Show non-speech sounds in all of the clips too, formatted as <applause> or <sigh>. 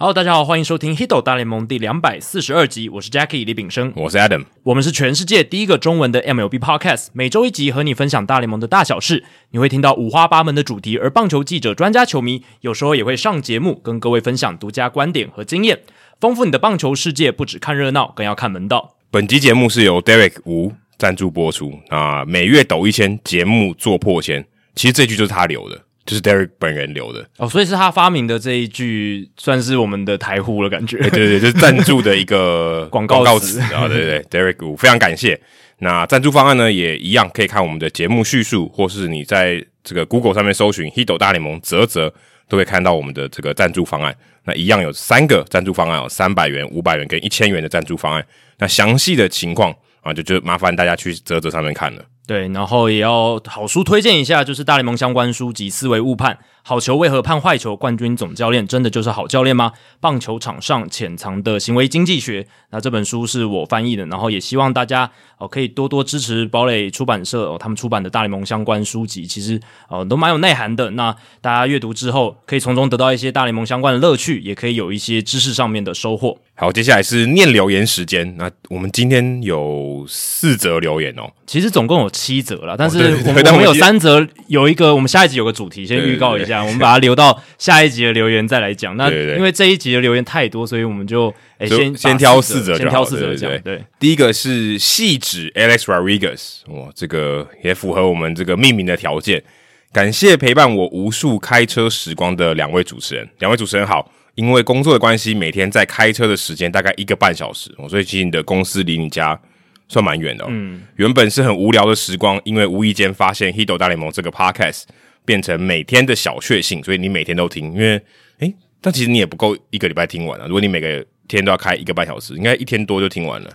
Hello，大家好，欢迎收听《Hito 大联盟》第两百四十二集。我是 Jackie 李炳生，我是 Adam，我们是全世界第一个中文的 MLB Podcast，每周一集和你分享大联盟的大小事。你会听到五花八门的主题，而棒球记者、专家、球迷有时候也会上节目，跟各位分享独家观点和经验，丰富你的棒球世界。不只看热闹，更要看门道。本集节目是由 Derek 吴赞助播出啊，每月抖一千，节目做破千。其实这句就是他留的。就是 Derek 本人留的哦，所以是他发明的这一句，算是我们的台呼的感觉。对对对，就是赞助的一个 <laughs> 广告词啊，对对对，Derek 非常感谢。那赞助方案呢，也一样可以看我们的节目叙述，或是你在这个 Google 上面搜寻 Hito 大联盟泽泽，都会看到我们的这个赞助方案。那一样有三个赞助方案，哦三百元、五百元跟一千元的赞助方案。那详细的情况啊，就就麻烦大家去泽泽上面看了。对，然后也要好书推荐一下，就是大联盟相关书籍《思维误判》。好球为何判坏球？冠军总教练真的就是好教练吗？棒球场上潜藏的行为经济学。那这本书是我翻译的，然后也希望大家哦可以多多支持堡垒出版社哦，他们出版的大联盟相关书籍，其实哦都蛮有内涵的。那大家阅读之后，可以从中得到一些大联盟相关的乐趣，也可以有一些知识上面的收获。好，接下来是念留言时间。那我们今天有四则留言哦，其实总共有七则了，但是我们，我们有三则，有一个我们下一集有个主题，先预告一下。我们 <laughs> 把它留到下一集的留言再来讲。那因为这一集的留言太多，所以我们就诶先先挑四则，先挑四则讲。对，第一个是细指 Alex Rodriguez，哇，这个也符合我们这个命名的条件。感谢陪伴我无数开车时光的两位主持人，两位主持人好。因为工作的关系，每天在开车的时间大概一个半小时，所以其实你的公司离你家算蛮远的。嗯，原本是很无聊的时光，因为无意间发现《h i d o 大联盟》这个 Podcast。变成每天的小确幸，所以你每天都听，因为诶，但其实你也不够一个礼拜听完啊。如果你每个天都要开一个半小时，应该一天多就听完了。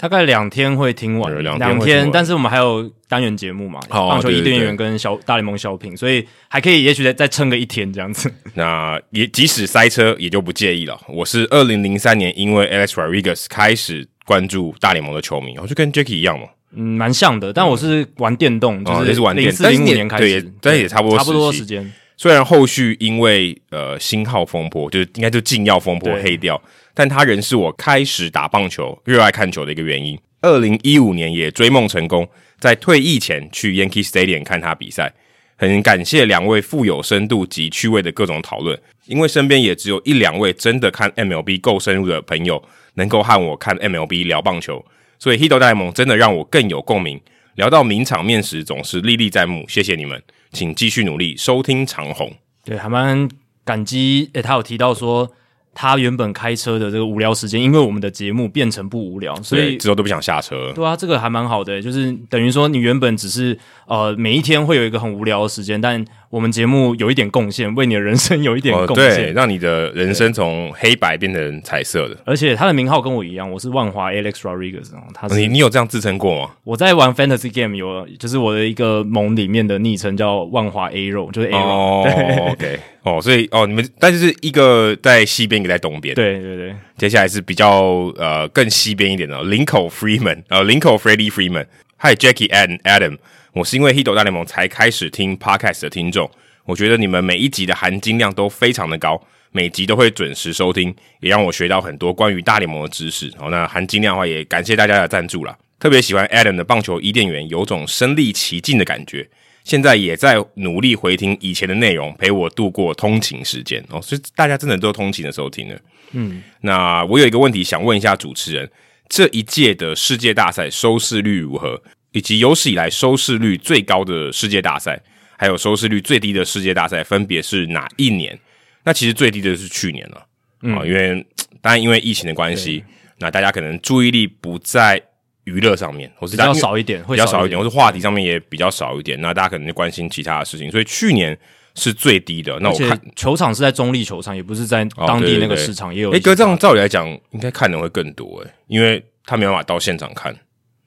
大概两天会听完，两天，天，但是我们还有单元节目嘛，哦、棒球伊甸园跟小大联盟小品，所以还可以，也许再再撑个一天这样子。那也即使塞车也就不介意了。我是二零零三年因为 Alex Rodriguez 开始关注大联盟的球迷，我就跟 Jackie 一样嘛。嗯，蛮像的，但我是玩电动，嗯、就是零四零五年开始，但也差不多差不多时间。虽然后续因为呃星号风波，就是应该就禁药风波黑掉，但他仍是我开始打棒球、热爱看球的一个原因。二零一五年也追梦成功，在退役前去 Yankee Stadium 看他比赛。很感谢两位富有深度及趣味的各种讨论，因为身边也只有一两位真的看 MLB 够深入的朋友，能够和我看 MLB 聊棒球。所以《Hito 大联盟》真的让我更有共鸣，聊到名场面时总是历历在目。谢谢你们，请继续努力收听长虹。对，还蛮感激。诶，他有提到说。他原本开车的这个无聊时间，因为我们的节目变成不无聊，所以之后都不想下车。对啊，这个还蛮好的，就是等于说你原本只是呃每一天会有一个很无聊的时间，但我们节目有一点贡献，为你的人生有一点 <laughs> 贡献，哦，对，让你的人生从黑白变成彩色的。而且他的名号跟我一样，我是万华 Alex Rodriguez，他是你你有这样自称过吗？我在玩 Fantasy Game 有，就是我的一个盟里面的昵称叫万华 A 肉，就是 A 肉。哦，OK。哦，所以哦，你们但是是一个在西边，一个在东边。对对对，接下来是比较呃更西边一点的林口 Freeman，呃林口 Freddie Freeman。Hi Jackie and Adam，我是因为 Hito 大联盟才开始听 Podcast 的听众。我觉得你们每一集的含金量都非常的高，每集都会准时收听，也让我学到很多关于大联盟的知识。好，那含金量的话，也感谢大家的赞助啦。特别喜欢 Adam 的棒球伊甸园，有种身历其境的感觉。现在也在努力回听以前的内容，陪我度过通勤时间哦。所以大家真的都通勤的时候听了。嗯，那我有一个问题想问一下主持人：这一届的世界大赛收视率如何？以及有史以来收视率最高的世界大赛，还有收视率最低的世界大赛，分别是哪一年？那其实最低的是去年了啊，嗯，因为当然因为疫情的关系，那大家可能注意力不在。娱乐上面，或是比较少一点，会比较少一点，或是话题上面也比较少一点。那大家可能就关心其他的事情，所以去年是最低的。那我看球场是在中立球场，也不是在当地那个市场，也有。哎，哥，这样照理来讲，应该看的会更多诶，因为他没办法到现场看。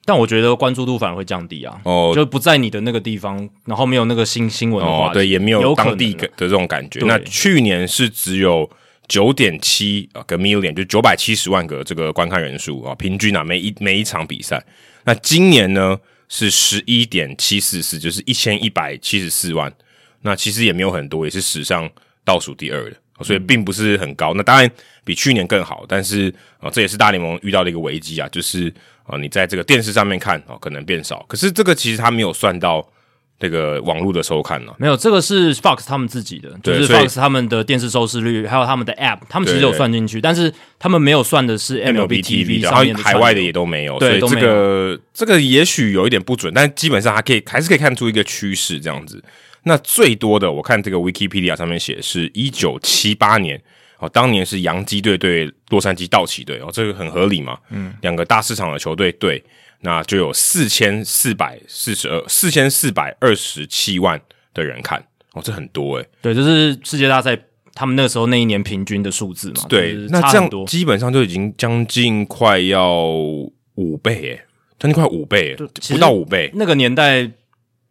但我觉得关注度反而会降低啊，哦，就不在你的那个地方，然后没有那个新新闻的话，对，也没有当地的这种感觉。那去年是只有。九点七啊个 million 就九百七十万个这个观看人数啊，平均啊每一每一场比赛。那今年呢是十一点七四四，就是一千一百七十四万。那其实也没有很多，也是史上倒数第二的。所以并不是很高。那当然比去年更好，但是啊、呃，这也是大联盟遇到的一个危机啊，就是啊、呃，你在这个电视上面看哦、呃，可能变少。可是这个其实他没有算到。这个网络的收看呢？没有，这个是 Fox 他们自己的，就是 Fox 他们的电视收视率，还有他们的 App，他们其实有算进去，但是他们没有算的是 MLB TV 上面的，海外的也都没有，对，所以这个这个也许有一点不准，但基本上还可以，还是可以看出一个趋势这样子。那最多的，我看这个 Wikipedia 上面写是一九七八年哦，当年是洋基队对洛杉矶道奇队哦，这个很合理嘛，嗯，两个大市场的球队对。那就有四千四百四十二四千四百二十七万的人看哦，这很多诶。对，这是世界大赛他们那个时候那一年平均的数字嘛。对，那这样基本上就已经将近快要五倍诶，将近快五倍，不到五倍。那个年代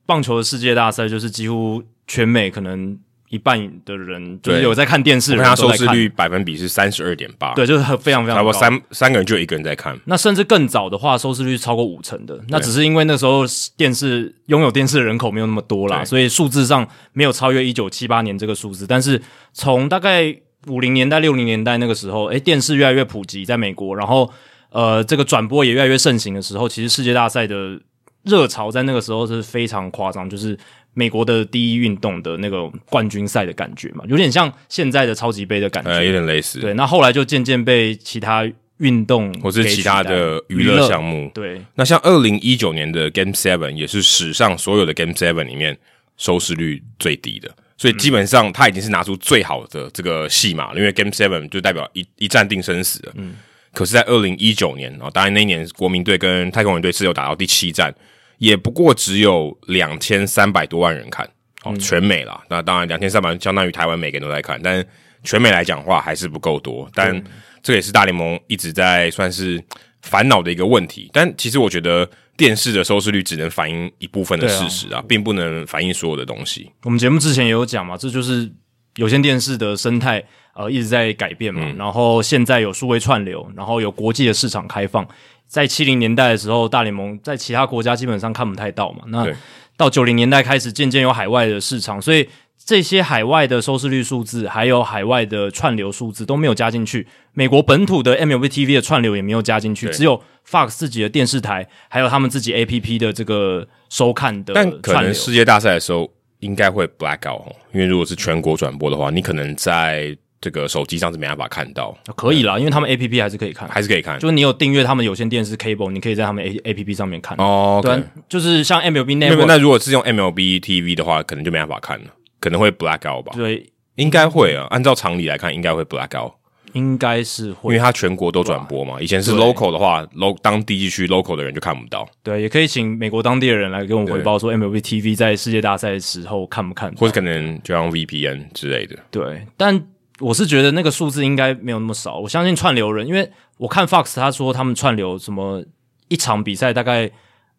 棒球的世界大赛就是几乎全美可能。一半的人就是有在看电视，他收视率百分比是三十二点八，对，就是非常非常高。差不多三三个人就有一个人在看。那甚至更早的话，收视率超过五成的，那只是因为那时候电视拥有电视的人口没有那么多啦，所以数字上没有超越一九七八年这个数字。但是从大概五零年代、六零年代那个时候，诶，电视越来越普及，在美国，然后呃，这个转播也越来越盛行的时候，其实世界大赛的热潮在那个时候是非常夸张，就是。美国的第一运动的那个冠军赛的感觉嘛，有点像现在的超级杯的感觉，呃，有点类似。对，那后来就渐渐被其他运动或是其他的娱乐项目。对，那像二零一九年的 Game Seven 也是史上所有的 Game Seven 里面收视率最低的，所以基本上他已经是拿出最好的这个戏码了，因为 Game Seven 就代表一一战定生死了。嗯，可是，在二零一九年啊，当然那一年国民队跟太空人队是有打到第七战。也不过只有两千三百多万人看，哦，全美啦。那当然，两千三百万相当于台湾每个人都在看，但全美来讲的话还是不够多。但这也是大联盟一直在算是烦恼的一个问题。但其实我觉得电视的收视率只能反映一部分的事实啊，啊并不能反映所有的东西。我们节目之前也有讲嘛，这就是有线电视的生态呃一直在改变嘛。嗯、然后现在有数位串流，然后有国际的市场开放。在七零年代的时候，大联盟在其他国家基本上看不太到嘛。那到九零年代开始，渐渐有海外的市场，所以这些海外的收视率数字，还有海外的串流数字都没有加进去。美国本土的 MLB TV 的串流也没有加进去，只有 Fox 自己的电视台，还有他们自己 APP 的这个收看的。但可能世界大赛的时候应该会 black out，因为如果是全国转播的话，你可能在。这个手机上是没办法看到，可以啦，因为他们 A P P 还是可以看，还是可以看。就是你有订阅他们有线电视 Cable，你可以在他们 A A P P 上面看。哦对，就是像 M L B Network，那如果是用 M L B T V 的话，可能就没办法看了，可能会 Black Out 吧？对，应该会啊。按照常理来看，应该会 Black Out，应该是会，因为它全国都转播嘛。以前是 Local 的话，Lo 当地地区 Local 的人就看不到。对，也可以请美国当地的人来给我们回报说 M L B T V 在世界大赛的时候看不看，或者可能就用 V P N 之类的。对，但。我是觉得那个数字应该没有那么少，我相信串流人，因为我看 Fox 他说他们串流什么一场比赛大概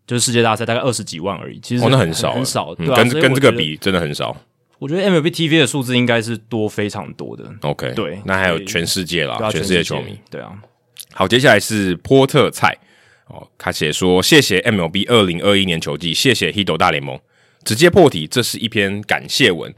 就是世界大赛大概二十几万而已，其实那很少很少，嗯、跟跟这个比真的很少。我觉得 MLB TV 的数字应该是多非常多的。OK，对，那还有全世界啦，全世界球迷，对啊。好，接下来是波特菜哦，他写说谢谢 MLB 二零二一年球季，谢谢 Hido 大联盟，直接破题，这是一篇感谢文。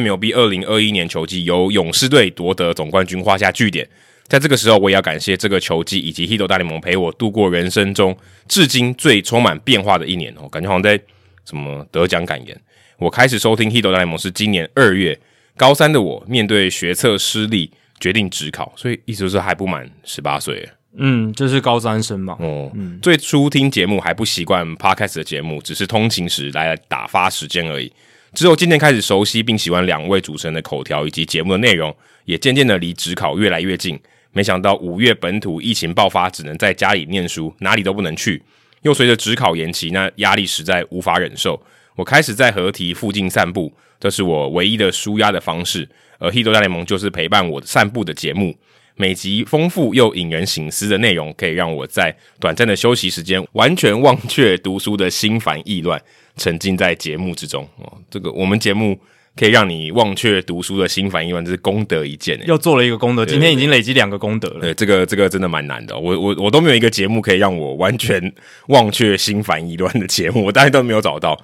MLB 二零二一年球季由勇士队夺得总冠军，画下句点。在这个时候，我也要感谢这个球季以及 Hito 大联盟陪我度过人生中至今最充满变化的一年哦，感觉好像在什么得奖感言。我开始收听 Hito 大联盟是今年二月，高三的我面对学测失利，决定职考，所以意思就是还不满十八岁。嗯，这是高三生嘛。哦，嗯，最初听节目还不习惯 Podcast 的节目，只是通勤时来打发时间而已。之后渐渐开始熟悉并喜欢两位主持人的口条以及节目的内容，也渐渐的离职考越来越近。没想到五月本土疫情爆发，只能在家里念书，哪里都不能去。又随着职考延期，那压力实在无法忍受。我开始在河堤附近散步，这是我唯一的纾压的方式。而《Hito 大联盟》就是陪伴我散步的节目，每集丰富又引人醒思的内容，可以让我在短暂的休息时间完全忘却读书的心烦意乱。沉浸在节目之中哦，这个我们节目可以让你忘却读书的心烦意乱，这是功德一件，又做了一个功德，今天已经累积两个功德了。对，这个这个真的蛮难的，我我我都没有一个节目可以让我完全忘却心烦意乱的节目，我大概都没有找到。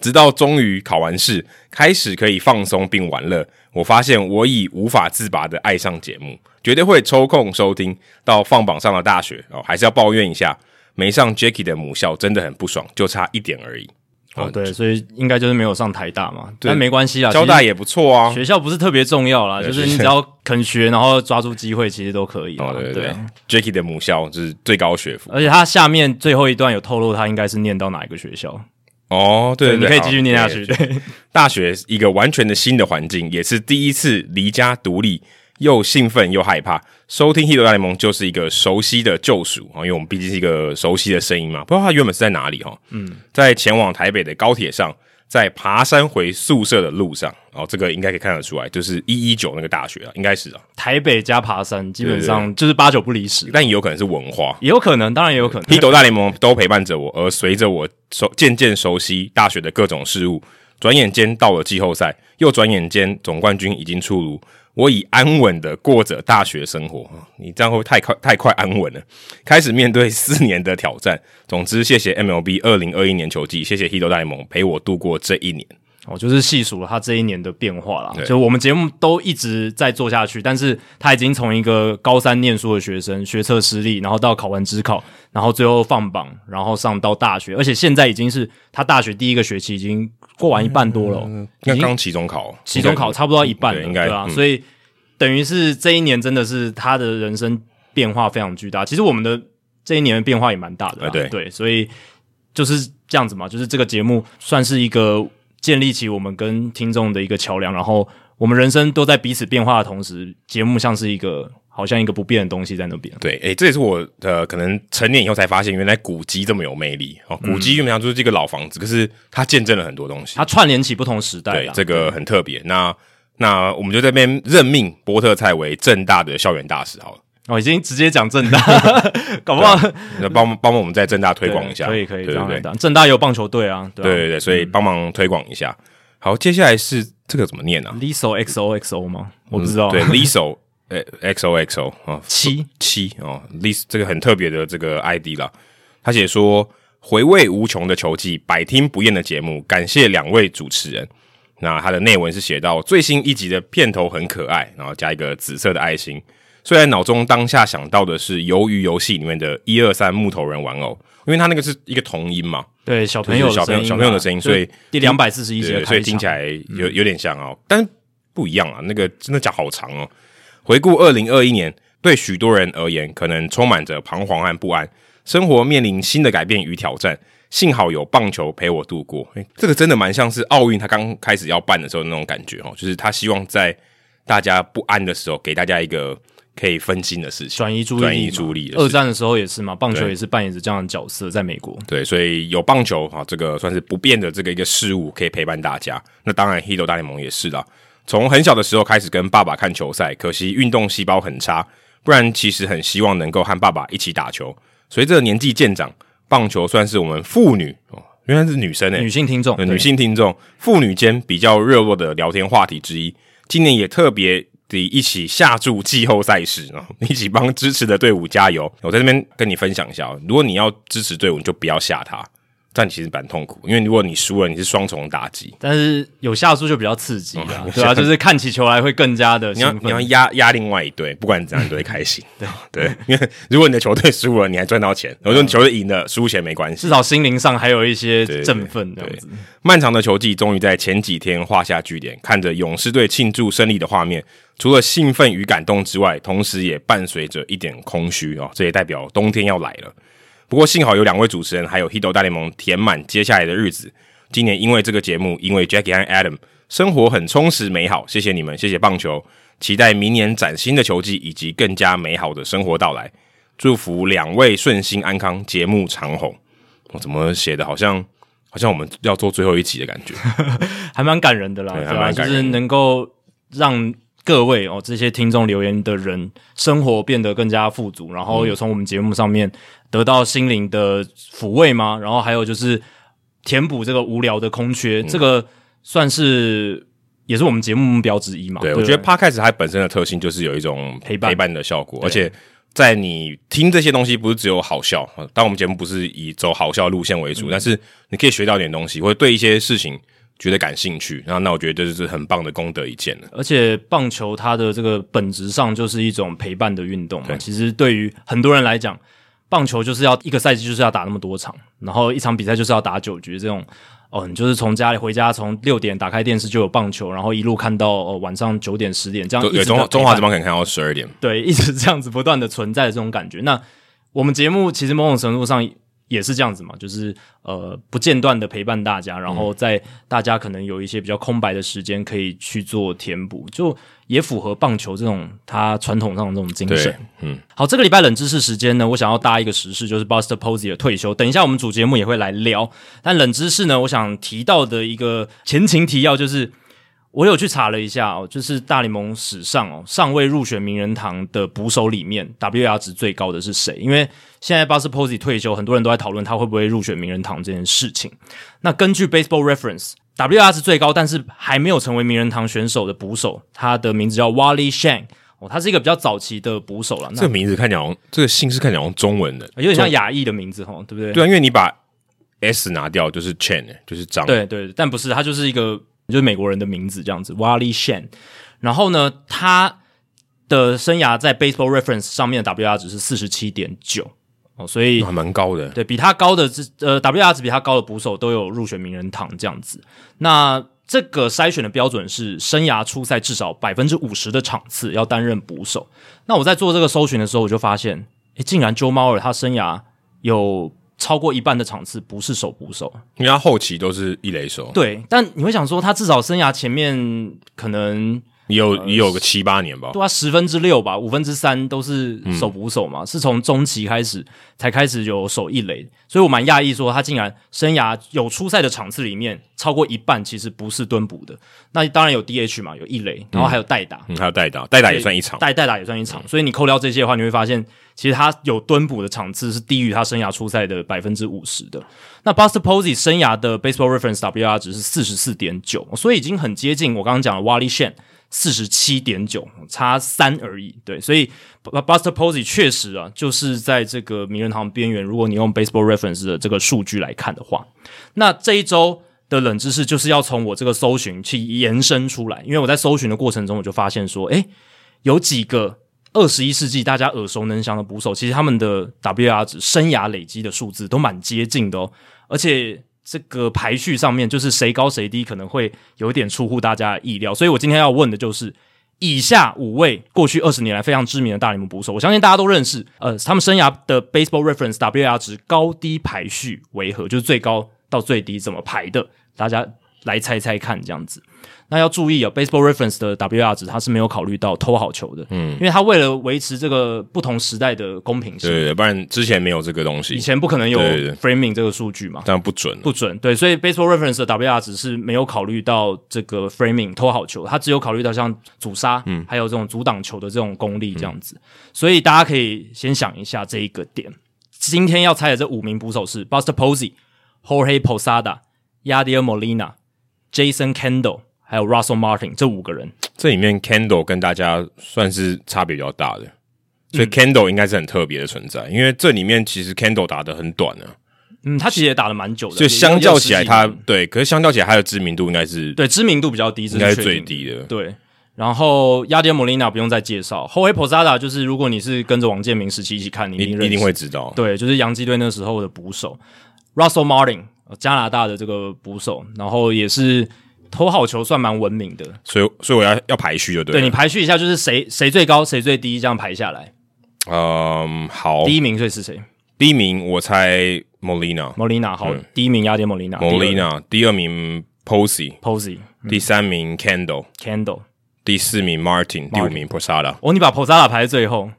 直到终于考完试，开始可以放松并玩乐，我发现我已无法自拔的爱上节目，绝对会抽空收听。到放榜上的大学哦，还是要抱怨一下，没上 Jacky 的母校真的很不爽，就差一点而已。哦，对，所以应该就是没有上台大嘛，但没关系啦，交大也不错啊，学校不是特别重要啦，就是你只要肯学，然后抓住机会，其实都可以。哦，对对对，Jacky 的母校就是最高学府，而且他下面最后一段有透露，他应该是念到哪一个学校。哦，对，对，对，你可以继续念下去。对，大学一个完全的新的环境，也是第一次离家独立。又兴奋又害怕，收听《Hito 大联盟》就是一个熟悉的救赎啊！因为我们毕竟是一个熟悉的声音嘛。不知道他原本是在哪里哈？嗯，在前往台北的高铁上，在爬山回宿舍的路上，哦，这个应该可以看得出来，就是一一九那个大学啊，应该是啊。台北加爬山，基本上就是八九不离十，但也有可能是文化，也有可能，当然也有可能。《Hito 大联盟》都陪伴着我，而随着我熟渐渐熟悉大学的各种事物，转眼间到了季后赛，又转眼间总冠军已经出炉。我已安稳的过着大学生活，你这样会太快太快安稳了？开始面对四年的挑战。总之，谢谢 MLB 二零二一年球季，谢谢 Hito 大联盟陪我度过这一年。哦，就是细数了他这一年的变化啦。就我们节目都一直在做下去，但是他已经从一个高三念书的学生，学测失利，然后到考完职考，然后最后放榜，然后上到大学，而且现在已经是他大学第一个学期已经。过完一半多了，应该刚期中考，期中考差不多要一半了，应该对吧？所以等于是这一年真的是他的人生变化非常巨大。其实我们的这一年的变化也蛮大的，对对，所以就是这样子嘛，就是这个节目算是一个建立起我们跟听众的一个桥梁，然后我们人生都在彼此变化的同时，节目像是一个。好像一个不变的东西在那边。对，诶、欸，这也是我的、呃、可能成年以后才发现，原来古迹这么有魅力哦。古迹原本上就是这个老房子，可是它见证了很多东西，它串联起不同时代。对，这个很特别。那那我们就在这边任命波特菜为正大的校园大使好了。哦，已经直接讲正大，<laughs> 搞不好那帮帮我们在正大推广一下。可以可以，对对对，正大有棒球队啊。对，啊对对对，所以帮忙推广一下。好，接下来是这个怎么念啊？Liso X O X O 吗？我不知道。对，Liso。X O X O 啊，七七哦，List 这个很特别的这个 ID 啦。他写说，回味无穷的球技，百听不厌的节目，感谢两位主持人。那他的内文是写到最新一集的片头很可爱，然后加一个紫色的爱心。虽然脑中当下想到的是《鱿鱼游戏》里面的一二三木头人玩偶，因为他那个是一个童音嘛，对小朋友小朋友小朋友的声音，所以第两百四十一集，所以听起来有有点像哦，但不一样啊，那个真的讲好长哦。回顾二零二一年，对许多人而言，可能充满着彷徨和不安，生活面临新的改变与挑战。幸好有棒球陪我度过。诶，这个真的蛮像是奥运他刚开始要办的时候的那种感觉哦，就是他希望在大家不安的时候，给大家一个可以分心的事情，转移注意力。转移注意力。二战的时候也是嘛，棒球也是扮演着这样的角色，在美国。对，所以有棒球啊，这个算是不变的这个一个事物，可以陪伴大家。那当然，Hito 大联盟也是啦。从很小的时候开始跟爸爸看球赛，可惜运动细胞很差，不然其实很希望能够和爸爸一起打球。随着年纪渐长，棒球算是我们父女哦，原来是女生诶，女性听众，女性听众，父女间比较热络的聊天话题之一。今年也特别的一起下注季后赛时啊，<laughs> 一起帮支持的队伍加油。我在这边跟你分享一下，如果你要支持队伍，你就不要下他。但其实蛮痛苦，因为如果你输了，你是双重打击。但是有下注就比较刺激啊，嗯、对啊，<laughs> 就是看起球来会更加的。你要你要压压另外一队，不管怎样都会开心。<laughs> 对对，因为如果你的球队输了，你还赚到钱；如果你球队赢了，输钱没关系，至少心灵上还有一些振奋。这样子，漫长的球季终于在前几天画下句点，看着勇士队庆祝胜利的画面，除了兴奋与感动之外，同时也伴随着一点空虚哦，这也代表冬天要来了。不过幸好有两位主持人，还有 Hito 大联盟填满接下来的日子。今年因为这个节目，因为 Jackie 和 Adam，生活很充实美好。谢谢你们，谢谢棒球，期待明年崭新的球季以及更加美好的生活到来。祝福两位顺心安康，节目长红。我怎么写的好像好像我们要做最后一集的感觉，<laughs> 还蛮感人的啦，对，就是能够让。各位哦，这些听众留言的人，生活变得更加富足，然后有从我们节目上面得到心灵的抚慰吗？然后还有就是填补这个无聊的空缺，嗯、这个算是也是我们节目目标之一嘛？对，对我觉得 Podcast 它本身的特性就是有一种陪伴陪伴的效果，而且在你听这些东西，不是只有好笑。当我们节目不是以走好笑路线为主，嗯、但是你可以学到点东西，或者对一些事情觉得感兴趣。然后，那我觉得这是很棒的功德一件了。而且，棒球它的这个本质上就是一种陪伴的运动。嘛，其实对于很多人来讲，棒球就是要一个赛季就是要打那么多场，然后一场比赛就是要打九局这种。哦，你就是从家里回家，从六点打开电视就有棒球，然后一路看到哦晚上九点十点这样。对，中中华这边可以看到十二点。对，一直这样子不断的存在的这种感觉。那我们节目其实某种程度上。也是这样子嘛，就是呃不间断的陪伴大家，然后在大家可能有一些比较空白的时间，可以去做填补，就也符合棒球这种它传统上的这种精神。嗯，好，这个礼拜冷知识时间呢，我想要搭一个时事，就是 Buster Posey 的退休。等一下我们主节目也会来聊，但冷知识呢，我想提到的一个前情提要就是。我有去查了一下哦，就是大联盟史上哦尚未入选名人堂的捕手里面，WAR 值最高的是谁？因为现在 Buster Posey 退休，很多人都在讨论他会不会入选名人堂这件事情。那根据 Baseball Reference，WAR 值最高但是还没有成为名人堂选手的捕手，他的名字叫 Wally Shank 哦，他是一个比较早期的捕手了。这个名字看起来好像，这个姓氏看起来好像中文的，有点像亚裔的名字哈，对不对？对啊，因为你把 S 拿掉就是 Chen，就是张。对对，但不是，他就是一个。就是美国人的名字这样子，Wally Shan。然后呢，他的生涯在 Baseball Reference 上面的 WR 值是四十七点九哦，所以还蛮高的。对，比他高的这呃 WR 值比他高的捕手都有入选名人堂这样子。那这个筛选的标准是生涯初赛至少百分之五十的场次要担任捕手。那我在做这个搜寻的时候，我就发现，诶，竟然 Joe Mauer 他生涯有。超过一半的场次不是手捕手，因为他后期都是一垒手。对，但你会想说，他至少生涯前面可能。也有也有个七八年吧，对啊，十分之六吧，五分之三都是手捕手嘛，嗯、是从中期开始才开始有手一垒，所以我蛮讶异说他竟然生涯有出赛的场次里面超过一半其实不是蹲捕的，那当然有 DH 嘛，有一垒，然后还有代打，嗯，还有代打，代打也算一场，代代打也算一场，所以你扣掉这些的话，你会发现其实他有蹲捕的场次是低于他生涯出赛的百分之五十的。那 Buster Posey 生涯的 Baseball Reference WR 值是四十四点九，所以已经很接近我刚刚讲的 Wally Shan。四十七点九，差三而已。对，所以 Buster Posey 确实啊，就是在这个名人堂边缘。如果你用 Baseball Reference 的这个数据来看的话，那这一周的冷知识就是要从我这个搜寻去延伸出来。因为我在搜寻的过程中，我就发现说，诶，有几个二十一世纪大家耳熟能详的捕手，其实他们的 WR 值生涯累积的数字都蛮接近的哦，而且。这个排序上面就是谁高谁低，可能会有点出乎大家的意料。所以我今天要问的就是以下五位过去二十年来非常知名的大联盟捕手，我相信大家都认识。呃，他们生涯的 Baseball Reference WAR 值高低排序为何？就是最高到最低怎么排的？大家来猜猜看，这样子。那要注意啊，Baseball Reference 的 WR 值它是没有考虑到偷好球的，嗯，因为它为了维持这个不同时代的公平性，对，不然之前没有这个东西，以前不可能有 Framing 这个数据嘛，这样不准，不准，对，所以 Baseball Reference 的 WR 值是没有考虑到这个 Framing 偷好球，它只有考虑到像阻杀，嗯，还有这种阻挡球的这种功力这样子，嗯、所以大家可以先想一下这一个点。今天要猜的这五名捕手是 Buster Posey、Jorge Posada、Yadier Molina、Jason Kendall。还有 Russell Martin 这五个人，这里面 Kendall 跟大家算是差别比较大的，所以 Kendall 应该是很特别的存在，嗯、因为这里面其实 Kendall 打得很短呢、啊。嗯，他其实也打了蛮久的，所以相较起来他，他对，可是相较起来他的知名度应该是对知名度比较低，应该是最低的。对，然后 Yadier Molina 不用再介绍，Jorge Posada 就是如果你是跟着王建民时期一起看，你一定，一定会知道，对，就是洋基队那时候的捕手。Russell Martin 加拿大的这个捕手，然后也是。投好球算蛮文明的，所以所以我要要排序就对了。对，你排序一下，就是谁谁最高，谁最低，这样排下来。嗯，好。第一名所以是谁？第一名我猜 Molina。Molina 好，嗯、第一名 Yadier Molina。Molina，第二名 Posey。Posey。第三名。Kendall。第四名 Martin。第五名 Posada。哦，你把 Posada 排在最后。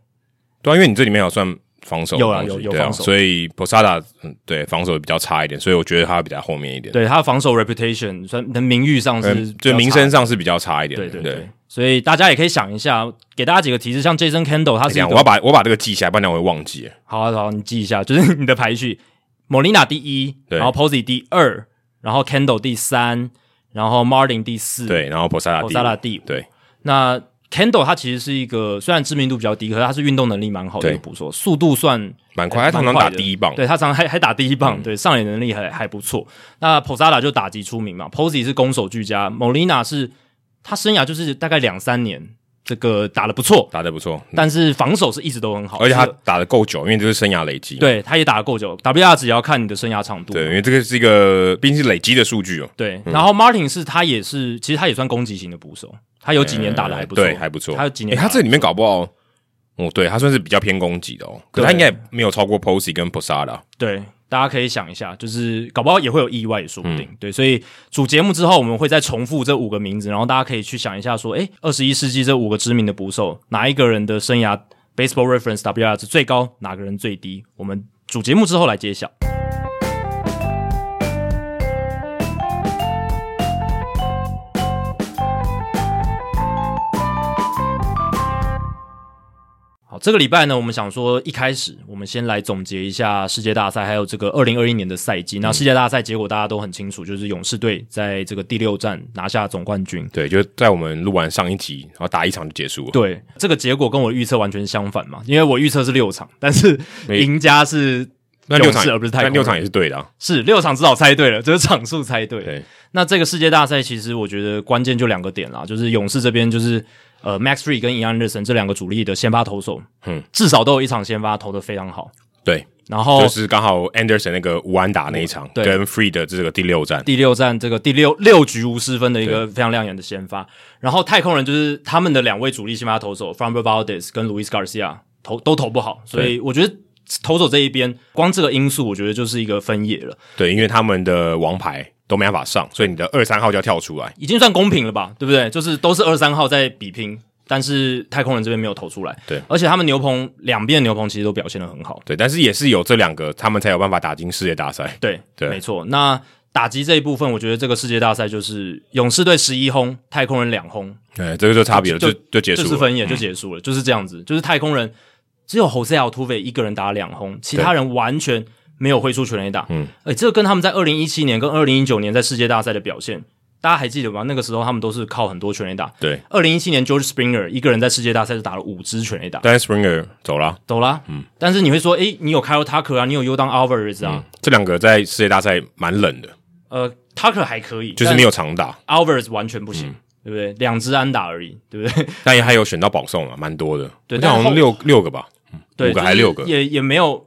对、啊，因为你这里面有算。防守有啊，有有防守，所以 Posada 嗯，对防守比较差一点，所以我觉得他比较后面一点。对他的防守 reputation，算名誉上是，就名声上是比较差一点。对对对，所以大家也可以想一下，给大家几个提示，像 Jason Kendall，他是我要把我把这个记下来，不然我会忘记。好啊，好，你记一下，就是你的排序：Molina 第一，然后 Posey 第二，然后 Kendall 第三，然后 Martin 第四，对，然后 Posada 第五。对，那 Kendall 他其实是一个虽然知名度比较低，可是他是运动能力蛮好的一个捕手，速度算蛮快，他常常打第一棒，对他常常还还打第一棒，嗯、对上垒能力还还不错。那 Posada 就打击出名嘛，Posey 是攻守俱佳，Molina 是他生涯就是大概两三年。这个打的不错，打的不错，但是防守是一直都很好，而且他打的够久，因为这是生涯累积。对，他也打的够久，WR 值也要看你的生涯长度。对，因为这个是一个毕竟是累积的数据哦。对，然后 Martin 是他也是，其实他也算攻击型的捕手，他有几年打的还不错，对，还不错。他有几年，他这里面搞不好，哦，对他算是比较偏攻击的哦，可他应该也没有超过 Posey 跟 Posada。对。大家可以想一下，就是搞不好也会有意外，也说不定。嗯、对，所以主节目之后，我们会再重复这五个名字，然后大家可以去想一下，说，诶，二十一世纪这五个知名的捕手，哪一个人的生涯 Baseball Reference WR 值最高，哪个人最低？我们主节目之后来揭晓。这个礼拜呢，我们想说，一开始我们先来总结一下世界大赛，还有这个二零二一年的赛季。那世界大赛结果大家都很清楚，就是勇士队在这个第六战拿下总冠军。对，就在我们录完上一集，然后打一场就结束了。对，这个结果跟我预测完全相反嘛，因为我预测是六场，但是赢家是勇士，而不是太六场也是对的啊，是六场至少猜对了，就是场数猜对。对，那这个世界大赛其实我觉得关键就两个点啦，就是勇士这边就是。呃，Max Fried 跟 Ian Anderson 这两个主力的先发投手，嗯，至少都有一场先发投的非常好。对，然后就是刚好 Anderson 那个无安打那一场，对，跟 Fried 的这个第六战，第六战这个第六六局无失分的一个非常亮眼的先发。然后太空人就是他们的两位主力先发投手 Framber Valdez 跟 Luis Garcia 投都投不好，所以我觉得投手这一边光这个因素，我觉得就是一个分野了。对，因为他们的王牌。都没办法上，所以你的二三号就要跳出来，已经算公平了吧？对不对？就是都是二三号在比拼，但是太空人这边没有投出来。对，而且他们牛棚两边的牛棚其实都表现的很好。对，但是也是有这两个，他们才有办法打进世界大赛。对对，没错。那打击这一部分，我觉得这个世界大赛就是勇士队十一轰，太空人两轰。对，这个就差别了，就就结束了，就是分野就结束了，嗯、就是这样子。就是太空人只有 Jose Altuve 一个人打两轰，其他人完全。没有挥出全垒打，嗯，诶，这个跟他们在二零一七年跟二零一九年在世界大赛的表现，大家还记得吗？那个时候他们都是靠很多全垒打。对，二零一七年 George Springer 一个人在世界大赛就打了五支全垒打，但是 Springer 走了，走了，嗯。但是你会说，诶，你有 Kyle Tucker 啊，你有 Yordan Alvarez 啊，这两个在世界大赛蛮冷的。呃，Tucker 还可以，就是没有长打，Alvarez 完全不行，对不对？两支安打而已，对不对？<laughs> 但也还有选到保送啊，蛮多的，对，好像六六个吧，五个还六个，也也没有。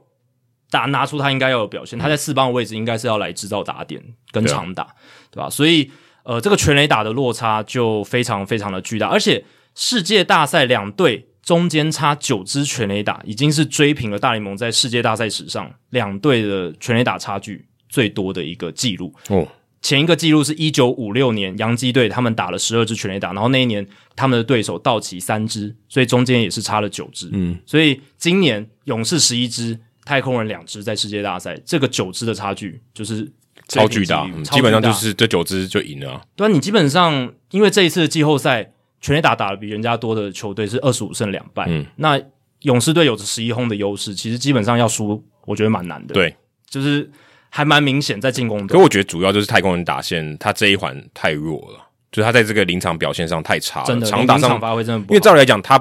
打拿出他应该要有表现，他在四棒的位置应该是要来制造打点跟长打，对，啊、对吧？所以呃，这个全垒打的落差就非常非常的巨大，而且世界大赛两队中间差九支全垒打，已经是追平了大联盟在世界大赛史上两队的全垒打差距最多的一个记录。哦，前一个记录是一九五六年洋基队他们打了十二支全垒打，然后那一年他们的对手道奇三支，所以中间也是差了九支。嗯，所以今年勇士十一支。太空人两支在世界大赛，这个九支的差距就是超巨大，基本上就是这九支就赢了啊。对啊，你基本上因为这一次的季后赛全垒打打的比人家多的球队是二十五胜两败，嗯，那勇士队有着十一轰的优势，其实基本上要输，我觉得蛮难的。对，就是还蛮明显在进攻的。可我觉得主要就是太空人打线，他这一环太弱了，就是他在这个临场表现上太差了，真的，长打上发挥真的不好。因为照理来讲，他。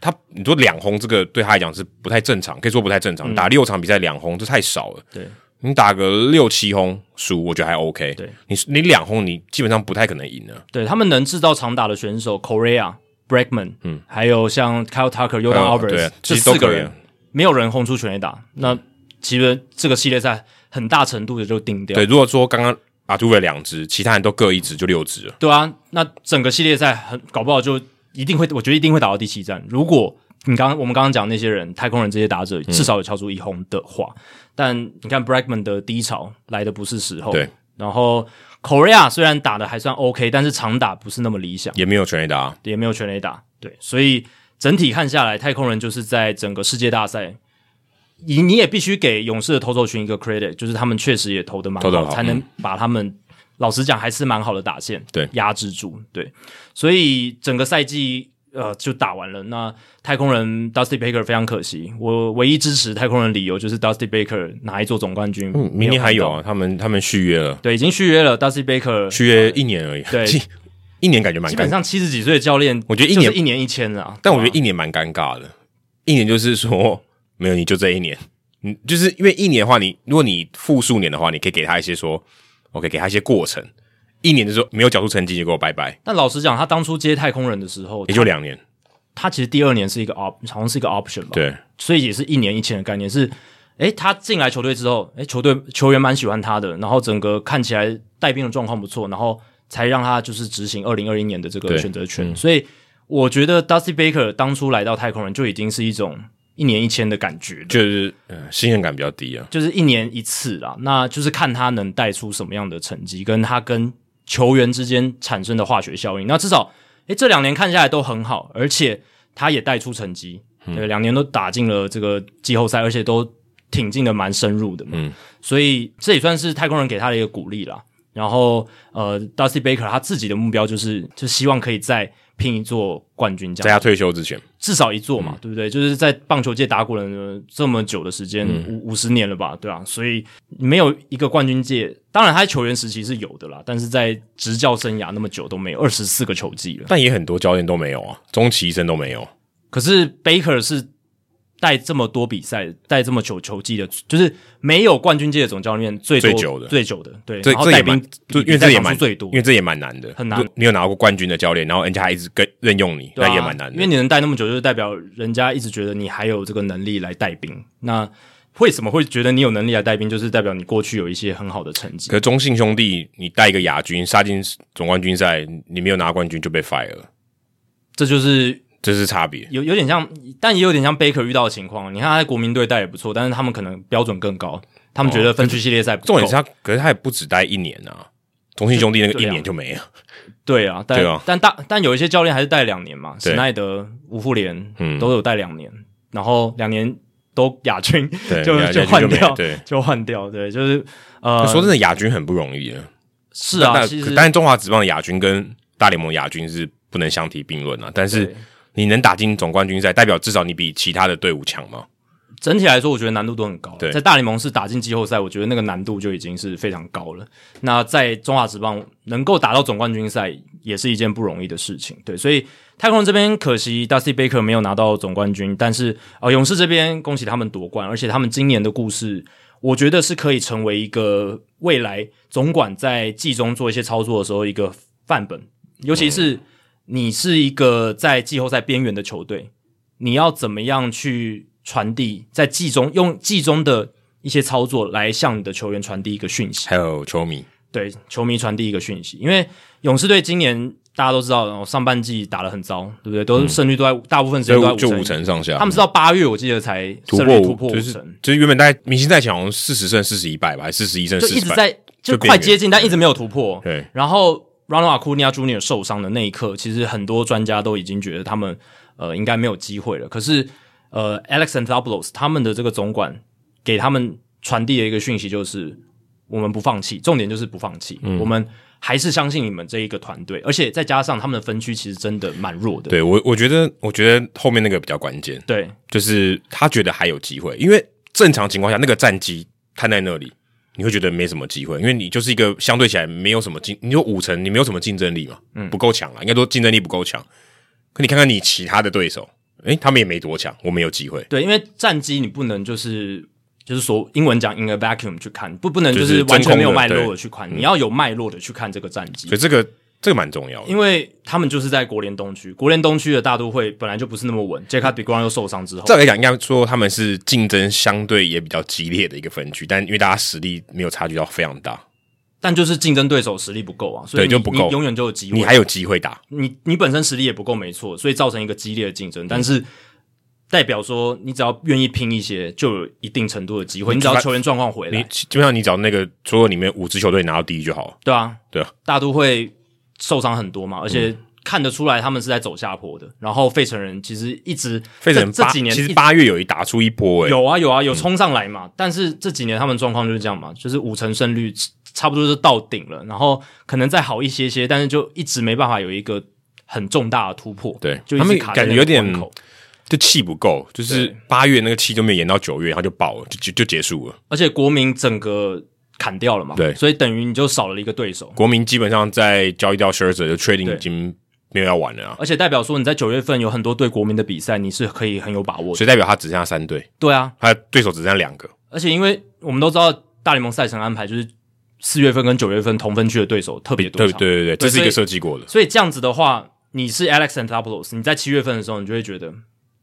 他你说两轰这个对他来讲是不太正常，可以说不太正常。嗯、打六场比赛两轰这太少了。对，你打个六七轰输，我觉得还 OK。对，你你两轰你基本上不太可能赢了。对他们能制造长打的选手，Correa、Bregman，嗯，还有像 Kyle Tucker、Yordan Alvarez，这四个人没有人轰出全垒打。那其实这个系列赛很大程度的就定掉。对，如果说刚刚 Altuve 两支，其他人都各一支，就六支了。对啊，那整个系列赛很搞不好就。一定会，我觉得一定会打到第七战。如果你刚刚我们刚刚讲那些人，太空人这些打者至少有敲出一轰的话，嗯、但你看 Bregman 的低潮来的不是时候。对，然后 Correa 虽然打的还算 OK，但是长打不是那么理想，也没有全垒打，也没有全垒打。对，所以整体看下来，太空人就是在整个世界大赛，你你也必须给勇士的投手群一个 credit，就是他们确实也投的蛮好，好，才能把他们。老实讲，还是蛮好的打线，对，压制住，对，所以整个赛季呃就打完了。那太空人 Dusty Baker 非常可惜，我唯一支持太空人的理由就是 Dusty Baker 拿一座总冠军。嗯，明年还有啊，他们他们续约了，对，已经续约了 Dusty Baker <laughs> 续约一年而已。对，<laughs> 一年感觉蛮……基本上七十几岁的教练，我觉得一年一年一千啊。但我觉得一年蛮尴尬的，一年就是说没有你就这一年，嗯，就是因为一年的话，你如果你复数年的话，你可以给他一些说，OK，给他一些过程。一年的时候没有缴出成绩，就给我拜拜。但老实讲，他当初接太空人的时候，也就两年。他其实第二年是一个 op，好像是一个 option 吧？对，所以也是一年一签的概念。是，诶，他进来球队之后，诶，球队球员蛮喜欢他的，然后整个看起来带兵的状况不错，然后才让他就是执行二零二一年的这个选择权。所以我觉得 Dusty Baker 当初来到太空人就已经是一种一年一签的感觉，就是呃信任感比较低啊，就是一年一次啦。那就是看他能带出什么样的成绩，跟他跟。球员之间产生的化学效应，那至少，诶，这两年看下来都很好，而且他也带出成绩，嗯、对，两年都打进了这个季后赛，而且都挺进的蛮深入的嘛，嗯，所以这也算是太空人给他的一个鼓励啦。然后，呃，Dusty Baker 他自己的目标就是，就希望可以再拼一座冠军，奖，在他退休之前，至少一座嘛，嗯、对不对？就是在棒球界打滚了这么久的时间，五、嗯、五十年了吧，对吧、啊？所以没有一个冠军界，当然他在球员时期是有的啦，但是在执教生涯那么久都没有二十四个球季了，但也很多教练都没有啊，终其一生都没有。可是 Baker 是。带这么多比赛，带这么久球季的，就是没有冠军界的总教练最多最久的，最久的，对。这这也蛮，因为这也蛮最多，因为这也蛮难的，很难。你有拿过冠军的教练，然后人家还一直跟任用你，那、啊、也蛮难的。因为你能带那么久，就是代表人家一直觉得你还有这个能力来带兵。那为什么会觉得你有能力来带兵？就是代表你过去有一些很好的成绩。可是中信兄弟，你带一个亚军杀进总冠军赛，你没有拿冠军就被 fire 了，这就是。这是差别，有有点像，但也有点像贝克遇到的情况。你看他在国民队带也不错，但是他们可能标准更高，他们觉得分区系列赛不够。重点是他，可是他也不止待一年啊。中信兄弟那个一年就没了。对啊，但对啊但大但有一些教练还是带两年嘛，史奈德、吴富连都有带两年，然后两年都亚军，就就换掉，对，就换掉，对，就是呃，说真的，亚军很不容易啊。是啊，但是中华职棒的亚军跟大联盟亚军是不能相提并论啊，但是。你能打进总冠军赛，代表至少你比其他的队伍强吗？整体来说，我觉得难度都很高。对，在大联盟是打进季后赛，我觉得那个难度就已经是非常高了。那在中华职棒能够打到总冠军赛，也是一件不容易的事情。对，所以太空人这边可惜 Dusty Baker 没有拿到总冠军，但是呃，勇士这边恭喜他们夺冠，而且他们今年的故事，我觉得是可以成为一个未来总管在季中做一些操作的时候一个范本，尤其是。嗯你是一个在季后赛边缘的球队，你要怎么样去传递在季中用季中的一些操作来向你的球员传递一个讯息？还有球迷，对球迷传递一个讯息。因为勇士队今年大家都知道，上半季打得很糟，对不对？都是胜率都在、嗯、大部分时间都在就五成上下。他们是到八月，我记得才突破突破五成，就是就是原本大家明星赛前好像四十胜四十一败吧，还是四十一胜就一直在就快接近，但一直没有突破。对，然后。Ronald Acuna Jr. 受伤的那一刻，其实很多专家都已经觉得他们呃应该没有机会了。可是呃，Alex Anthopoulos 他们的这个总管给他们传递的一个讯息就是：我们不放弃，重点就是不放弃。嗯、我们还是相信你们这一个团队，而且再加上他们的分区其实真的蛮弱的。对我，我觉得，我觉得后面那个比较关键。对，就是他觉得还有机会，因为正常情况下那个战绩摊在那里。你会觉得没什么机会，因为你就是一个相对起来没有什么竞，你有五成，你没有什么竞争力嘛，嗯，不够强了，应该说竞争力不够强。可你看看你其他的对手，诶，他们也没多强，我们有机会。对，因为战机你不能就是就是说英文讲 in a vacuum 去看，不不能就是完全没有脉络的去看，你要有脉络的去看这个战机。所以这个。这个蛮重要的，因为他们就是在国联东区，国联东区的大都会本来就不是那么稳。Jacob deGrom 又受伤之后，再来讲，应该说他们是竞争相对也比较激烈的一个分区，但因为大家实力没有差距到非常大，但就是竞争对手实力不够啊，所以对就不够，永远就有机会，你还有机会打。你你本身实力也不够，没错，所以造成一个激烈的竞争，但是代表说你只要愿意拼一些，就有一定程度的机会。你只要球员状况回来，你基本上你只要那个所有里面五支球队拿到第一就好了。对啊，对啊，大都会。受伤很多嘛，而且看得出来他们是在走下坡的。嗯、然后费城人其实一直费城这几年其实八月有一打出一波诶，有啊有啊有冲上来嘛。嗯、但是这几年他们状况就是这样嘛，就是五成胜率差不多是到顶了，然后可能再好一些些，但是就一直没办法有一个很重大的突破。对，就他们感觉有点就气不够，就是八月那个气就没有延到九月，然后就爆了，就就就结束了。而且国民整个。砍掉了嘛，对，所以等于你就少了一个对手。国民基本上在交易掉 Scherzer 就确定已经没有要玩了啊，而且代表说你在九月份有很多对国民的比赛，你是可以很有把握的，所以代表他只剩下三队。对啊，他的对手只剩下两个，而且因为我们都知道大联盟赛程安排就是四月份跟九月份同分区的对手特别多，对对对对，这是一个设计过的所。所以这样子的话，你是 Alex Anthopoulos，你在七月份的时候，你就会觉得。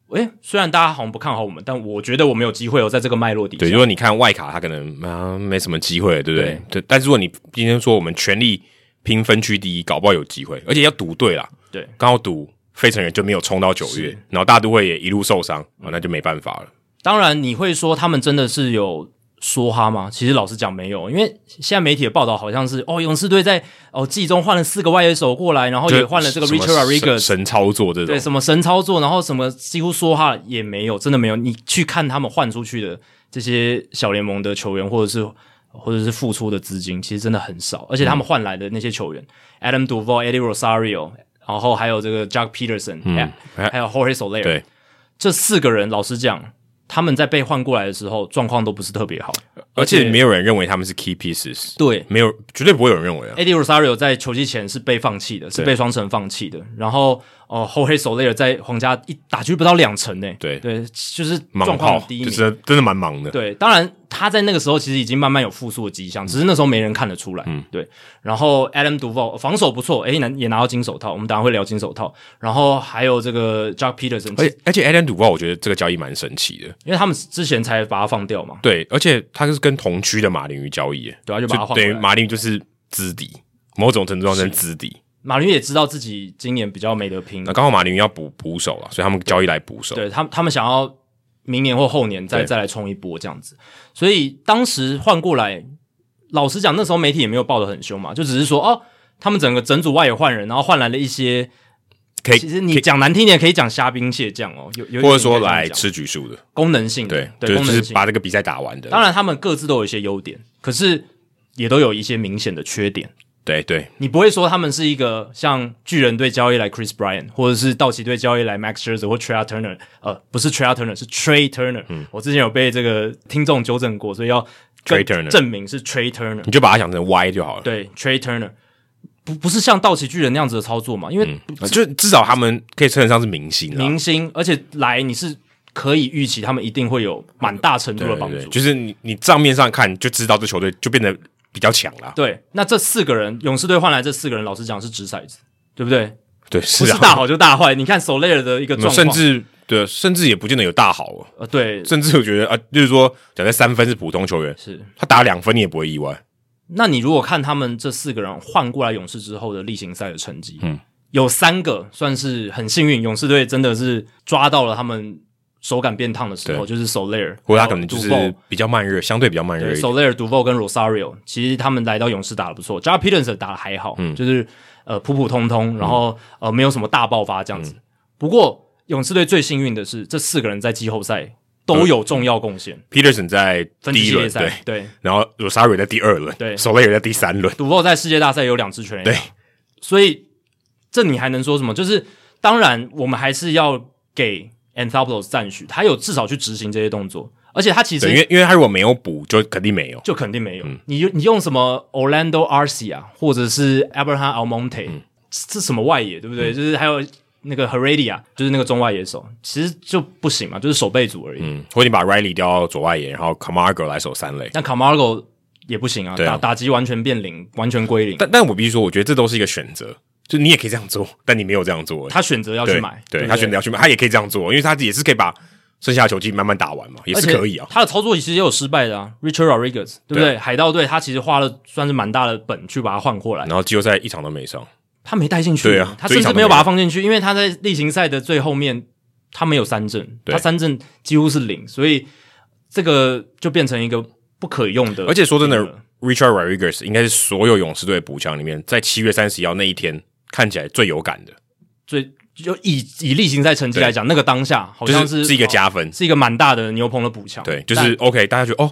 诶，虽然大家好像不看好我们，但我觉得我们有机会哦，在这个脉络底下。对，如果你看外卡，他可能啊没什么机会，对不对？对。但是如果你今天说我们全力拼分区第一，搞不好有机会，而且要赌对啦。对，刚好赌费城人就没有冲到九月，然后大都会也一路受伤，嗯，那就没办法了。当然，你会说他们真的是有。说哈吗？其实老实讲没有，因为现在媒体的报道好像是哦，勇士队在哦季中换了四个外野手过来，然后也换了这个 Richard Rodriguez 神操作这种，对什么神操作，然后什么几乎说哈也没有，真的没有。你去看他们换出去的这些小联盟的球员，或者是或者是付出的资金，其实真的很少。而且他们换来的那些球员、嗯、，Adam Duvall、Eddie Rosario，然后还有这个 Jack Peterson，嗯，还有 Jorge Soler，对，这四个人，老实讲。他们在被换过来的时候，状况都不是特别好，而且没有人认为他们是 key pieces。对，没有，绝对不会有人认为啊。Eddie Rosario 在球季前是被放弃的，是被双城放弃的。然后，哦，Jorge Soler 在皇家一打局不到两成呢。对对，就是状况很低迷，就是真的蛮忙的。对，当然。他在那个时候其实已经慢慢有复苏的迹象，只是那时候没人看得出来。嗯，对。然后 Adam Duvall 防守不错，诶，拿也拿到金手套。我们等下会聊金手套。然后还有这个 Jack Peterson，而且而且 Adam Duvall 我觉得这个交易蛮神奇的，因为他们之前才把他放掉嘛。对，而且他是跟同区的马林鱼交易，对啊，就把他换。对，马林鱼就是资敌，某种程度上是资敌。马林也知道自己今年比较没得拼，那刚好马林要补补手了，所以他们交易来补手。对他们，他们想要。明年或后年再再来冲一波这样子，所以当时换过来，老实讲，那时候媒体也没有报得很凶嘛，就只是说哦，他们整个整组外也换人，然后换来了一些，可以，其实你讲难听一点，可以讲虾兵蟹将哦，有有或者说来吃橘数的功能性的，对，对，就是把这个比赛打完的。当然，他们各自都有一些优点，可是也都有一些明显的缺点。对对，你不会说他们是一个像巨人队交易来 Chris Bryant，或者是道奇队交易来 Max Scherzer 或 Trey Turner，呃，不是 Trey Turner，是 Trey Turner。嗯，我之前有被这个听众纠正过，所以要 Trey Turner 证明是 Trey Turner，你就把它想成 Y 就好了。对，Trey Turner 不不是像道奇巨人那样子的操作嘛？因为、嗯、就至少他们可以称得上是明星，明星，而且来你是可以预期他们一定会有蛮大程度的帮助。就是你你账面上看就知道这球队就变得。比较强啦，对，那这四个人，勇士队换来这四个人，老实讲是掷骰子，对不对？对，是不是大好就大坏。你看 Soler 的一个状况，甚至对，甚至也不见得有大好啊。呃，对，甚至我觉得啊，就是说，假设三分是普通球员，是他打两分你也不会意外。那你如果看他们这四个人换过来勇士之后的例行赛的成绩，嗯，有三个算是很幸运，勇士队真的是抓到了他们。手感变烫的时候，就是 Soler，或者他可能就是比较慢热，相对比较慢热。Soler、Duvall 跟 Rosario，其实他们来到勇士打的不错。j a r Peterson 打的还好，嗯，就是呃普普通通，然后、嗯、呃没有什么大爆发这样子。嗯、不过勇士队最幸运的是，这四个人在季后赛都有重要贡献。Peterson 在第一轮赛，对，对，然后 Rosario 在第二轮，对，Soler 在第三轮，Duvall 在世界大赛有两支全垒打，对，所以这你还能说什么？就是当然，我们还是要给。Anthopoulos 赞许，他有至少去执行这些动作，而且他其实因为因为他如果没有补，就肯定没有，就肯定没有。嗯、你你用什么 Orlando Arcia 或者是 Abraham Almonte，、嗯、这什么外野对不对？嗯、就是还有那个 Heredia，就是那个中外野手，其实就不行嘛，就是守备组而已。嗯，或者你把 Riley 调到左外野，然后 Camargo 来守三垒，那 Camargo 也不行啊，啊打打击完全变零，完全归零。但但我必须说，我觉得这都是一个选择。就你也可以这样做，但你没有这样做。他选择要去买，对，他选择要去买，他也可以这样做，因为他也是可以把剩下的球季慢慢打完嘛，也是可以啊。他的操作其实也有失败的啊，Richard Rodriguez，对不对？海盗队他其实花了算是蛮大的本去把他换过来，然后季后赛一场都没上，他没带进去，对啊，他甚至没有把他放进去，因为他在例行赛的最后面他没有三振，他三振几乎是零，所以这个就变成一个不可用的。而且说真的，Richard Rodriguez 应该是所有勇士队补强里面，在七月三十一号那一天。看起来最有感的，最就以以例行赛成绩来讲，那个当下好像是、就是、是一个加分，哦、是一个蛮大的牛棚的补强。对，就是 OK，大家觉得哦，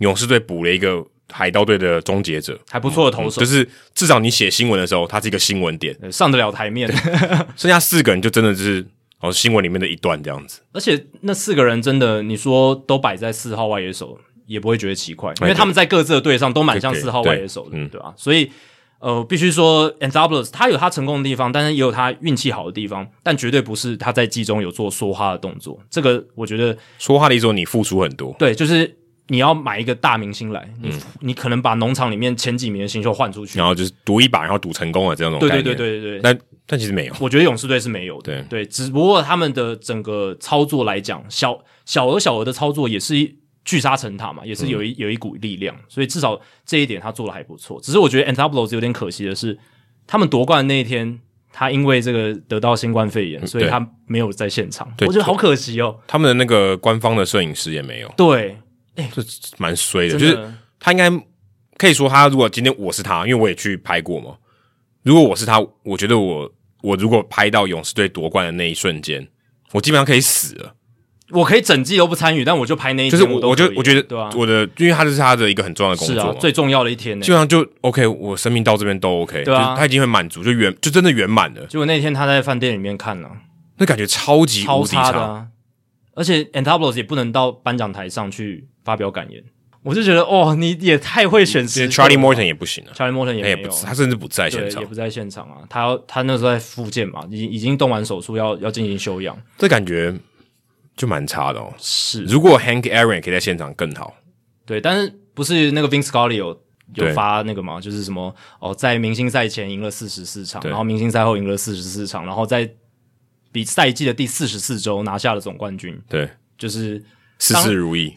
勇士队补了一个海盗队的终结者，还不错的投手、嗯嗯，就是至少你写新闻的时候，它是一个新闻点，上得了台面。<laughs> 剩下四个人就真的就是哦新闻里面的一段这样子。而且那四个人真的，你说都摆在四号外野手，也不会觉得奇怪，因为他们在各自的队上都蛮像四号外野手的，对吧？所以呃，必须说 Anthopoulos 他有他成功的地方，但是也有他运气好的地方，但绝对不是他在季中有做说话的动作。这个我觉得说话的意思说你付出很多，对，就是。你要买一个大明星来，你、嗯、你可能把农场里面前几名的新秀换出去，然后就是赌一把，然后赌成功了这种对对对对对对。但但其实没有，我觉得勇士队是没有的。对对，只不过他们的整个操作来讲，小小额小额的操作也是聚沙成塔嘛，也是有一、嗯、有一股力量，所以至少这一点他做的还不错。只是我觉得 Anthopoulos 有点可惜的是，他们夺冠的那一天，他因为这个得到新冠肺炎，所以他没有在现场。我觉得好可惜哦。他们的那个官方的摄影师也没有。对。哎，这蛮衰的，的，就是他应该可以说，他如果今天我是他，因为我也去拍过嘛。如果我是他，我觉得我我如果拍到勇士队夺冠的那一瞬间，我基本上可以死了。我可以整季都不参与，但我就拍那一天，就是我，我就我觉得，对啊，我的，因为他这是他的一个很重要的工作，是啊，最重要的一天呢，基本上就 OK，我生命到这边都 OK，对啊，他已经很满足，就圆，就真的圆满了。结果那天他在饭店里面看了，那感觉超级超差的啊，而且 Anthopoulos 也不能到颁奖台上去发表感言。我就觉得，哦，你也太会选词。Charlie Morton 也不行了，Charlie Morton 也没有，也他甚至不在现场，也不在现场啊。他要他那时候在复健嘛，已经已经动完手术，要要进行休养。这感觉就蛮差的哦。是，如果 Hank Aaron 可以在现场更好。对，但是不是那个 Vince Scully 有有发那个嘛？就是什么哦，在明星赛前赢了四十四场，然后明星赛后赢了四十四场，然后在比赛季的第四十四周拿下了总冠军。对，就是事事如意。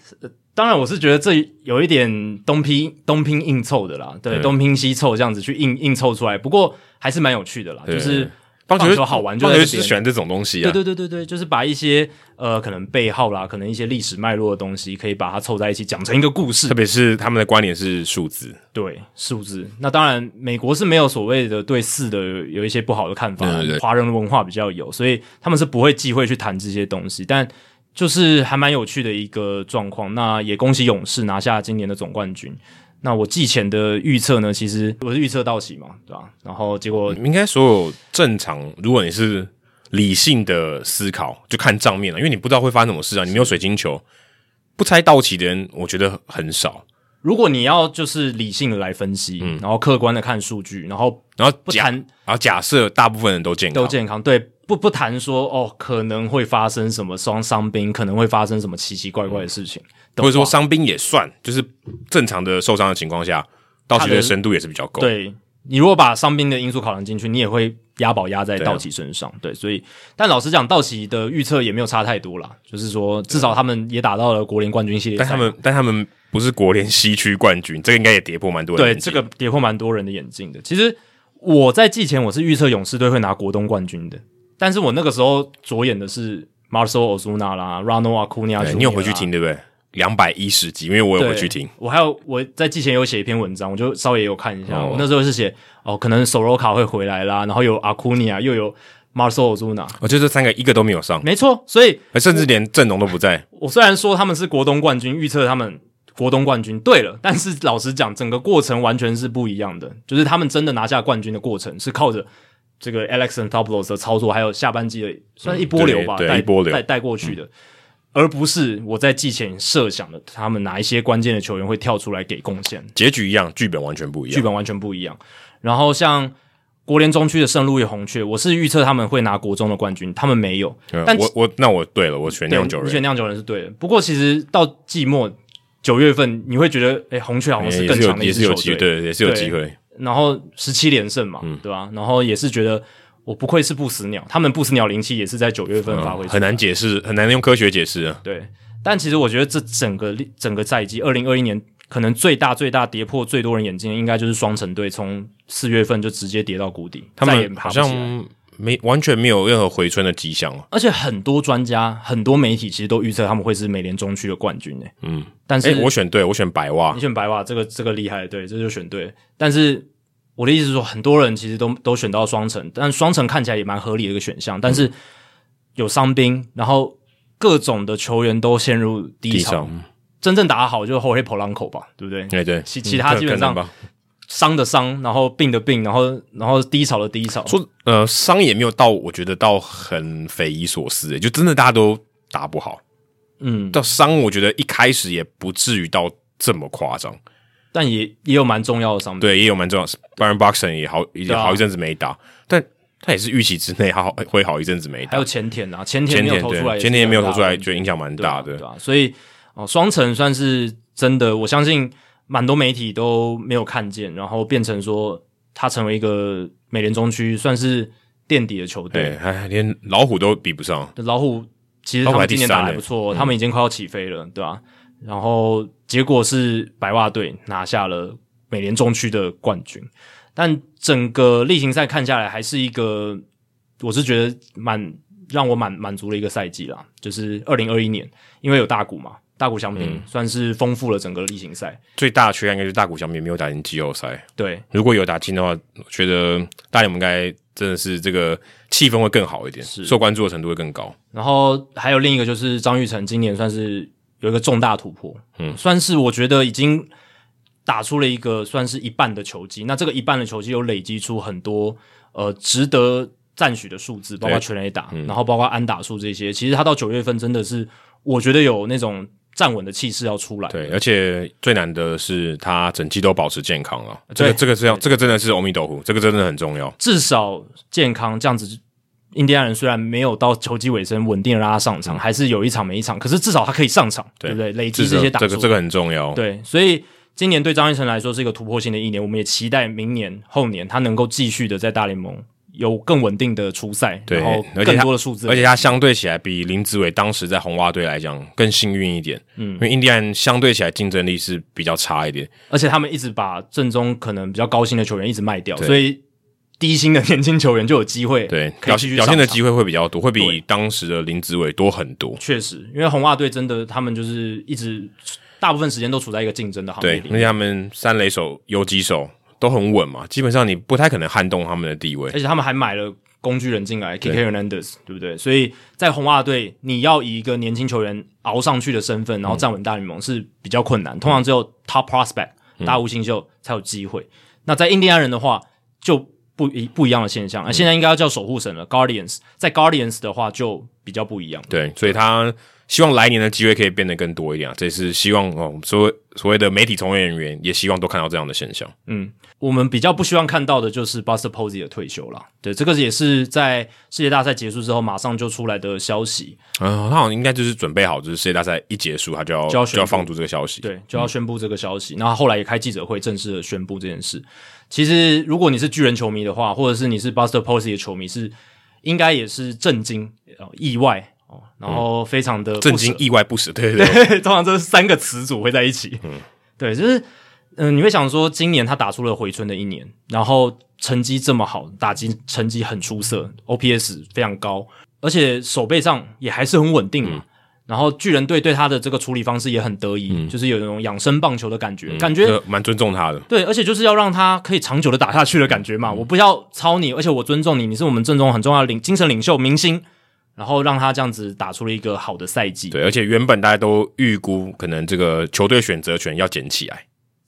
当然，我是觉得这有一点东拼东拼硬凑的啦，对，东拼西凑这样子去硬硬凑出来，不过还是蛮有趣的啦。就是棒球好玩，就在这边，是喜欢这种东西啊。对对对对对，就是把一些呃可能背号啦，可能一些历史脉络的东西，可以把它凑在一起讲成一个故事。特别是他们的关联是数字，对数字。那当然，美国是没有所谓的对四的有一些不好的看法，华人文化比较有，所以他们是不会忌讳去谈这些东西，但。就是还蛮有趣的一个状况，那也恭喜勇士拿下今年的总冠军。那我季前的预测呢，其实我是预测到期嘛，对吧？然后结果应该所有正常，如果你是理性的思考，就看账面了，因为你不知道会发生什么事啊，你没有水晶球，不猜到期的人，我觉得很少。如果你要就是理性的来分析，嗯，然后客观的看数据，然后然后不谈，然后假设大部分人都健康，都健康，对。不不谈说哦，可能会发生什么双伤兵，可能会发生什么奇奇怪怪的事情，或者说伤兵也算，就是正常的受伤的情况下，道奇的深度也是比较够。对，你如果把伤兵的因素考量进去，你也会押宝押在道奇身上。对，啊、对，所以但老实讲，道奇的预测也没有差太多啦，就是说至少他们也打到了国联冠军系列赛，但他们但他们不是国联西区冠军，这个应该也跌破蛮多人的眼镜。对，这个跌破蛮多人的眼镜的。其实我在季前我是预测勇士队会拿国东冠军的。但是我那个时候着眼的是 Marcell Ozuna 啦，Ronald Acuna，你有回去听对不对？两百一十集，因为我有回去听。我还有我在季前有写一篇文章，我就稍微也有看一下。哦、我那时候是写哦，可能 Soroka 会回来啦，然后有 Acuna，又有 Marcell Ozuna。我觉得这三个一个都没有上，没错。所以甚至连阵容都不在我。我虽然说他们是国东冠军，预测他们国东冠军对了，但是老实讲，整个过程完全是不一样的。就是他们真的拿下冠军的过程是靠着。这个 Alex Anthopoulos 的操作，还有下半季的算一波流吧，带一波流带带过去的，嗯，而不是我在季前设想的他们哪一些关键的球员会跳出来给贡献。结局一样，剧本完全不一样，剧本完全不一样。然后像国联中区的圣路易红雀，我是预测他们会拿国中的冠军，他们没有。嗯、但我我那我对了，我选酿酒人，你选酿酒人是对的。不过其实到季末九月份，你会觉得，哎，红雀好像是更强的一支球队，对，也是有机会。然后十七连胜嘛，嗯，对吧？然后也是觉得我不愧是不死鸟，他们不死鸟灵气也是在九月份发挥、嗯，很难解释，很难用科学解释啊。对，但其实我觉得这整个整个赛季，二零二一年可能最大最大跌破最多人眼镜，应该就是双城队从四月份就直接跌到谷底，他们好像。没完全没有任何回春的迹象，而且很多专家、很多媒体其实都预测他们会是美联中区的冠军诶。嗯，但是、欸、我选对，我选白袜，你选白袜，这个这个厉害，对，这就选对。但是我的意思是说，很多人其实都都选到双城，但双城看起来也蛮合理的一个选项。但是有伤兵，然后各种的球员都陷入低潮，真正打好就是 Jorge Polanco 吧，对不对？对对，其其他基本上。伤的伤，然后病的病，然后然后低潮的低潮。说呃，伤也没有到，我觉得到很匪夷所思诶，就真的大家都打不好。嗯，到伤，我觉得一开始也不至于到这么夸张，但也也有蛮重要的伤病，对，也有蛮重要的。Byron Buxton 也好，已经好一阵子没打，啊、但他也是预期之内，好会好一阵子没打。还有前田啊，前田没有投出来，前田也没有投出来，觉得影响蛮大的，对吧？所以哦，双城算是真的，我相信蛮多媒体都没有看见，然后变成说他成为一个美联中区算是垫底的球队，哎，连老虎都比不上。老虎其实他们今年打得还不错，他们已经快要起飞了，对吧、啊？然后结果是白袜队拿下了美联中区的冠军，但整个例行赛看下来还是一个，我是觉得蛮让我满满足的一个赛季啦。就是二零二一年，因为有大谷嘛，大谷翔平算是丰富了整个例行赛。嗯、最大的缺憾应该是大谷翔平没有打进季后赛。对，如果有打进的话，我觉得大联盟应该真的是这个气氛会更好一点，是受关注的程度会更高。然后还有另一个就是张玉成，今年算是。有一个重大突破，嗯，算是我觉得已经打出了一个算是一半的球技。那这个一半的球技有累积出很多呃值得赞许的数字，包括全垒打，嗯、然后包括安打数这些。其实他到九月份真的是我觉得有那种站稳的气势要出来。对，而且最难的是他整季都保持健康了。这个这个是要，这个真的是阿弥陀佛，这个真的很重要。至少健康这样子。印第安人虽然没有到球季尾声稳定的让他上场，还是有一场没一场，可是至少他可以上场，对，对不对？累积这些打数，这个这个很重要。对，所以今年对张一成来说是一个突破性的一年，我们也期待明年后年他能够继续的在大联盟有更稳定的出赛，对，然后更多的数字，而且他相对起来比林子伟当时在红袜队来讲更幸运一点，嗯，因为印第安相对起来竞争力是比较差一点，而且他们一直把正中可能比较高薪的球员一直卖掉，所以。低薪的年轻球员就有机会，对，表现表现的机会会比较多，会比当时的林子伟多很多。确实，因为红袜队真的，他们就是一直大部分时间都处在一个竞争的行列里。对，而且他们三垒手、游击手都很稳嘛，基本上你不太可能撼动他们的地位。而且他们还买了工具人进来，Kike Hernandez，对不对？所以在红袜队，你要以一个年轻球员熬上去的身份，然后站稳大联盟是比较困难。通常只有 Top Prospect 大物新秀才有机会。那在印第安人的话，就不一不一样的现象，那、嗯、现在应该要叫守护神了。Guardians 在 Guardians 的话就比较不一样，对，所以他希望来年的机会可以变得更多一点啊。这是希望哦，所谓所谓的媒体从业人员也希望都看到这样的现象。嗯，我们比较不希望看到的就是 Buster Posey 的退休了。对，这个也是在世界大赛结束之后马上就出来的消息。嗯，他好像应该就是准备好，就是世界大赛一结束，他就要就要，放出这个消息，对，就要宣布这个消息。那、后来也开记者会，正式的宣布这件事。其实，如果你是巨人球迷的话，或者是你是 Buster Posey 的球迷，是应该也是震惊、意外哦，然后非常的震惊、意外、不舍，对对对，<laughs> 对，通常这三个词组会在一起。嗯，对，就是嗯、呃，你会想说，今年他打出了回春的一年，然后成绩这么好，打击成绩很出色，OPS 非常高，而且手背上也还是很稳定嘛。嗯然后巨人队对他的这个处理方式也很得意，嗯、就是有那种养生棒球的感觉，嗯、感觉蛮尊重他的。对，而且就是要让他可以长久的打下去的感觉嘛。嗯、我不要操你，而且我尊重你，你是我们阵中很重要的领精神领袖明星，然后让他这样子打出了一个好的赛季。对，而且原本大家都预估可能这个球队选择权要捡起来。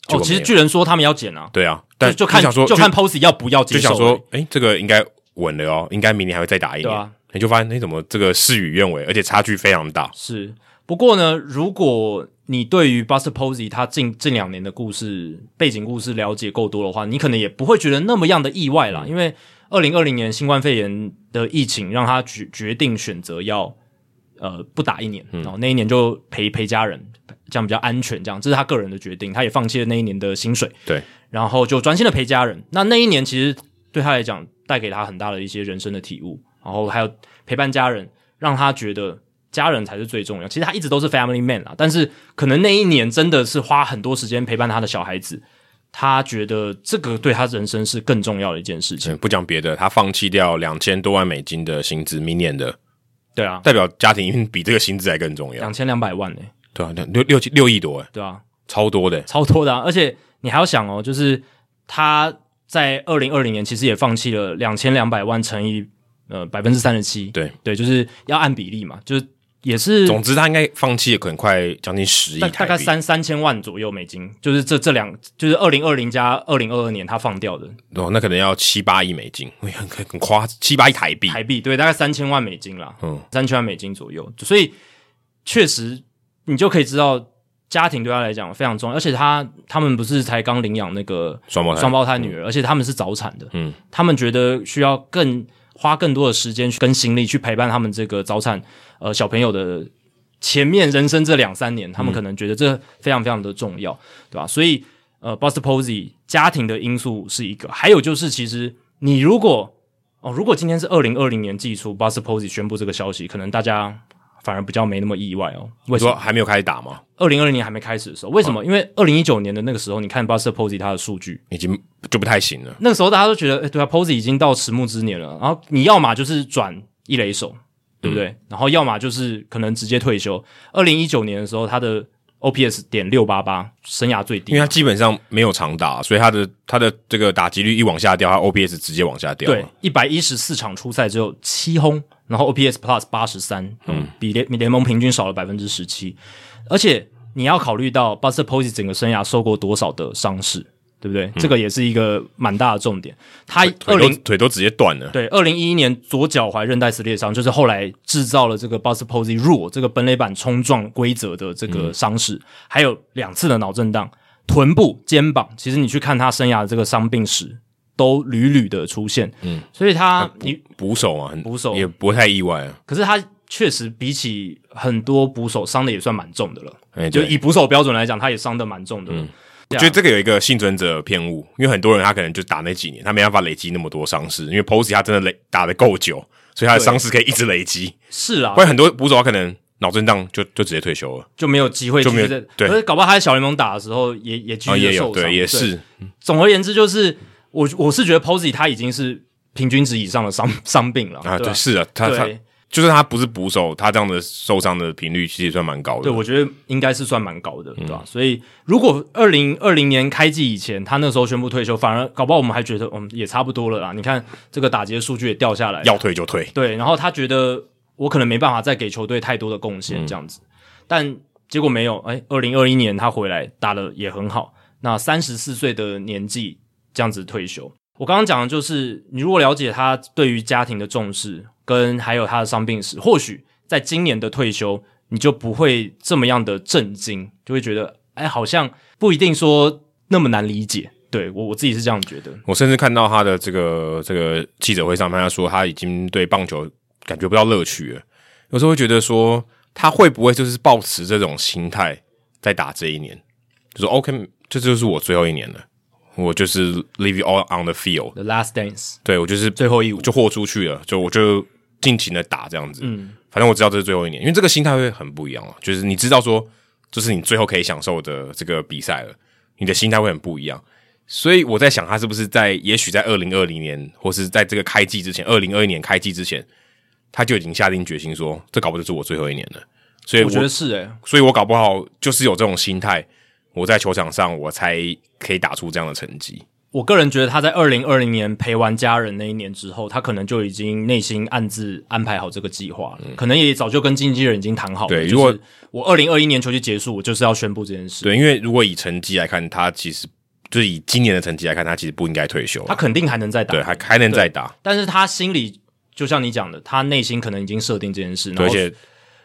哦，其实巨人说他们要捡啊。对啊，但就，就看就，就看 Posey 要不要接受。就想说，哎，这个应该稳了哦，应该明年还会再打一年。对啊。你就发现，你怎么这个事与愿违，而且差距非常大。是，不过呢，如果你对于 Buster Posey 他近近两年的故事背景故事了解够多的话，你可能也不会觉得那么样的意外啦。嗯、因为二零二零年新冠肺炎的疫情让他决决定选择要呃不打一年，然后那一年就陪陪家人，这样比较安全。这样这是他个人的决定，他也放弃了那一年的薪水。对，然后就专心的陪家人。那那一年其实对他来讲带给他很大的一些人生的体悟。然后还有陪伴家人，让他觉得家人才是最重要。其实他一直都是 family man 啦，但是可能那一年真的是花很多时间陪伴他的小孩子，他觉得这个对他人生是更重要的一件事情。不讲别的，他放弃掉两千多万美金的薪资，明年的，对啊，代表家庭一定比这个薪资还更重要。两千两百万呢、欸？对啊，六六六亿多诶，对啊，超多的，超多的啊！而且你还要想哦，就是他在二零二零年其实也放弃了两千两百万乘以。呃，百分之三十七，对对，就是要按比例嘛，就是也是。总之，他应该放弃了可能快将近十亿，大概三三千万左右美金，就是这这两，就是二零二零加二零二二年他放掉的。哦，那可能要七八亿美金，很很很夸，七八亿台币，台币对，大概三千万美金啦，嗯，三千万美金左右。所以确实，你就可以知道，家庭对他来讲非常重要，而且他他们不是才刚领养那个双胞胎双胞胎女儿，嗯、而且他们是早产的，嗯，他们觉得需要更花更多的时间去跟心力去陪伴他们这个早产呃小朋友的前面人生这两三年，他们可能觉得这非常非常的重要，对吧？所以呃，Buster Posey 家庭的因素是一个，还有就是其实你如果哦，如果今天是二零二零年寄出，Buster Posey 宣布这个消息，可能大家反而比较没那么意外哦。为什么？还没有开始打吗？二零二零年还没开始的时候，为什么？哦、因为二零一九年的那个时候，你看 Buster Posey 他的数据已经就不太行了。那个时候大家都觉得，哎，对啊，Posey 已经到迟暮之年了。然后你要么就是转一垒手，对不对？嗯、然后要么就是可能直接退休。二零一九年的时候，他的 OPS 点六八八，生涯最低，因为他基本上没有长打，所以他的他的这个打击率一往下掉，他 OPS 直接往下掉。对，一百一十四场出赛只有七轰，然后 OPS Plus 八十三，嗯，比联联盟平均少了百分之十七。而且你要考虑到 Buster Posey 整个生涯受过多少的伤势。对不对？嗯、这个也是一个蛮大的重点。他二零腿都直接断了。对，二零一一年左脚踝韧带撕裂伤，就是后来制造了这个 Buster Posey Rule 这个本垒板冲撞规则的这个伤势，嗯、还有两次的脑震荡，臀部、肩膀，其实你去看他生涯的这个伤病史，都屡屡的出现。嗯，所以他你捕手啊，很捕手也不太意外啊。可是他确实比起很多捕手伤的也算蛮重的了。欸、就以捕手标准来讲，他也伤的蛮重的。嗯我觉得这个有一个幸存者偏误，因为很多人他可能就打那几年，他没办法累积那么多伤势，因为 Posey 他真的累打的够久，所以他的伤势可以一直累积。是啊，不然很多捕手他可能脑震荡就就直接退休了，就没有机会，就没有对。可是搞不好他在小联盟打的时候也也继续受伤，也是。总而言之，就是我我是觉得 Posey 他已经是平均值以上的伤 <laughs> 伤病了啊，对，是啊，他他。就是他不是捕手，他这样的受伤的频率其实也算蛮高的。对，我觉得应该是算蛮高的，对吧？嗯、所以如果二零二零年开季以前，他那时候宣布退休，反而搞不好我们还觉得，嗯，也差不多了啦。你看这个打击数据也掉下来，要退就退。对，然后他觉得我可能没办法再给球队太多的贡献，这样子。嗯、但结果没有，哎，二零二一年他回来打的也很好。那三十四岁的年纪这样子退休，我刚刚讲的就是，你如果了解他对于家庭的重视。跟还有他的伤病史，或许在今年的退休，你就不会这么样的震惊，就会觉得，哎，好像不一定说那么难理解。对，我我自己是这样觉得。我甚至看到他的这个这个记者会上面，他说他已经对棒球感觉不到乐趣了。有时候会觉得说，他会不会就是抱持这种心态在打这一年，就说 OK，这就是我最后一年了。我就是 leave it all on the field，the last dance。对，我就是最后一舞，就豁出去了，就我就尽情的打这样子。嗯，反正我知道这是最后一年，因为这个心态会很不一样啊。就是你知道说，这是你最后可以享受的这个比赛了，你的心态会很不一样。所以我在想，他是不是在也许在二零二零年，或是在这个开季之前，二零二一年开季之前，他就已经下定决心说，这搞不好就是我最后一年了。所以我，我觉得是诶、欸，所以我搞不好就是有这种心态。我在球场上，我才可以打出这样的成绩。我个人觉得，他在二零二零年陪完家人那一年之后，他可能就已经内心暗自安排好这个计划了，嗯、可能也早就跟经纪人已经谈好了。对，如果我二零二一年球季结束，我就是要宣布这件事。对，因为如果以成绩来看，他其实就是以今年的成绩来看，他其实不应该退休，他肯定还能再打，对，还还能再打。但是他心里就像你讲的，他内心可能已经设定这件事。对，而且，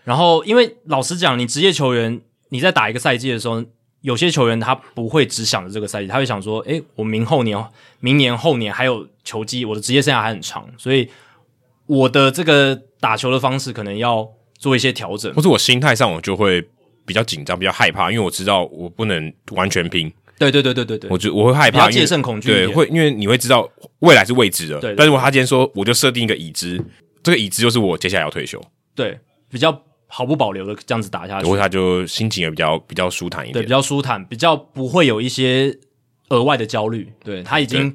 然后因为老实讲，你职业球员你在打一个赛季的时候。有些球员他不会只想着这个赛季，他会想说：“诶，我明后年、明年后年还有球季，我的职业生涯还很长，所以我的这个打球的方式可能要做一些调整，或者我心态上我就会比较紧张、比较害怕，因为我知道我不能完全拼。对对对对对对，我就我会害怕，戒慎恐惧，对，会因为你会知道未来是未知的。对，对，对，但是我他今天说，我就设定一个已知，这个已知就是我接下来要退休。对，比较。毫不保留的这样子打下去，然后他就心情也比较比较舒坦一点，对，比较舒坦，比较不会有一些额外的焦虑。对，他已经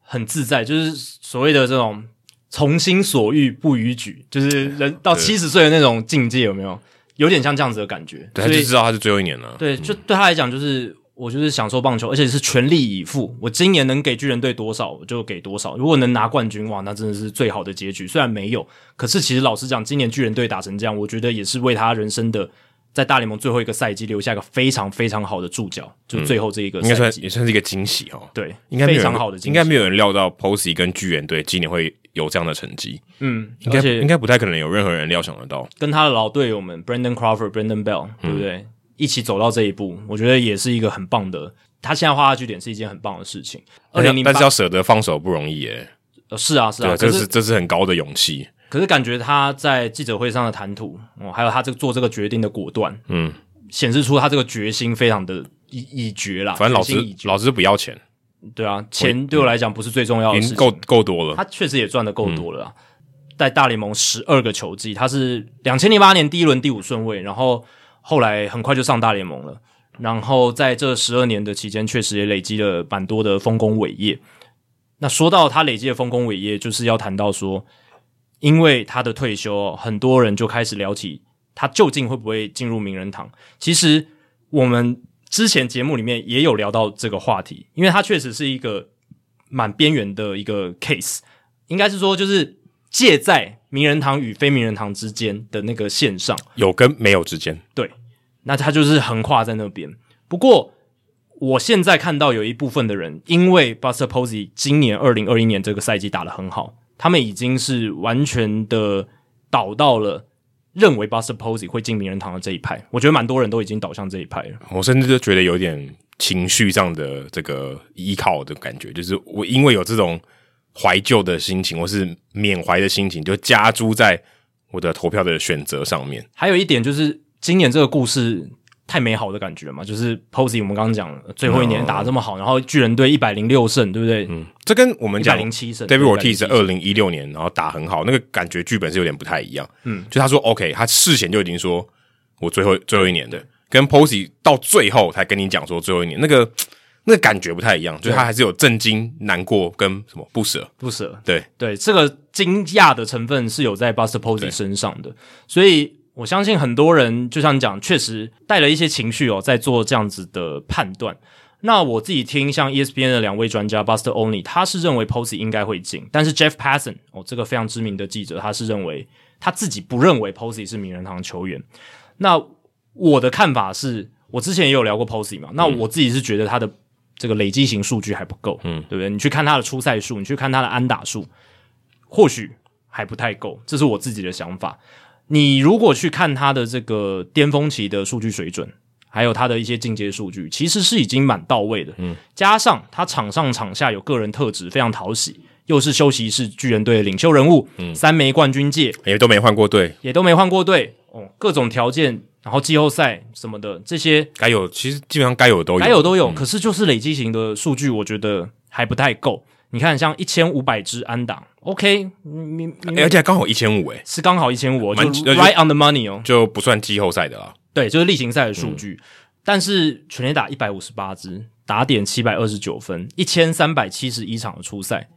很自在，就是所谓的这种从心所欲不逾矩，就是人到七十岁的那种境界，有没有？有点像这样子的感觉。对，他就知道他是最后一年了。对，就对他来讲就是。我就是享受棒球，而且是全力以赴。我今年能给巨人队多少，我就给多少。如果能拿冠军，哇，那真的是最好的结局。虽然没有，可是其实老实讲，今年巨人队打成这样，我觉得也是为他人生的在大联盟最后一个赛季留下一个非常非常好的注脚。就最后这一个，嗯，应该算也算是一个惊喜哦。对，应该非常好的惊喜，应该没有人料到 Posey 跟巨人队今年会有这样的成绩。嗯，应该应该不太可能有任何人料想得到。跟他的老队友们 Brandon Crawford、Brandon Bell，对不对？嗯一起走到这一步，我觉得也是一个很棒的。他现在画下句点是一件很棒的事情。二零零，但是要舍得放手不容易耶。呃，是啊，是啊，这是这是很高的勇气。可是感觉他在记者会上的谈吐，哦，还有他这个做这个决定的果断，嗯，显示出他这个决心非常的已已决啦。反正老师老师不要钱，对啊，钱对我来讲不是最重要的事情，够够多了。他确实也赚的够多了，啊，在大联盟十二个球季，他是两千零八年第一轮第五顺位，然后后来很快就上大联盟了，然后在这十二年的期间，确实也累积了蛮多的丰功伟业。那说到他累积的丰功伟业，就是要谈到说。因为他的退休，很多人就开始聊起他究竟会不会进入名人堂。其实我们之前节目里面也有聊到这个话题，因为他确实是一个蛮边缘的一个 case，应该是说就是借在名人堂与非名人堂之间的那个线上，有跟没有之间。对，那他就是横跨在那边。不过我现在看到有一部分的人，因为 Buster Posey 今年二零二一年这个赛季打得很好。他们已经是完全的倒到了认为 Buster Posey 会进名人堂的这一派，我觉得蛮多人都已经倒向这一派了。我甚至就觉得有点情绪上的这个依靠的感觉，就是我因为有这种怀旧的心情，或是缅怀的心情，就加诸在我的投票的选择上面。还有一点就是，今年这个故事。太美好的感觉嘛，就是 Posey 我们刚刚讲最后一年打的这么好，嗯、然后巨人队一百零六胜，对不对？嗯，这跟我们讲零七胜，David Ortiz 二零一六年，然后打很好，那个感觉剧本是有点不太一样。嗯，就他说 OK，他事前就已经说我最后最后一年的，跟 Posey 到最后才跟你讲说最后一年，那个那感觉不太一样，就是他还是有震惊、难过跟什么不舍、不舍。对对，这个惊讶的成分是有在 Buster Posey 身上的，所以。我相信很多人就像你讲，确实带了一些情绪哦，在做这样子的判断。那我自己听像 ESPN 的两位专家 Buster Olney，他是认为 Posey 应该会进，但是 Jeff Passan 哦，这个非常知名的记者，他是认为他自己不认为 Posey 是名人堂球员。那我的看法是，我之前也有聊过 Posey 嘛，那我自己是觉得他的这个累积型数据还不够，嗯，对不对？你去看他的出赛数，你去看他的安打数，或许还不太够，这是我自己的想法。你如果去看他的这个巅峰期的数据水准，还有他的一些进阶数据，其实是已经蛮到位的。嗯，加上他场上场下有个人特质非常讨喜，又是休息室巨人队的领袖人物，嗯，三枚冠军戒也都没换过队，也都没换过队哦，各种条件，然后季后赛什么的这些该有，其实基本上该有的都有，该有都有，嗯，可是就是累积型的数据，我觉得还不太够。你看，像一千五百支安打，OK，你你而且刚好一千五，诶，是刚好一千五，就 right on the money 哦，就不算季后赛的啦。对，就是例行赛的数据。嗯、但是全年打一百五十八支，打点七百二十九分，一千三百七十一场的初赛，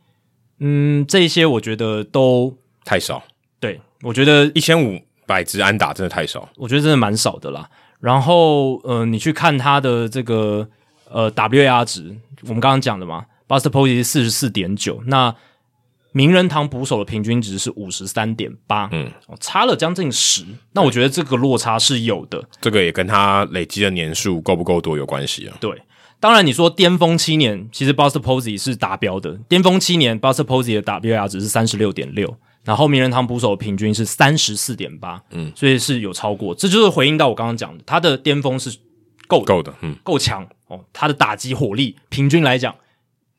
嗯，这些我觉得都太少。对，我觉得一千五百支安打真的太少，我觉得真的蛮少的啦。然后，呃，你去看他的这个呃 WAR 值，我们刚刚讲的嘛。Buster Posey 是四十四点九，那名人堂捕手的平均值是五十三点八，嗯，差了将近十。那我觉得这个落差是有的，这个也跟他累积的年数够不够多有关系啊。对，当然你说巅峰七年，其实 Buster Posey 是达标的。巅峰七年，Buster Posey 的 WAR 值是三十六点六，然后名人堂捕手的平均是三十四点八，嗯，所以是有超过。这就是回应到我刚刚讲的，他的巅峰是够够的，嗯，够强哦，他的打击火力平均来讲。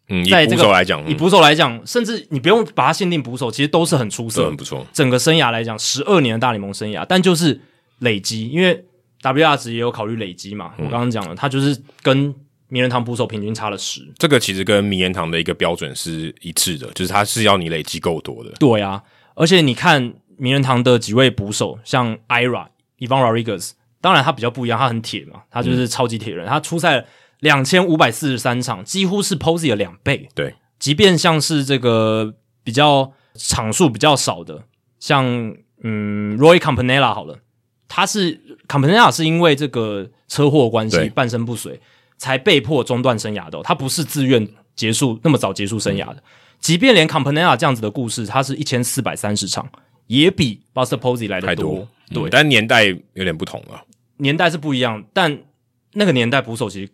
嗯，以捕手来讲，以捕手来讲，甚至你不用把它限定捕手，其实都是很出色，很不错。整个生涯来讲，十二年的大联盟生涯，但就是累积，因为 WR 值也有考虑累积嘛。我刚刚讲了，他就是跟名人堂捕手平均差了十。这个其实跟名人堂的一个标准是一致的，就是他是要你累积够多的。对啊，而且你看名人堂的几位捕手，像 Ira、Ivan Rodriguez，当然他比较不一样，他很铁嘛，他就是超级铁人，他出赛了。两千五百四十三场，几乎是 Posey 的两倍。对，即便像是这个比较场数比较少的，像嗯 Roy Campanella 好了，他是 Campanella 是因为这个车祸关系半身不遂，才被迫中断生涯的，他不是自愿结束那么早结束生涯的。嗯、即便连 Campanella 这样子的故事，它是一千四百三十场，也比 Buster Posey 来的多。多对、嗯，但年代有点不同了，年代是不一样，但那个年代捕手其实。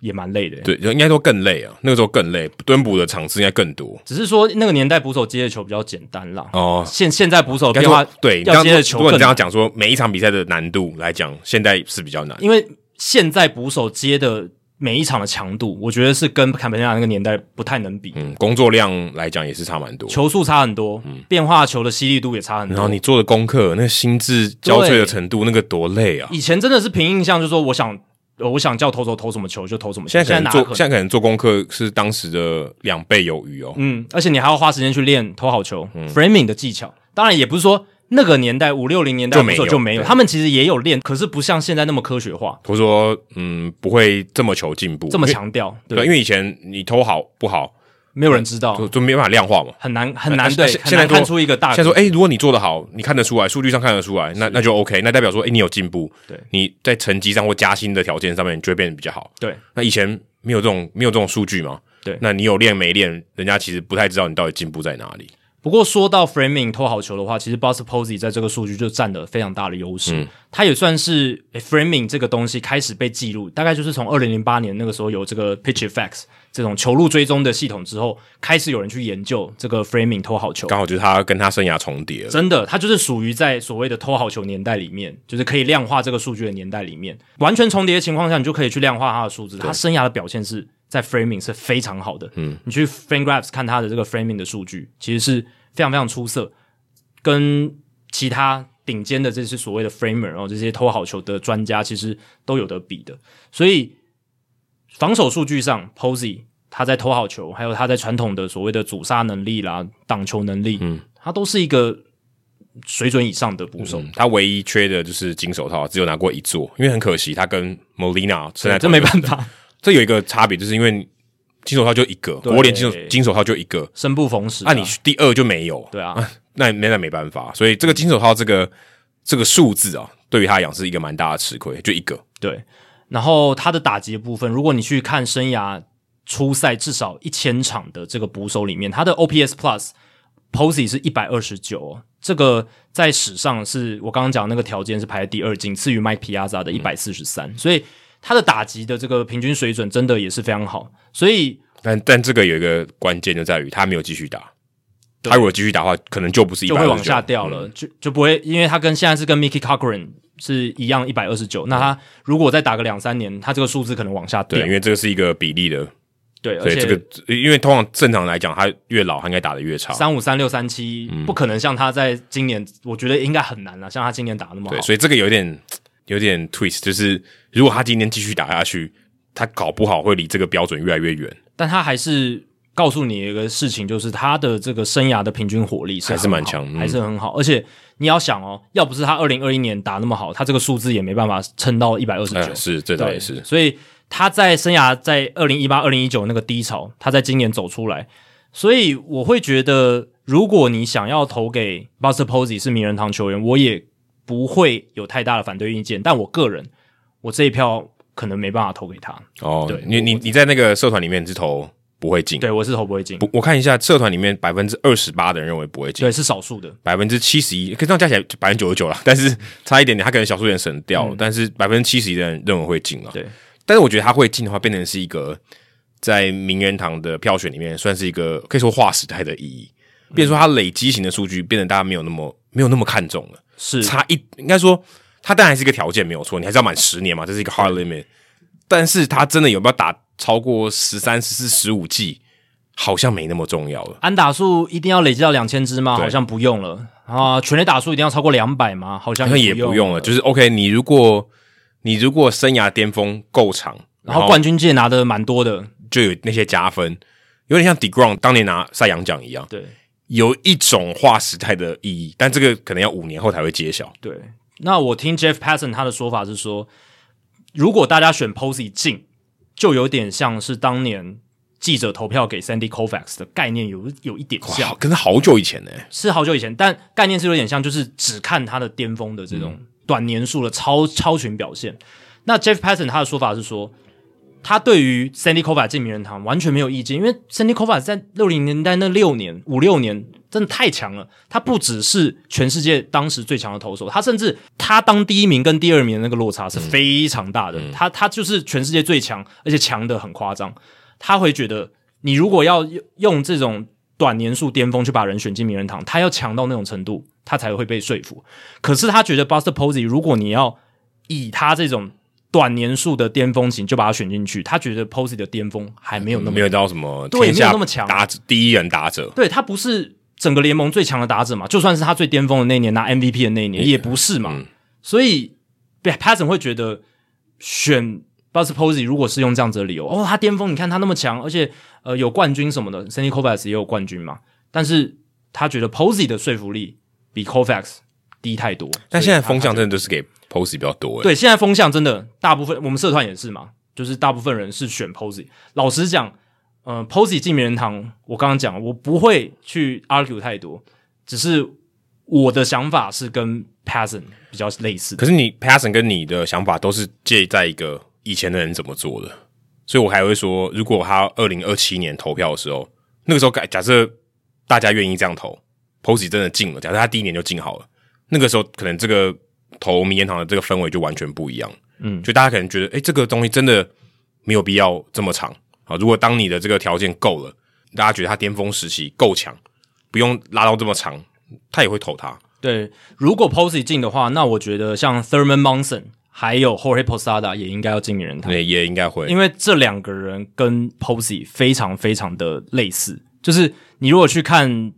也蛮累的，对，应该说更累啊。那个时候更累，蹲捕的场次应该更多。只是说那个年代捕手接的球比较简单啦。哦，现现在捕手变化，对，要接的球。如果你这样讲说，每一场比赛的难度来讲，现在是比较难，因为现在捕手接的每一场的强度，我觉得是跟坎培纳那个年代不太能比。嗯，工作量来讲也是差蛮多，球速差很多，嗯，变化球的犀利度也差很多。然后你做的功课，那个心智交瘁的程度，那个多累啊！以前真的是凭印象，就是说我想。我想叫投手投什么球就投什么球。现在可能做，现在，现在可能做功课是当时的两倍有余哦。嗯，而且你还要花时间去练投好球、嗯、framing 的技巧。当然，也不是说那个年代五六零年代就没有，就没有。他们其实也有练，可是不像现在那么科学化。或者说，嗯，不会这么求进步，这么强调。对，因为以前你投好不好。没有人知道，就就没办法量化嘛，很难很难对。现在看出一个大，现在说，哎，如果你做得好，你看得出来，数据上看得出来，那那就 OK，那代表说，哎，你有进步，对，你在成绩上或加薪的条件上面，你就会变得比较好。对，那以前没有这种没有这种数据嘛？对，那你有练没练，人家其实不太知道你到底进步在哪里。不过说到 framing 投好球的话，其实 Buster Posey 在这个数据就占了非常大的优势。嗯，他也算是 framing 这个东西开始被记录，大概就是从二零零八年那个时候有这个 Pitch-Effects 这种球路追踪的系统之后，开始有人去研究这个 framing 投好球。刚好就是他跟他生涯重叠了，真的，他就是属于在所谓的投好球年代里面，就是可以量化这个数据的年代里面，完全重叠的情况下，你就可以去量化他的数字。他生涯的表现是在 framing 是非常好的。嗯，你去 FanGraphs 看他的这个 framing 的数据，其实是。非常非常出色，跟其他顶尖的这些所谓的 framer，然后这些偷好球的专家其实都有得比的。所以防守数据上，Posey 他在偷好球，还有他在传统的所谓的阻杀能力啦、挡球能力，嗯，他都是一个水准以上的捕手。嗯，他唯一缺的就是金手套，只有拿过一座，因为很可惜，他跟 Molina 现在这没办法。这有一个差别，就是因为。金手套就一个，国联金手金手套就一个，生不逢时。那、啊、你第二就没有，对啊，啊那那那没办法。所以这个金手套这个这个数字啊，对于他来讲是一个蛮大的吃亏，就一个。对，然后他的打击的部分，如果你去看生涯初赛至少一千场的这个捕手里面，他的 OPS Plus Posey 是一百二十九，这个在史上是我刚刚讲那个条件是排在第二，仅次于 Mike Piazza 的一百四十三，所以。他的打击的这个平均水准真的也是非常好，所以但但这个有一个关键就在于他没有继续打，他如果继续打的话，可能就不是一百就会往下掉了，嗯、就就不会，因为他跟现在是跟 Mickey Cochrane 是一样一百二十九，那他如果再打个两三年，他这个数字可能往下掉，对，因为这个是一个比例的，对，而且这个因为通常正常来讲，他越老他应该打的越差，三五三六三七，不可能像他在今年，我觉得应该很难了，像他今年打那么好，对，所以这个有点。有点 twist，就是如果他今天继续打下去，他搞不好会离这个标准越来越远。但他还是告诉你一个事情，就是他的这个生涯的平均火力是还是蛮强，还是很好。而且你要想哦，要不是他二零二一年打那么好，他这个数字也没办法撑到一百二十九。是，这倒也是。所以他在生涯在二零一八、二零一九那个低潮，他在今年走出来。所以我会觉得，如果你想要投给 Buster Posey 是名人堂球员，我也。不会有太大的反对意见，但我个人，我这一票可能没办法投给他。哦，对，你你你在那个社团里面是投不会进？对，我是投不会进。我看一下社团里面百分之二十八的人认为不会进，对，是少数的，百分之七十一，可以这样加起来百分之九十九了，但是差一点点，他可能小数点省掉了，嗯、但是百分之七十一的人认为会进了。对，但是我觉得他会进的话，变成是一个在名人堂的票选里面算是一个可以说划时代的意义，变成说他累积型的数据变得大家没有那么没有那么看重了。是差一，应该说，他当然还是一个条件没有错，你还是要满十年嘛，这是一个 hard limit。但是他真的有没有打超过十三、十四、十五季，好像没那么重要了。安打数一定要累积到两千支吗？好像不用了啊。全垒打数一定要超过两百吗？好像也不用了。就是 OK，你如果你如果生涯巅峰够长，然后冠军戒拿的蛮多的，就有那些加分，有点像 DeGrom 当年拿赛扬奖一样。对。有一种划时代的意义，但这个可能要五年后才会揭晓。对，那我听 Jeff Passon 他的说法是说，如果大家选 Posey 进，就有点像是当年记者投票给 Sandy Koufax 的概念有，有有一点像，可是好久以前呢，是好久以前，但概念是有点像，就是只看他的巅峰的这种短年数的超超群表现。那 Jeff Passon 他的说法是说。他对于 Sandy Koufax 进名人堂完全没有意见，因为 Sandy Koufax 在六零年代那六年五六年真的太强了。他不只是全世界当时最强的投手，他甚至他当第一名跟第二名的那个落差是非常大的。嗯、他他就是全世界最强，而且强的很夸张。他会觉得，你如果要用这种短年数巅峰去把人选进名人堂，他要强到那种程度，他才会被说服。可是他觉得 Buster Posey，如果你要以他这种短年数的巅峰型就把他选进去，他觉得 Posey 的巅峰还没有那么、嗯、没有到什么对，没有那么强，打第一人打者，对他不是整个联盟最强的打者嘛？就算是他最巅峰的那一年拿 MVP 的那一年，也不是嘛。嗯、所以 Passan 会觉得选 Buster Posey 如果是用这样子的理由，哦，他巅峰，你看他那么强，而且呃有冠军什么的，Sandy Koufax 也有冠军嘛，但是他觉得 Posey 的说服力比 Koufax 低太多。但现在风向真的就是给 Posey 比较多，对，现在风向真的大部分我们社团也是嘛，就是大部分人是选 Posey。老实讲，呃，Posey 进名人堂，我刚刚讲，我不会去 argue 太多，只是我的想法是跟 Passan 比较类似。可是你 Passan 跟你的想法都是借在一个以前的人怎么做的，所以我还会说，如果他二零二七年投票的时候，那个时候改假设大家愿意这样投，Posey 真的进了，假设他第一年就进好了，那个时候可能这个。投名人堂的这个氛围就完全不一样，嗯，就大家可能觉得，哎、欸，这个东西真的没有必要这么长啊。如果当你的这个条件够了，大家觉得他巅峰时期够强，不用拉到这么长，他也会投他。对，如果 Posey 进的话，那我觉得像 Thurman Munson 还有 Jorge Posada 也应该要进名人堂，对，也应该会，因为这两个人跟 Posey 非常非常的类似，就是你如果去看。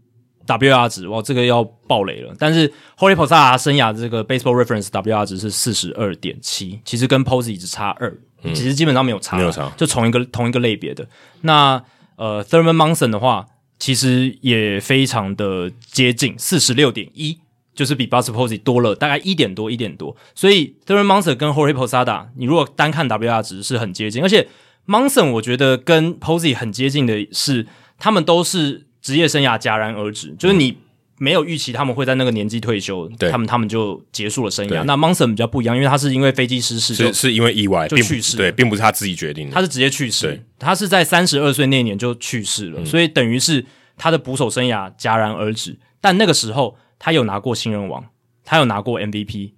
WR 值哇，这个要爆雷了。但是 Jorge Posada 生涯的这个 Baseball Reference WR 值是四十二点七，其实跟 Posey 只差二、嗯，其实基本上没有差，没有差，就同一个同一个类别的。那呃，Thurman Munson 的话，其实也非常的接近，四十六点一，就是比 Buster Posey 多了大概一点多一点多。所以 Thurman Munson 跟 Jorge Posada，你如果单看 WR 值是很接近，而且 Munson 我觉得跟 Posey 很接近的是，他们都是。职业生涯戛然而止，就是你没有预期他们会在那个年纪退休，对。他们他们就结束了生涯。那 Monson 比较不一样，因为他是因为飞机失事，是是因为意外就去世，对，并不是他自己决定的，他是直接去世，他是在三十二岁那年就去世了，嗯、所以等于是他的捕手生涯戛然而止。但那个时候他有拿过新人王，他有拿过 MVP，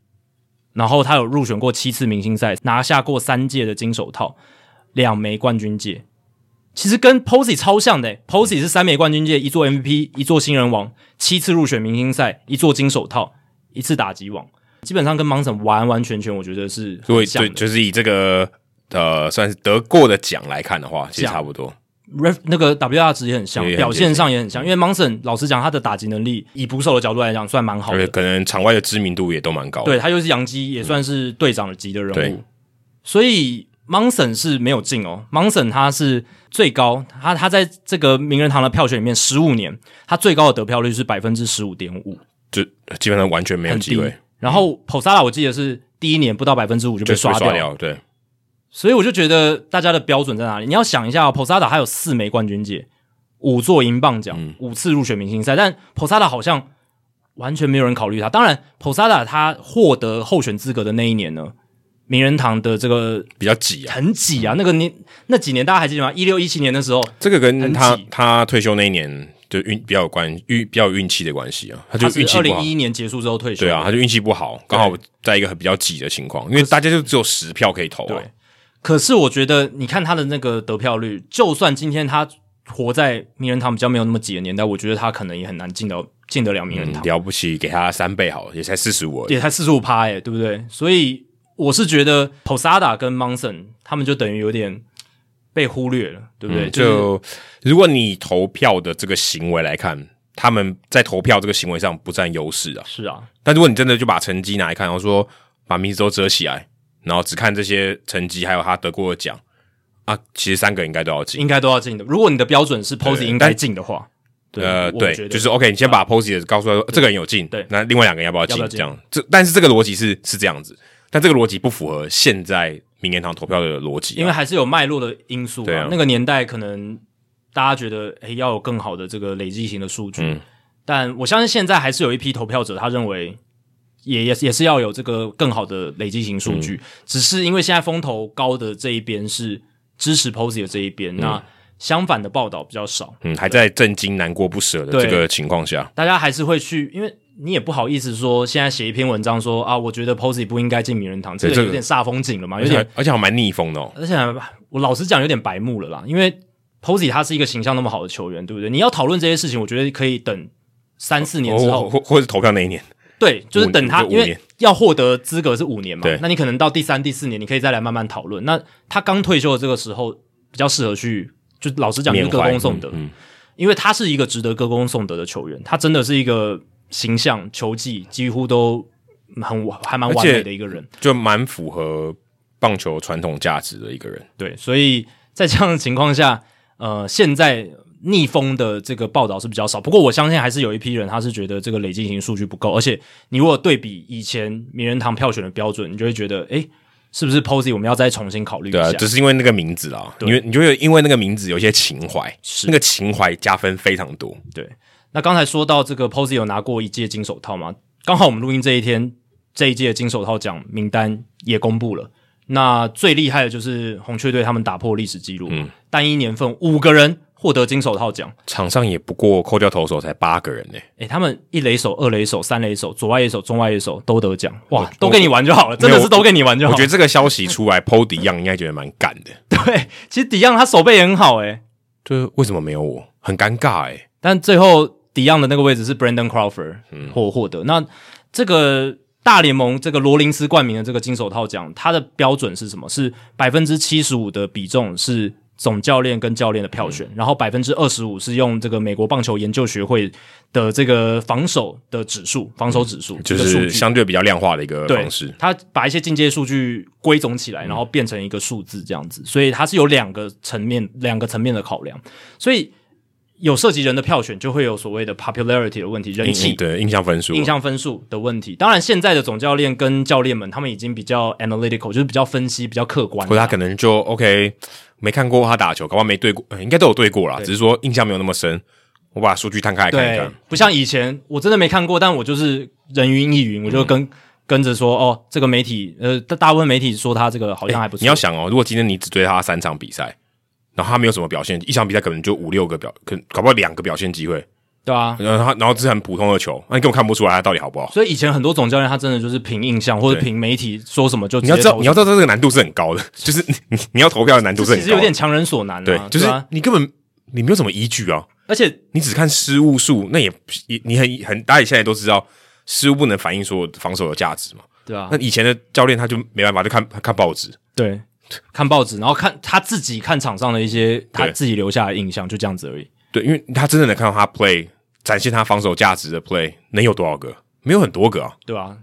然后他有入选过七次明星赛，拿下过三届的金手套，两枚冠军戒。其实跟 Posey 超像的，Posey 是三枚冠军戒，一座 MVP，一座新人王，七次入选明星赛，一座金手套，一次打击王，基本上跟 Munson 完完全全，我觉得是。对对，就是以这个呃算是得过的奖来看的话，其实差不多。Ref 那个 WR 值也很像，表现上也很像。因为 Munson 老实讲，他的打击能力以捕手的角度来讲，算蛮好的，可能场外的知名度也都蛮高的。对，他又是洋基，也算是队长级的人物，所以 Munson 是没有进哦。Munson 他是。最高，他他在这个名人堂的票选里面，十五年他最高的得票率是百分之十五点五，就基本上完全没有机会。然后 Posada 我记得是第一年不到百分之五就被刷掉，就刷掉，对。所以我就觉得大家的标准在哪里？你要想一下哦，Posada 还有四枚冠军戒，五座银棒奖，嗯，五次入选明星赛，但 Posada 好像完全没有人考虑他。当然，Posada 他获得候选资格的那一年呢？名人堂的这个比较挤啊，很挤啊。那个年那几年大家还记得吗？一六一七年的时候，这个跟他他退休那一年就运比较有关运比较有运气的关系啊。他就运气。二零一一年结束之后退休，对啊，他就运气不好，刚好在一个很比较挤的情况，因为大家就只有十票可以投啊。对，可是我觉得你看他的那个得票率，就算今天他活在名人堂比较没有那么挤的年代，我觉得他可能也很难进到进得了名人堂。嗯，了不起，给他三倍好了，也才四十五，也才四十五趴，哎，对不对？所以。我是觉得 Posada 跟 Monson 他们就等于有点被忽略了，对不对？嗯、就如果你投票的这个行为来看，他们在投票这个行为上不占优势啊。是啊，但如果你真的就把成绩拿来看，然后说把名字都遮起来，然后只看这些成绩，还有他得过的奖啊，其实三个应该都要进，应该都要进的。如果你的标准是 Posey 应该进的话，对呃，对，就是 OK，你先把 Posey 的告诉他说这个人有进，对，那另外两个人要不要进？这样，这但是这个逻辑是是这样子。但这个逻辑不符合现在名人堂投票的逻辑，因为还是有脉络的因素。对啊，那个年代可能大家觉得，诶，要有更好的这个累积型的数据。嗯，但我相信现在还是有一批投票者，他认为也也也是要有这个更好的累积型数据。嗯，只是因为现在风头高的这一边是支持 Posey 的这一边，嗯，那相反的报道比较少。嗯，还在震惊、难过不舍的这个情况下，大家还是会去，因为。你也不好意思说，现在写一篇文章说啊，我觉得 Posey 不应该进名人堂，这个有点煞风景了嘛，有点，而且还蛮逆风的哦。而且我老实讲，有点白目了啦，因为 Posey 他是一个形象那么好的球员，对不对？你要讨论这些事情，我觉得可以等三四年之后，或或者投票那一年，对，就是等他，因为要获得资格是五年嘛，对，那你可能到第三、第四年，你可以再来慢慢讨论。那他刚退休的这个时候，比较适合去，就老实讲，就是歌功颂德，嗯，因为他是一个值得歌功颂德的球员，他真的是一个形象、球技几乎都很还蛮完美的一个人，就蛮符合棒球传统价值的一个人。对，所以在这样的情况下，呃，现在。逆风的这个报道是比较少，不过我相信还是有一批人他是觉得这个累积型数据不够，而且你如果对比以前名人堂票选的标准，你就会觉得，诶，是不是 Posey 我们要再重新考虑一下？对啊，只是因为那个名字啊，因为你就会因为那个名字有些情怀，是那个情怀加分非常多。对，那刚才说到这个 Posey 有拿过一届金手套吗？刚好我们录音这一天，这一届金手套奖名单也公布了。那最厉害的就是红雀队，他们打破历史纪录，嗯，单一年份五个人。获得金手套奖，场上也不过扣掉投手才八个人呢、欸。诶，他们一垒手、二垒手、三垒手、左外野手、中外野手都得奖，哇，都给你玩就好了，真的是都给你玩就好了。我觉得这个消息出来，PO DeYoung 应该觉得蛮干的。<laughs> 对，其实 DeYoung 他手背也很好，诶，就是为什么没有我？很尴尬，诶。但最后 DeYoung 的那个位置是 Brandon Crawford 获获得。那这个大联盟这个罗林斯冠名的这个金手套奖，它的标准是什么？是百分之七十五的比重是。总教练跟教练的票选，嗯、然后百分之二十五是用这个美国棒球研究学会的这个防守的指数，防守指数、嗯、就是相对比较量化的一个方式。他把一些进阶数据归总起来，然后变成一个数字这样子，嗯、所以它是有两个层面、两个层面的考量。所以有涉及人的票选，就会有所谓的 popularity 的问题，人气对印象分数、印象分数的问题。当然，现在的总教练跟教练们，他们已经比较 analytical，就是比较分析、比较客观，或者他可能就 OK。没看过他打球，搞不好没对过，应该都有对过啦，只是说印象没有那么深。我把数据摊开来看一看，不像以前，我真的没看过，但我就是人云亦云，我就跟、嗯、跟着说，哦，这个媒体，呃，大部分媒体说他这个好像还不错。你要想哦，如果今天你只对他三场比赛，然后他没有什么表现，一场比赛可能就五六个表，可能搞不好两个表现机会。对啊，然后他然后这是很普通的球，那你根本看不出来他到底好不好。所以以前很多总教练他真的就是凭印象或者凭媒体说什么就你要知道，你要知道这个难度是很高的，<laughs> 就是你你你要投票的难度是很高的，其实有点强人所难啊。对，就是你根本你没有什么依据啊，而且你只看失误数，那也也你很很大家现在都知道失误不能反映所有防守的价值嘛，对啊。那以前的教练他就没办法，就看看报纸，对，<laughs> 看报纸，然后看他自己看场上的一些他自己留下的印象，就这样子而已。对，因为他真的能看到他 play。展现他防守价值的 play 能有多少个？没有很多个啊，对吧、啊？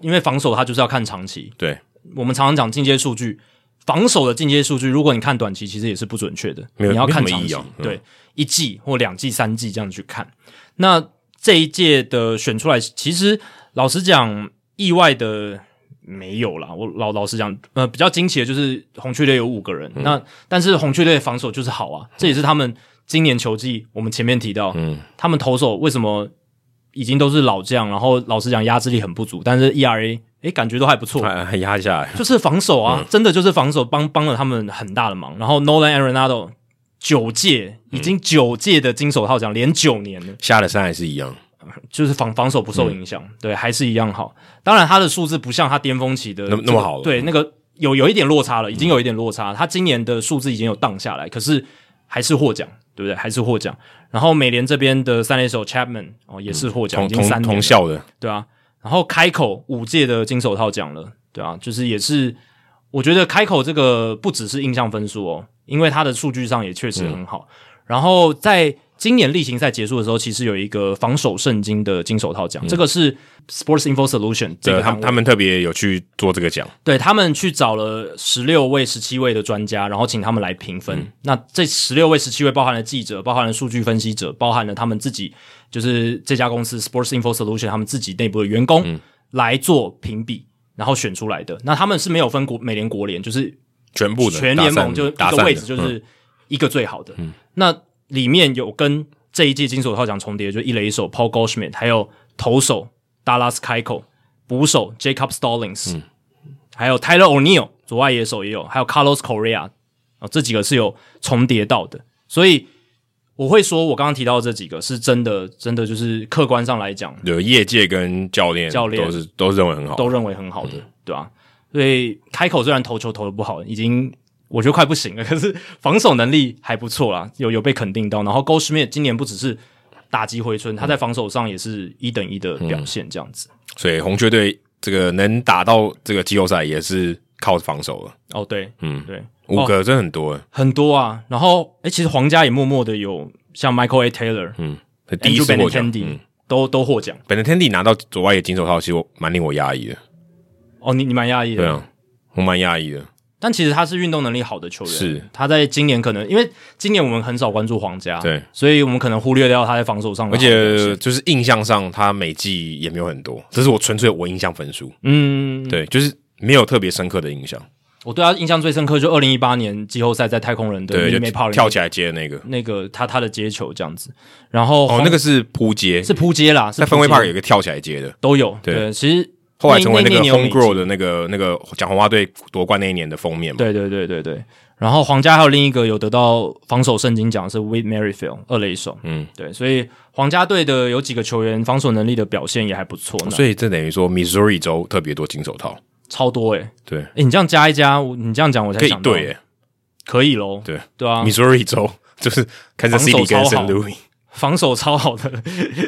因为防守他就是要看长期。对，我们常常讲进阶数据，防守的进阶数据，如果你看短期，其实也是不准确的。没有，你要看长期，啊嗯、对，一季或两季、三季这样去看。那这一届的选出来，其实老实讲，意外的没有啦。我老老实讲，呃，比较惊奇的就是红雀队有五个人。嗯、那但是红雀队防守就是好啊，这也是他们。今年球季，我们前面提到，嗯，他们投手为什么已经都是老将，然后老实讲压制力很不足，但是 ERA 诶感觉都还不错，还压下来，就是防守啊，嗯、真的就是防守帮帮了他们很大的忙。然后 Nolan Arenado 九届已经九届的金手套奖，连九年了，下了山还是一样，就是防防守不受影响，嗯、对，还是一样好。当然他的数字不像他巅峰期的、这个、那么好了，对，那个有有一点落差了，已经有一点落差。嗯、他今年的数字已经有荡下来，可是还是获奖。对不对？还是获奖。然后美联这边的三垒手 Chapman 哦，也是获奖，嗯、已经三同校的，对啊。然后开口五届的金手套奖了，对啊，就是也是，我觉得开口这个不只是印象分数哦，因为他的数据上也确实很好。嗯、然后在今年例行赛结束的时候，其实有一个防守圣经的金手套奖，嗯、这个是 Sports Info Solution 这个他们他们特别有去做这个奖，对他们去找了十六位、十七位的专家，然后请他们来评分。嗯、那这十六位、十七位包含了记者，包含了数据分析者，包含了他们自己，就是这家公司 Sports Info Solution 他们自己内部的员工、嗯、来做评比，然后选出来的。那他们是没有分国美联国联，就是全部的全联盟就一个位置就是一个最好的。嗯、那里面有跟这一届金手套奖重叠，就一垒手 Paul Goldschmidt，还有投手 Dallas Keuchel，捕手 Jacob Stallings，、嗯、还有 Tyler O'Neill，左外野手也有，还有 Carlos Correa，啊，这几个是有重叠到的。所以我会说，我刚刚提到的这几个是真的，真的就是客观上来讲，有业界跟教练教练都是都认为很好，都认为很好的，嗯、对吧、啊？所以 Keuchel 虽然投球投的不好，已经。我觉得快不行了，<laughs> 可是防守能力还不错啦，有有被肯定到。然后 Goldschmidt 今年不只是打击回春，他在防守上也是一等一的表现，这样子。嗯、所以红雀队这个能打到这个季后赛也是靠防守了。哦，对，嗯，对，五个真很多、哦，很多啊。然后，诶，其实皇家也默默的有像 Michael A. Taylor，嗯，第一次获奖，嗯、都都获奖。Benintendi 拿到左外野金手套，其实我蛮令我压抑的。哦，你你蛮压抑的，对啊，我蛮压抑的。但其实他是运动能力好的球员，是。他在今年可能因为今年我们很少关注皇家，对，所以我们可能忽略掉他在防守上的，而且就是印象上他每季也没有很多，这是我纯粹我印象分数，嗯，对，就是没有特别深刻的印象。我对他印象最深刻就二零一八年季后赛在太空人的对，没跑跳起来接的那个，那个他他的接球这样子，然后哦，那个是扑接，是扑接啦，在分位 Park 有一个跳起来接的，都有，对，对其实。后来成为那个 Homegrown 的那个那个讲红花队夺冠那一年的封面嘛？对对对对对。然后皇家还有另一个有得到防守圣经奖是 Whit Merrifield 二垒手，嗯，对，所以皇家队的有几个球员防守能力的表现也还不错。所以这等于说 Missouri 州特别多金手套，超多诶、欸、对，诶你这样加一加，你这样讲我才想到，对，可以喽，对对啊，Missouri 州就是 Kansas City 跟 St. Louis，防守超好的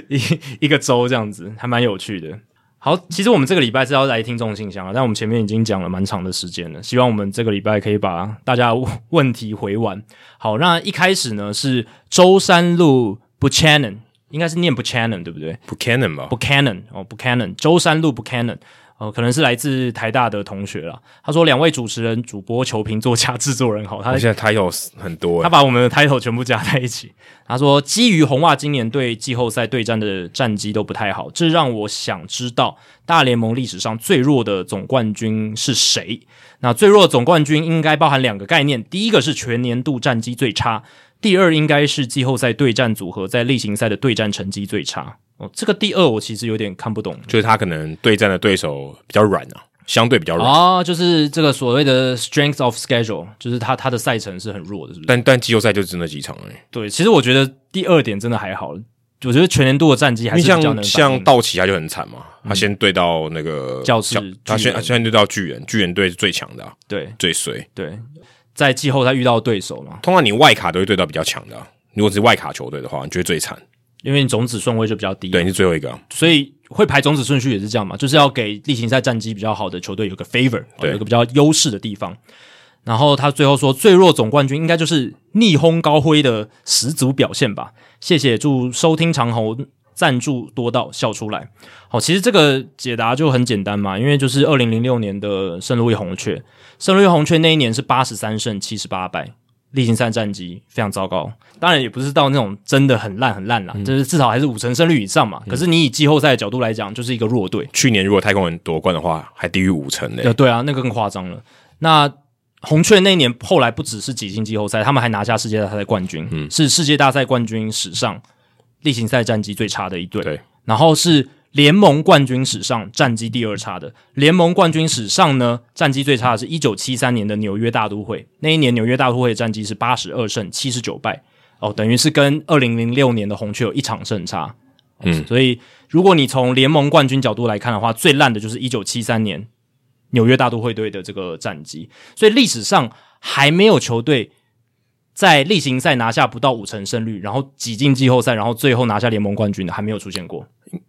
一一个州，这样子还蛮有趣的。好，其实我们这个礼拜是要来听众信箱啊，但我们前面已经讲了蛮长的时间了，希望我们这个礼拜可以把大家问题回完。好，那一开始呢是舟山路 Buchanan，应该是念 Buchanan 对不对？Buchanan 吧，Buchanan 哦，Buchanan，舟山路 Buchanan。哦，可能是来自台大的同学啦。他说：“两位主持人、主播、球评、作家、制作人好。”他现在 title 很多，他把我们的 title 全部加在一起。他说：“基于红袜今年对季后赛对战的战绩都不太好，这让我想知道大联盟历史上最弱的总冠军是谁？那最弱的总冠军应该包含两个概念：第一个是全年度战绩最差，第二应该是季后赛对战组合在例行赛的对战成绩最差。”哦，这个第二我其实有点看不懂，就是他可能对战的对手比较软啊，相对比较软啊，就是这个所谓的 strength of schedule，就是他他的赛程是很弱的，是不是？但但季后赛就只那几场而已。对，其实我觉得第二点真的还好，我觉得全年度的战绩还是比较能。像像道奇他就很惨嘛，嗯、他先对到那个教士，他先他先对到巨人，巨人队是最强的、啊，对，最衰，对，在季后赛遇到对手嘛，通常你外卡都会对到比较强的、啊，如果是外卡球队的话，你觉得最惨。因为你种子顺位就比较低，对，你是最后一个，所以会排种子顺序也是这样嘛，就是要给例行赛战绩比较好的球队有个 favor，对，有个比较优势的地方。然后他最后说，最弱总冠军应该就是逆轰高挥的十足表现吧。谢谢，祝收听长虹赞助多到笑出来。好，其实这个解答就很简单嘛，因为就是二零零六年的圣路易红雀，圣路易红雀那一年是八十三胜七十八败。例行赛战绩非常糟糕，当然也不是到那种真的很烂很烂啦，嗯、就是至少还是五成胜率以上嘛。嗯、可是你以季后赛的角度来讲，就是一个弱队。去年如果太空人夺冠的话，还低于五成嘞。对啊，那个更夸张了。那红雀那一年后来不只是挤进季后赛，他们还拿下世界大赛冠军，嗯、是世界大赛冠军史上例行赛战绩最差的一队。对，然后是。联盟冠军史上战绩第二差的，联盟冠军史上呢，战绩最差的是一九七三年的纽约大都会。那一年纽约大都会的战绩是八十二胜七十九败，哦，等于是跟二零零六年的红雀有一场胜差。嗯，所以如果你从联盟冠军角度来看的话，最烂的就是一九七三年纽约大都会队的这个战绩。所以历史上还没有球队在例行赛拿下不到五成胜率，然后挤进季后赛，然后最后拿下联盟冠军的，还没有出现过。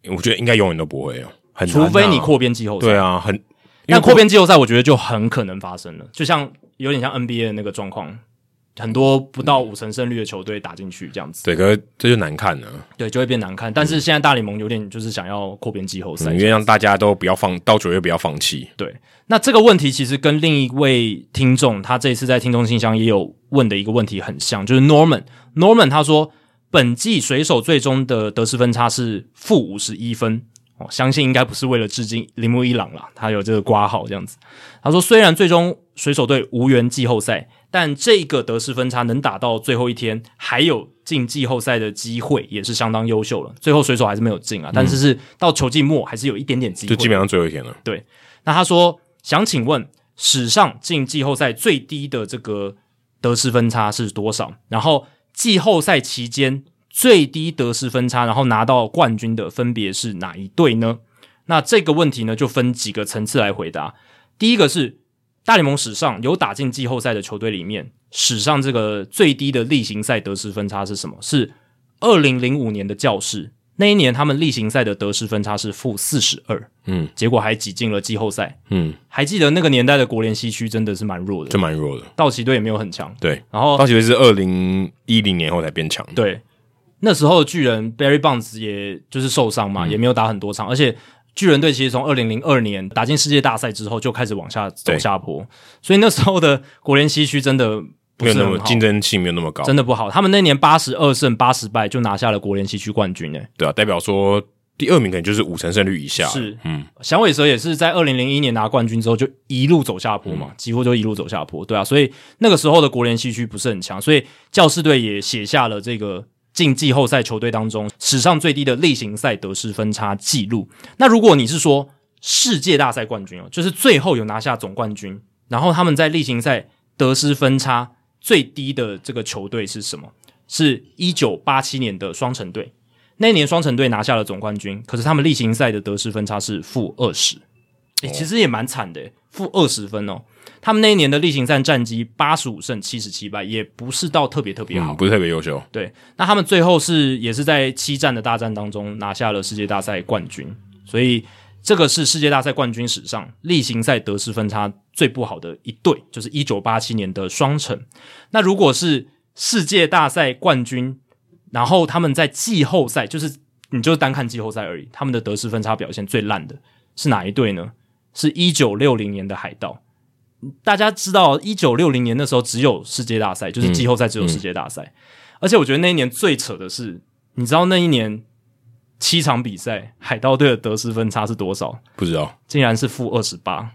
我觉得应该永远都不会哦，很除非你扩编季后赛。对啊，很，那扩编季后赛，我觉得就很可能发生了，就像有点像 NBA 的那个状况，很多不到五成胜率的球队打进去这样子。对，可是这就难看了。对，就会变难看。但是现在大联盟有点就是想要扩编季后赛，因为让大家都不要放到九月不要放弃。对，那这个问题其实跟另一位听众他这一次在听众信箱也有问的一个问题很像，就是 Norman Norman 他说。本季水手最终的得失分差是负五十一分哦，相信应该不是为了致敬铃木一朗啦，他有这个挂号这样子。他说，虽然最终水手队无缘季后赛，但这个得失分差能打到最后一天，还有进季后赛的机会，也是相当优秀了。最后水手还是没有进啊，但是是到球季末还是有一点点机会，就基本上最后一天了。对，那他说想请问，史上进季后赛最低的这个得失分差是多少？然后。季后赛期间最低得失分差，然后拿到冠军的分别是哪一队呢？那这个问题呢，就分几个层次来回答。第一个是大联盟史上有打进季后赛的球队里面，史上这个最低的例行赛得失分差是什么？是二零零五年的教士，那一年他们例行赛的得失分差是负四十二，嗯，结果还挤进了季后赛，嗯，还记得那个年代的国联西区真的是蛮弱的，就蛮弱的，道奇队也没有很强，对，然后道奇队是二零一零年后才变强，对，那时候巨人 Barry Bonds 也就是受伤嘛，嗯、也没有打很多场，而且。巨人队其实从二零零二年打进世界大赛之后就开始往下走下坡，所以那时候的国联西区真的没有那么竞争性没有那么高，真的不好。他们那年八十二胜八十败就拿下了国联西区冠军，诶，对啊，代表说第二名可能就是五成胜率以下。是，嗯，响尾蛇也是在二零零一年拿冠军之后就一路走下坡嘛，嗯、几乎就一路走下坡，对啊，所以那个时候的国联西区不是很强，所以教士队也写下了这个。进季后赛球队当中史上最低的例行赛得失分差记录。那如果你是说世界大赛冠军哦，就是最后有拿下总冠军，然后他们在例行赛得失分差最低的这个球队是什么？是一九八七年的双城队。那一年双城队拿下了总冠军，可是他们例行赛的得失分差是负二十。诶，其实也蛮惨的，负二十分哦。他们那一年的例行赛战绩八十五胜七十七败，也不是到特别特别好，嗯，不是特别优秀。对，那他们最后是也是在七战的大战当中拿下了世界大赛冠军，所以这个是世界大赛冠军史上例行赛得失分差最不好的一队，就是一九八七年的双城。那如果是世界大赛冠军，然后他们在季后赛，就是你就单看季后赛而已，他们的得失分差表现最烂的是哪一队呢？是一九六零年的海盗。大家知道，一九六零年那时候只有世界大赛，就是季后赛只有世界大赛。嗯嗯、而且我觉得那一年最扯的是，你知道那一年七场比赛，海盗队的得失分差是多少？不知道，竟然是负二十八。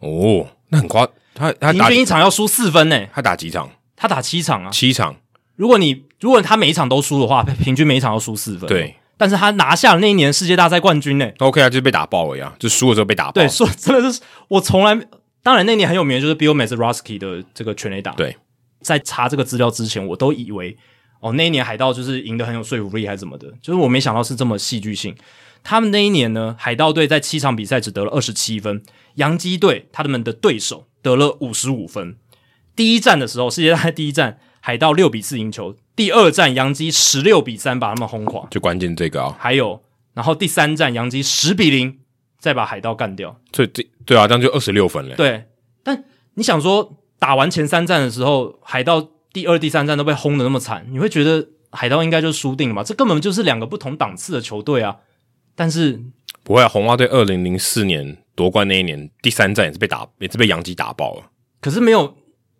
哦，那很夸，他他平均一场要输四分呢。他打几场？他打七场啊，七场。如果你如果他每一场都输的话，平均每一场要输四分。对，但是他拿下了那一年世界大赛冠军呢。OK 啊，就是被打爆了呀，就输了之后被打爆。对，说真的是我从来。当然，那年很有名的就是 Bill Mazeroski 的这个全垒打。对，在查这个资料之前，我都以为哦，那一年海盗就是赢得很有说服力，还是怎么的？就是我没想到是这么戏剧性。他们那一年呢，海盗队在七场比赛只得了二十七分，洋基队他们的对手得了五十五分。第一战的时候，世界大赛第一战，海盗六比四赢球；第二战，洋基十六比三把他们轰垮。就关键这个啊，还有，然后第三战，洋基十比零。再把海盗干掉，所以这对啊，这样就二十六分了。对，但你想说，打完前三战的时候，海盗第二、第三战都被轰得那么惨，你会觉得海盗应该就输定了吧？这根本就是两个不同档次的球队啊！但是不会啊，红袜队二零零四年夺冠那一年，第三战也是被打，也是被洋基打爆了。可是没有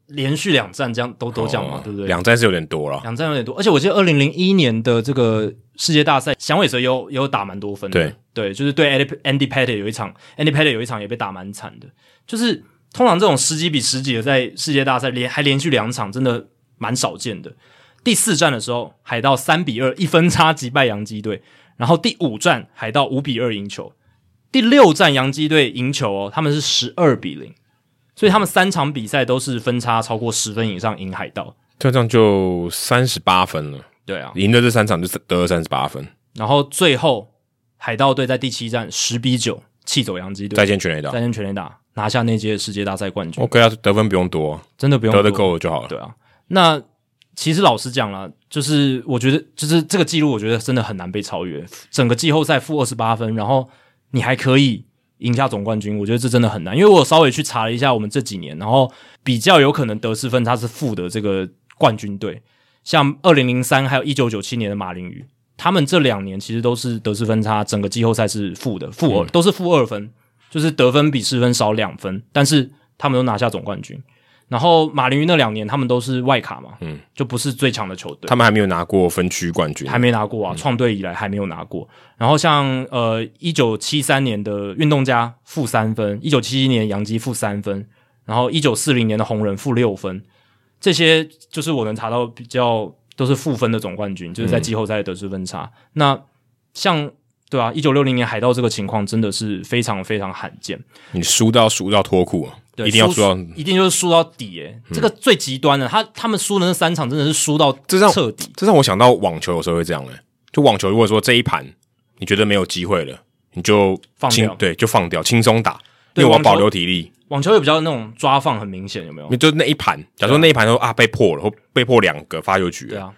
连续两战这样都都这样嘛，哦、对不对？两战是有点多了，两战有点多，而且我记得二零零一年的这个世界大赛，响尾蛇有有打蛮多分的。对。对，就是对 Andy Pettitte 有一场，Andy Pettitte 有一场也被打蛮惨的。就是通常这种十几比十几的在世界大赛连还连续两场，真的蛮少见的。第四战的时候，海盗三比二一分差击败洋基队，然后第五战海盗五比二赢球，第六战洋基队赢球哦，他们是十二比零，所以他们三场比赛都是分差超过十分以上赢海盗，这样就三十八分了。对啊，赢的这三场就得了三十八分，然后最后。海盗队在第七战十比九气走洋基队，再见全垒打，再见全垒打，拿下那届世界大赛冠军。OK 啊，得分不用多，真的不用得的够了就好了。对啊，那其实老实讲了，就是我觉得，就是这个记录，我觉得真的很难被超越。整个季后赛负二十八分，然后你还可以赢下总冠军，我觉得这真的很难。因为我稍微去查了一下我们这几年，然后比较有可能得失分差是负的这个冠军队，像二零零三还有一九九七年的马林鱼。他们这两年其实都是得失分差，整个季后赛是负的，负二、嗯、都是负二分，就是得分比失分少两分，但是他们都拿下总冠军。然后马林鱼那两年他们都是外卡嘛，嗯，就不是最强的球队，他们还没有拿过分区冠军，还没拿过啊，创队以来还没有拿过。然后像呃一九七三年的运动家负三分，一九七一年洋基负三分，然后一九四零年的红人负六分，这些就是我能查到比较。都是负分的总冠军，就是在季后赛的得失分差。嗯、那像对啊，一九六零年海盗这个情况真的是非常非常罕见。你输到输到脱裤，对，一定要输到，一定就是输到底。诶、嗯、这个最极端的，他他们输的那三场真的是输到彻底。这让我想到网球有时候会这样诶，就网球如果说这一盘你觉得没有机会了，你就放掉，对，就放掉，轻松打，因为我要保留体力。网球也比较那种抓放很明显，有没有？你就那一盘，假如说那一盘都啊，啊被破了，或被破两个发球局，对啊，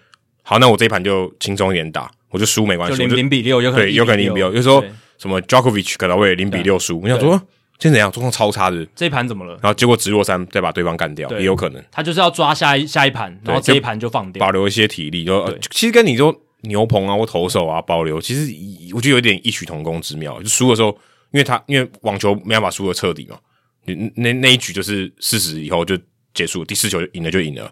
好，那我这一盘就轻松一点打，我就输没关系，就零零比六，有可能对，有可能零比六，有时候什么 Djokovic 可能会零比六输，我想说现在怎样，状况超差的，这一盘怎么了？然后结果直落三再把对方干掉，也有可能，他就是要抓下一下一盘，然后这一盘就放掉，保留一些体力，就其实跟你说牛棚啊或投手啊保留，其实我觉得有点异曲同工之妙，就输的时候，因为他因为网球没办法输的彻底嘛，你那那一局就是四十以后就结束，第四球赢了就赢了。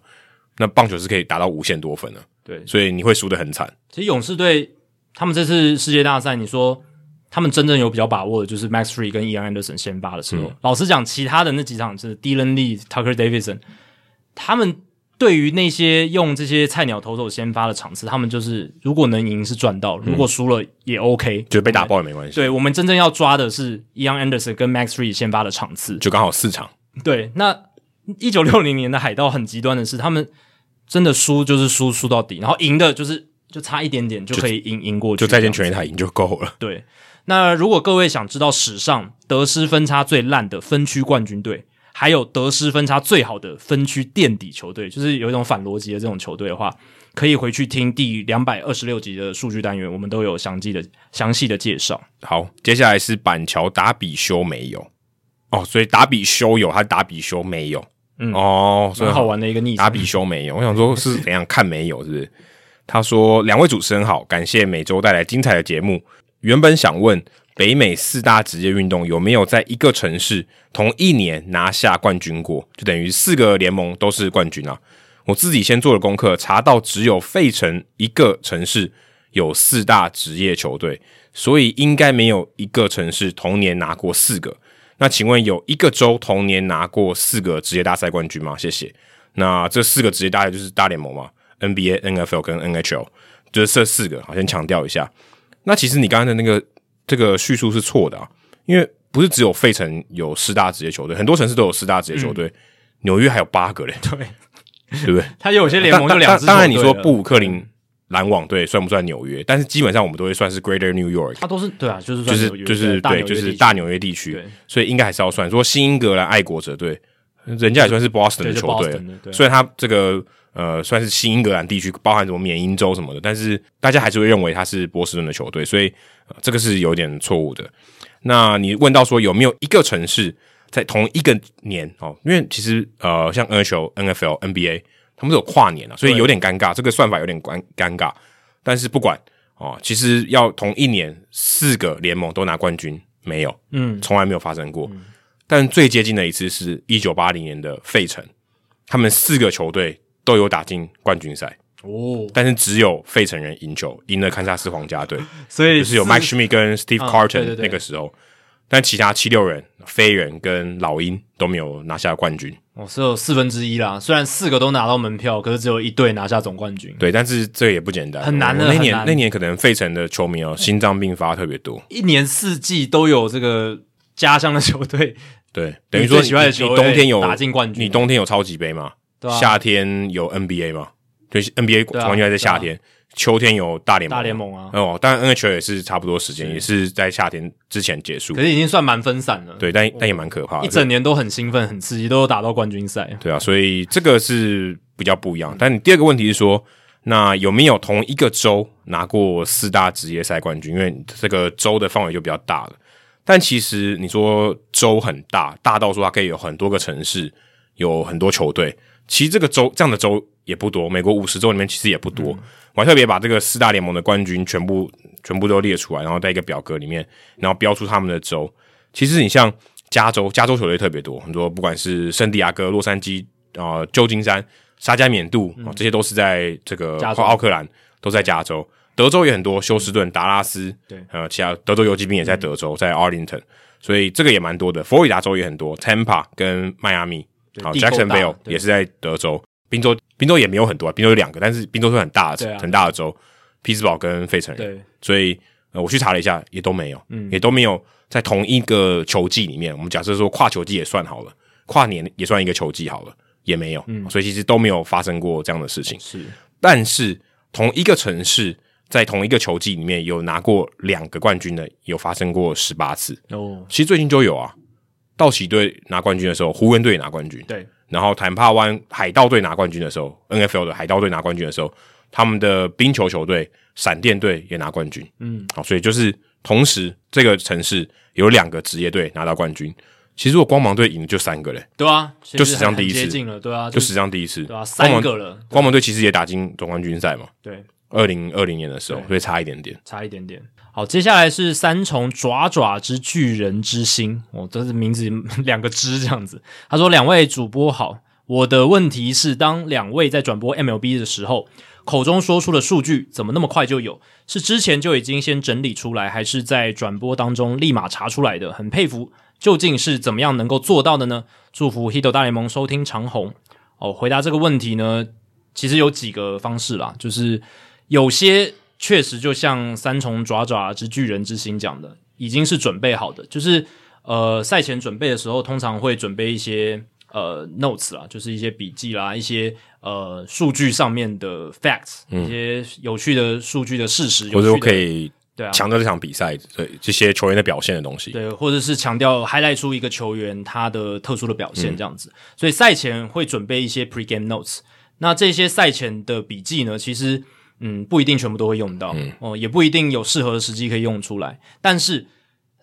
那棒球是可以达到无限多分的，对，所以你会输的很惨。其实勇士队他们这次世界大赛，你说他们真正有比较把握的，就是 Max Fried 跟 Ian Anderson 先发的时候。嗯、老实讲，其他的那几场是 Dylan Lee、Tucker Davidson，他们对于那些用这些菜鸟投手先发的场次，他们就是如果能赢是赚到，如果输了也 OK，就被打爆也没关系。对，我们真正要抓的是 Ian Anderson 跟 Max Fried 先发的场次，就刚好四场。对，那一九六零年的海盗很极端的是他们。真的输就是输输到底，然后赢的就是就差一点点就可以赢赢过去，就再见全垒打赢就够了。对，那如果各位想知道史上得失分差最烂的分区冠军队，还有得失分差最好的分区垫底球队，就是有一种反逻辑的这种球队的话，可以回去听第两百二十六集的数据单元，我们都有详细的详细的介绍。好，接下来是板桥打比修没有哦，所以打比修有，他打比修没有。嗯哦，所以好玩的一个逆打比修没有，我想说是怎样看没有，是不是？他说两位主持人好，感谢每周带来精彩的节目。原本想问北美四大职业运动有没有在一个城市同一年拿下冠军过，就等于四个联盟都是冠军啊。我自己先做了功课，查到只有费城一个城市有四大职业球队，所以应该没有一个城市同年拿过四个。那请问有一个州同年拿过四个职业大赛冠军吗？谢谢。那这四个职业大赛就是大联盟嘛，NBA、NFL 跟 NHL，就是这四个。好，先强调一下。那其实你刚刚的那个这个叙述是错的啊，因为不是只有费城有四大职业球队，很多城市都有四大职业球队，嗯、纽约还有八个嘞，<laughs> 对，对不对？<laughs> 他有些联盟就两支。当然你说布鲁克林。篮网队算不算纽约？但是基本上我们都会算是 Greater New York，它都是对啊，就是就是就是对，就是大纽约地区，所以应该还是要算。说新英格兰爱国者队，人家也算是 Boston 的球队，虽然他这个呃算是新英格兰地区，包含什么缅因州什么的，但是大家还是会认为他是波士顿的球队，所以、呃、这个是有点错误的。那你问到说有没有一个城市在同一个年哦？因为其实呃像 NHL、NFL、NBA。他们都有跨年了，所以有点尴尬，这个算法有点尴尴尬。但是不管哦，其实要同一年四个联盟都拿冠军，没有，嗯，从来没有发生过。嗯、但最接近的一次是一九八零年的费城，他们四个球队都有打进冠军赛哦，但是只有费城人赢球，赢了堪萨斯皇家队，<laughs> 所以就是有 Mike Schmidt 跟 Steve Carton 那个时候。但其他七六人、飞人跟老鹰都没有拿下冠军哦，只有四分之一啦。虽然四个都拿到门票，可是只有一队拿下总冠军。对，但是这也不简单，很难的。那年那年可能费城的球迷哦，心脏病发特别多，一年四季都有这个家乡的球队。对，等于说你，你冬天有打进冠军，你冬天有超级杯吗？对啊，夏天有 NBA 吗？对，NBA 完全在夏天。秋天有大联盟，大联盟啊，哦，当然 NHL 也是差不多时间，也是在夏天之前结束。可是已经算蛮分散了，对，但但也蛮可怕的，一整年都很兴奋、很刺激，都有打到冠军赛。对啊，所以这个是比较不一样。但你第二个问题是说，那有没有同一个州拿过四大职业赛冠军？因为这个州的范围就比较大了。但其实你说州很大，大到说它可以有很多个城市，有很多球队。其实这个州这样的州也不多，美国五十州里面其实也不多。嗯我还特别把这个四大联盟的冠军全部全部都列出来，然后在一个表格里面，然后标出他们的州。其实你像加州，加州球队特别多，很多不管是圣地亚哥、洛杉矶、啊、呃、旧金山、沙加缅度、嗯、这些都是在这个奥克兰，都在加州。德州也很多，休斯顿、达拉斯，对，呃，其他德州游骑兵也在德州，嗯、在 Arlington，所以这个也蛮多的。佛罗里达州也很多，Tampa 跟迈阿密，好，Jacksonville 也是在德州。宾州，宾州也没有很多啊，宾州有两个，但是宾州是很大的，啊、很大的州，匹兹堡跟费城所以呃，我去查了一下，也都没有，嗯，也都没有在同一个球季里面。我们假设说跨球季也算好了，跨年也算一个球季好了，也没有，嗯，所以其实都没有发生过这样的事情。是，但是同一个城市在同一个球季里面有拿过两个冠军的，有发生过十八次哦。其实最近就有啊，道奇队拿冠军的时候，湖人队也拿冠军，对。然后坦帕湾海盗队拿冠军的时候，NFL 的海盗队拿冠军的时候，他们的冰球球队闪电队也拿冠军。嗯，好，所以就是同时这个城市有两个职业队拿到冠军。其实我光芒队赢就三个嘞，对啊，就史上第一次，了，对啊，就史上第一次，对啊，三个了。光芒队其实也打进总冠军赛嘛，对，二零二零年的时候，所以差一点点，差一点点。好，接下来是三重爪爪之巨人之星，哦，这是名字 <laughs> 两个之这样子。他说：“两位主播好，我的问题是，当两位在转播 MLB 的时候，口中说出的数据怎么那么快就有？是之前就已经先整理出来，还是在转播当中立马查出来的？很佩服。”究竟是怎么样能够做到的呢？祝福 Hito 大联盟收听长虹哦。回答这个问题呢，其实有几个方式啦，就是有些确实就像三重爪爪之巨人之心讲的，已经是准备好的，就是呃赛前准备的时候，通常会准备一些呃 notes 啦，就是一些笔记啦，一些呃数据上面的 facts，、嗯、一些有趣的数据的事实，或者可以。对啊，强调这场比赛对这些球员的表现的东西，对，或者是强调 highlight 出一个球员他的特殊的表现这样子，嗯、所以赛前会准备一些 pre-game notes。那这些赛前的笔记呢，其实嗯不一定全部都会用到，嗯、哦，也不一定有适合的时机可以用出来。但是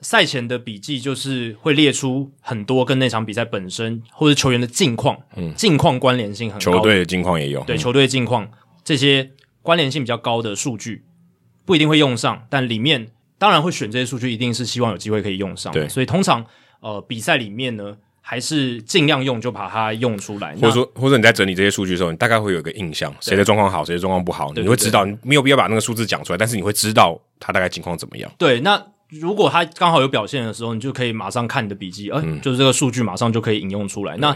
赛前的笔记就是会列出很多跟那场比赛本身或者球员的近况，嗯，近况关联性很高，球队的近况也有，对，球队近况这些关联性比较高的数据。不一定会用上，但里面当然会选这些数据，一定是希望有机会可以用上。对，所以通常呃比赛里面呢，还是尽量用就把它用出来。或者说，或者你在整理这些数据的时候，你大概会有一个印象，谁的状况好，谁的状况不好，你会知道。你没有必要把那个数字讲出来，但是你会知道他大概情况怎么样。对，那如果他刚好有表现的时候，你就可以马上看你的笔记，呃、嗯，就是这个数据马上就可以引用出来。那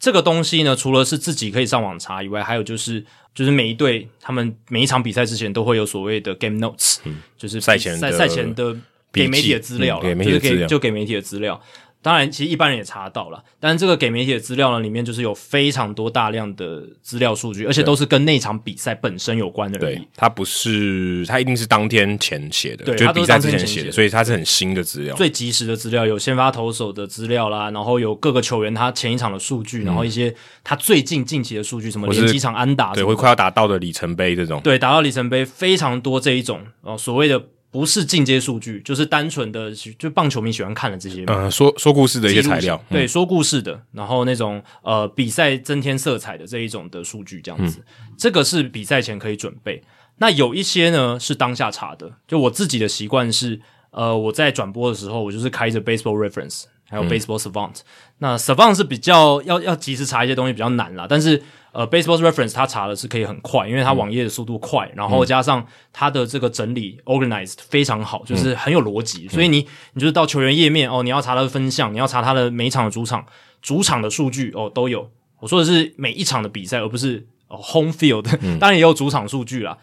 这个东西呢，除了是自己可以上网查以外，还有就是，就是每一队他们每一场比赛之前都会有所谓的 game notes，嗯，就是赛前赛赛前的给媒体的资料了，嗯，就是给就给媒体的资料。当然，其实一般人也查到了，但是这个给媒体的资料呢，里面就是有非常多大量的资料数据，而且都是跟那场比赛本身有关的。对，它不是，它一定是当天前写的，对，就是比赛之前写的，所以它是很新的资料，最及时的资料，有先发投手的资料啦，然后有各个球员他前一场的数据，嗯，然后一些他最近近期的数据，什么连几场安打，对，会快要达到的里程碑这种，对，达到里程碑非常多这一种哦，所谓的。不是进阶数据，就是单纯的，就棒球迷喜欢看的这些，呃，说说故事的一些材料，对，说故事的，然后那种呃比赛增添色彩的这一种的数据，这样子，嗯，这个是比赛前可以准备。那有一些呢是当下查的，就我自己的习惯是，呃，我在转播的时候，我就是开着 Baseball Reference，还有 Baseball Savant，嗯。那 Savant 是比较要要及时查一些东西比较难啦，但是。呃，Baseball Reference 它查的是可以很快，因为它网页的速度快，嗯，然后加上它的这个整理 organized 非常好，就是很有逻辑，嗯。所以你你就是到球员页面哦，你要查他的分项，你要查他的每一场的主场主场的数据哦都有。我说的是每一场的比赛，而不是哦 home field，嗯。<laughs> 当然也有主场数据啦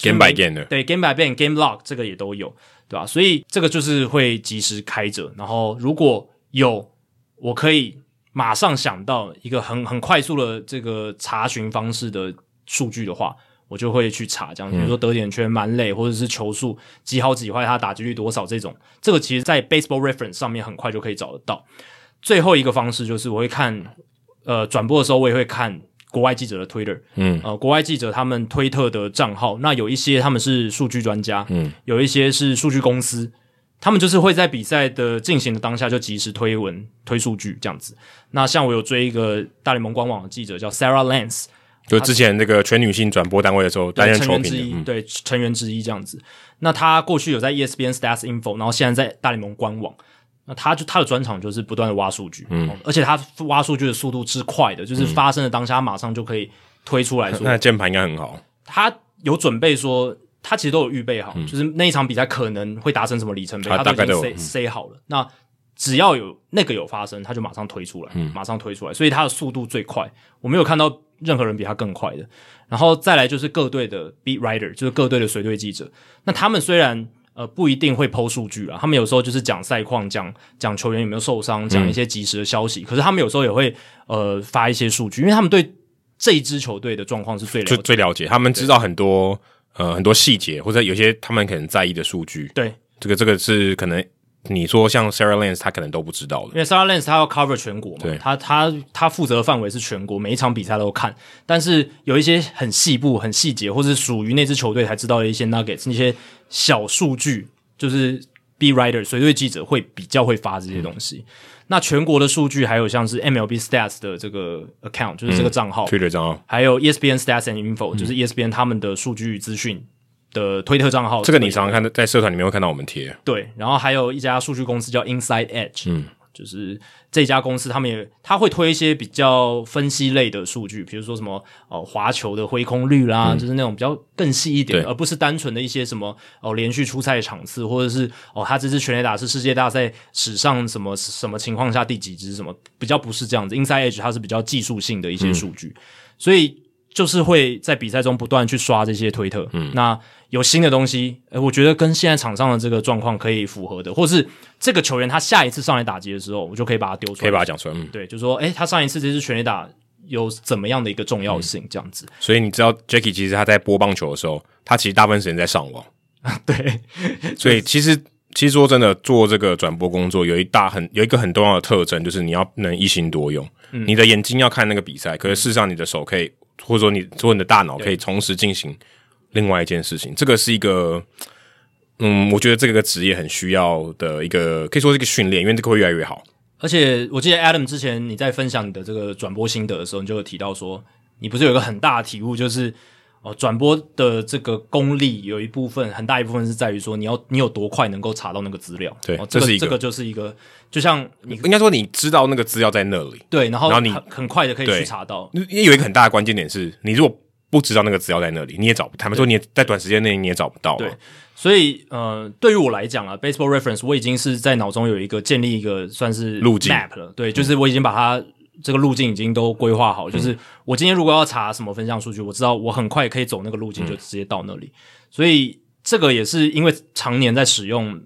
，game by game 的，对 game by game，game log 这个也都有，对吧？所以这个就是会及时开着，然后如果有我可以。马上想到一个很很快速的这个查询方式的数据的话，我就会去查这样，比如说得点圈、满垒或者是球数几好几坏，他打击率多少这种，这个其实在 Baseball Reference 上面很快就可以找得到。最后一个方式就是我会看，呃，转播的时候我也会看国外记者的 Twitter，嗯，呃，国外记者他们推特的账号，那有一些他们是数据专家，嗯，有一些是数据公司。他们就是会在比赛的进行的当下就及时推文推数据这样子。那像我有追一个大联盟官网的记者叫 Sarah Lance，就之前那个全女性转播单位的时候担任成员之一，对成员之一这样子。那他过去有在 ESPN Stats Info，然后现在在大联盟官网。那他就他的专长就是不断的挖数据，嗯，而且他挖数据的速度之快的，就是发生的当下马上就可以推出来说。<laughs> 那键盘应该很好。他有准备说。他其实都有预备好，嗯，就是那一场比赛可能会达成什么里程碑，他都已经塞塞好了，嗯。那只要有那个有发生，他就马上推出来，嗯，马上推出来，所以他的速度最快。我没有看到任何人比他更快的。然后再来就是各队的 beat writer，就是各队的随队记者。那他们虽然呃不一定会 po 数据啊，他们有时候就是讲赛况，讲讲球员有没有受伤，讲一些及时的消息，嗯。可是他们有时候也会呃发一些数据，因为他们对这一支球队的状况是最了解最了解，他们知道很多。呃，很多细节或者有些他们可能在意的数据，对，这个这个是可能你说像 Sarah Lance，他可能都不知道的。因为 Sarah Lance 他要 cover 全国嘛，对他他他负责的范围是全国，每一场比赛都看。但是有一些很细部、很细节，或是属于那支球队才知道的一些 nuggets，那些小数据，就是 B writer 随队记者会比较会发这些东西。嗯那全国的数据，还有像是 MLB Stats 的这个 account，就是这个账号，Twitter 账号，还有 ESPN Stats and Info，、嗯、就是 ESPN 他们的数据资讯的推特账号。这个你常常看在社团里面会看到我们贴。对，然后还有一家数据公司叫 Inside Edge，嗯。就是这家公司，他们也他会推一些比较分析类的数据，比如说什么哦、呃、滑球的挥空率啦，嗯、就是那种比较更细一点，而不是单纯的一些什么哦、呃、连续出赛场次，或者是哦他这支全垒打是世界大赛史上什么什么情况下第几支什么，比较不是这样子。Inside Edge 它是比较技术性的一些数据，嗯、所以就是会在比赛中不断去刷这些推特，嗯，那。有新的东西，诶，我觉得跟现在场上的这个状况可以符合的，或是这个球员他下一次上来打击的时候，我就可以把它丢出来，可以把它讲出来。嗯，对，就说，诶，他上一次这支全垒打有怎么样的一个重要性，嗯、这样子。所以你知道，Jackie 其实他在播棒球的时候，他其实大部分时间在上网。<laughs> 对，<laughs> 所以其实其实说真的，做这个转播工作有一大很有一个很重要的特征，就是你要能一心多用。嗯、你的眼睛要看那个比赛，可是事实上你的手可以，或者说你说你的大脑可以同时进行。另外一件事情，这个是一个，嗯，我觉得这个职业很需要的一个，可以说是一个训练，因为这个会越来越好。而且我记得 Adam 之前你在分享你的这个转播心得的时候，你就有提到说，你不是有一个很大的体悟，就是哦，转播的这个功力有一部分很大一部分是在于说，你要你有多快能够查到那个资料。对，哦，这个这是这个就是一个，就像你应该说你知道那个资料在那里，对，然后然后你很快的可以去查到。因为有一个很大的关键点是，你如果不知道那个资料在那里，你也找不。坦白说，你也在短时间内你也找不到。对，所以呃，对于我来讲啊，Baseball Reference 我已经是在脑中有一个建立一个算是路径 map 了。对，就是我已经把它这个路径已经都规划好。嗯、就是我今天如果要查什么分项数据，我知道我很快可以走那个路径，就直接到那里。嗯、所以这个也是因为常年在使用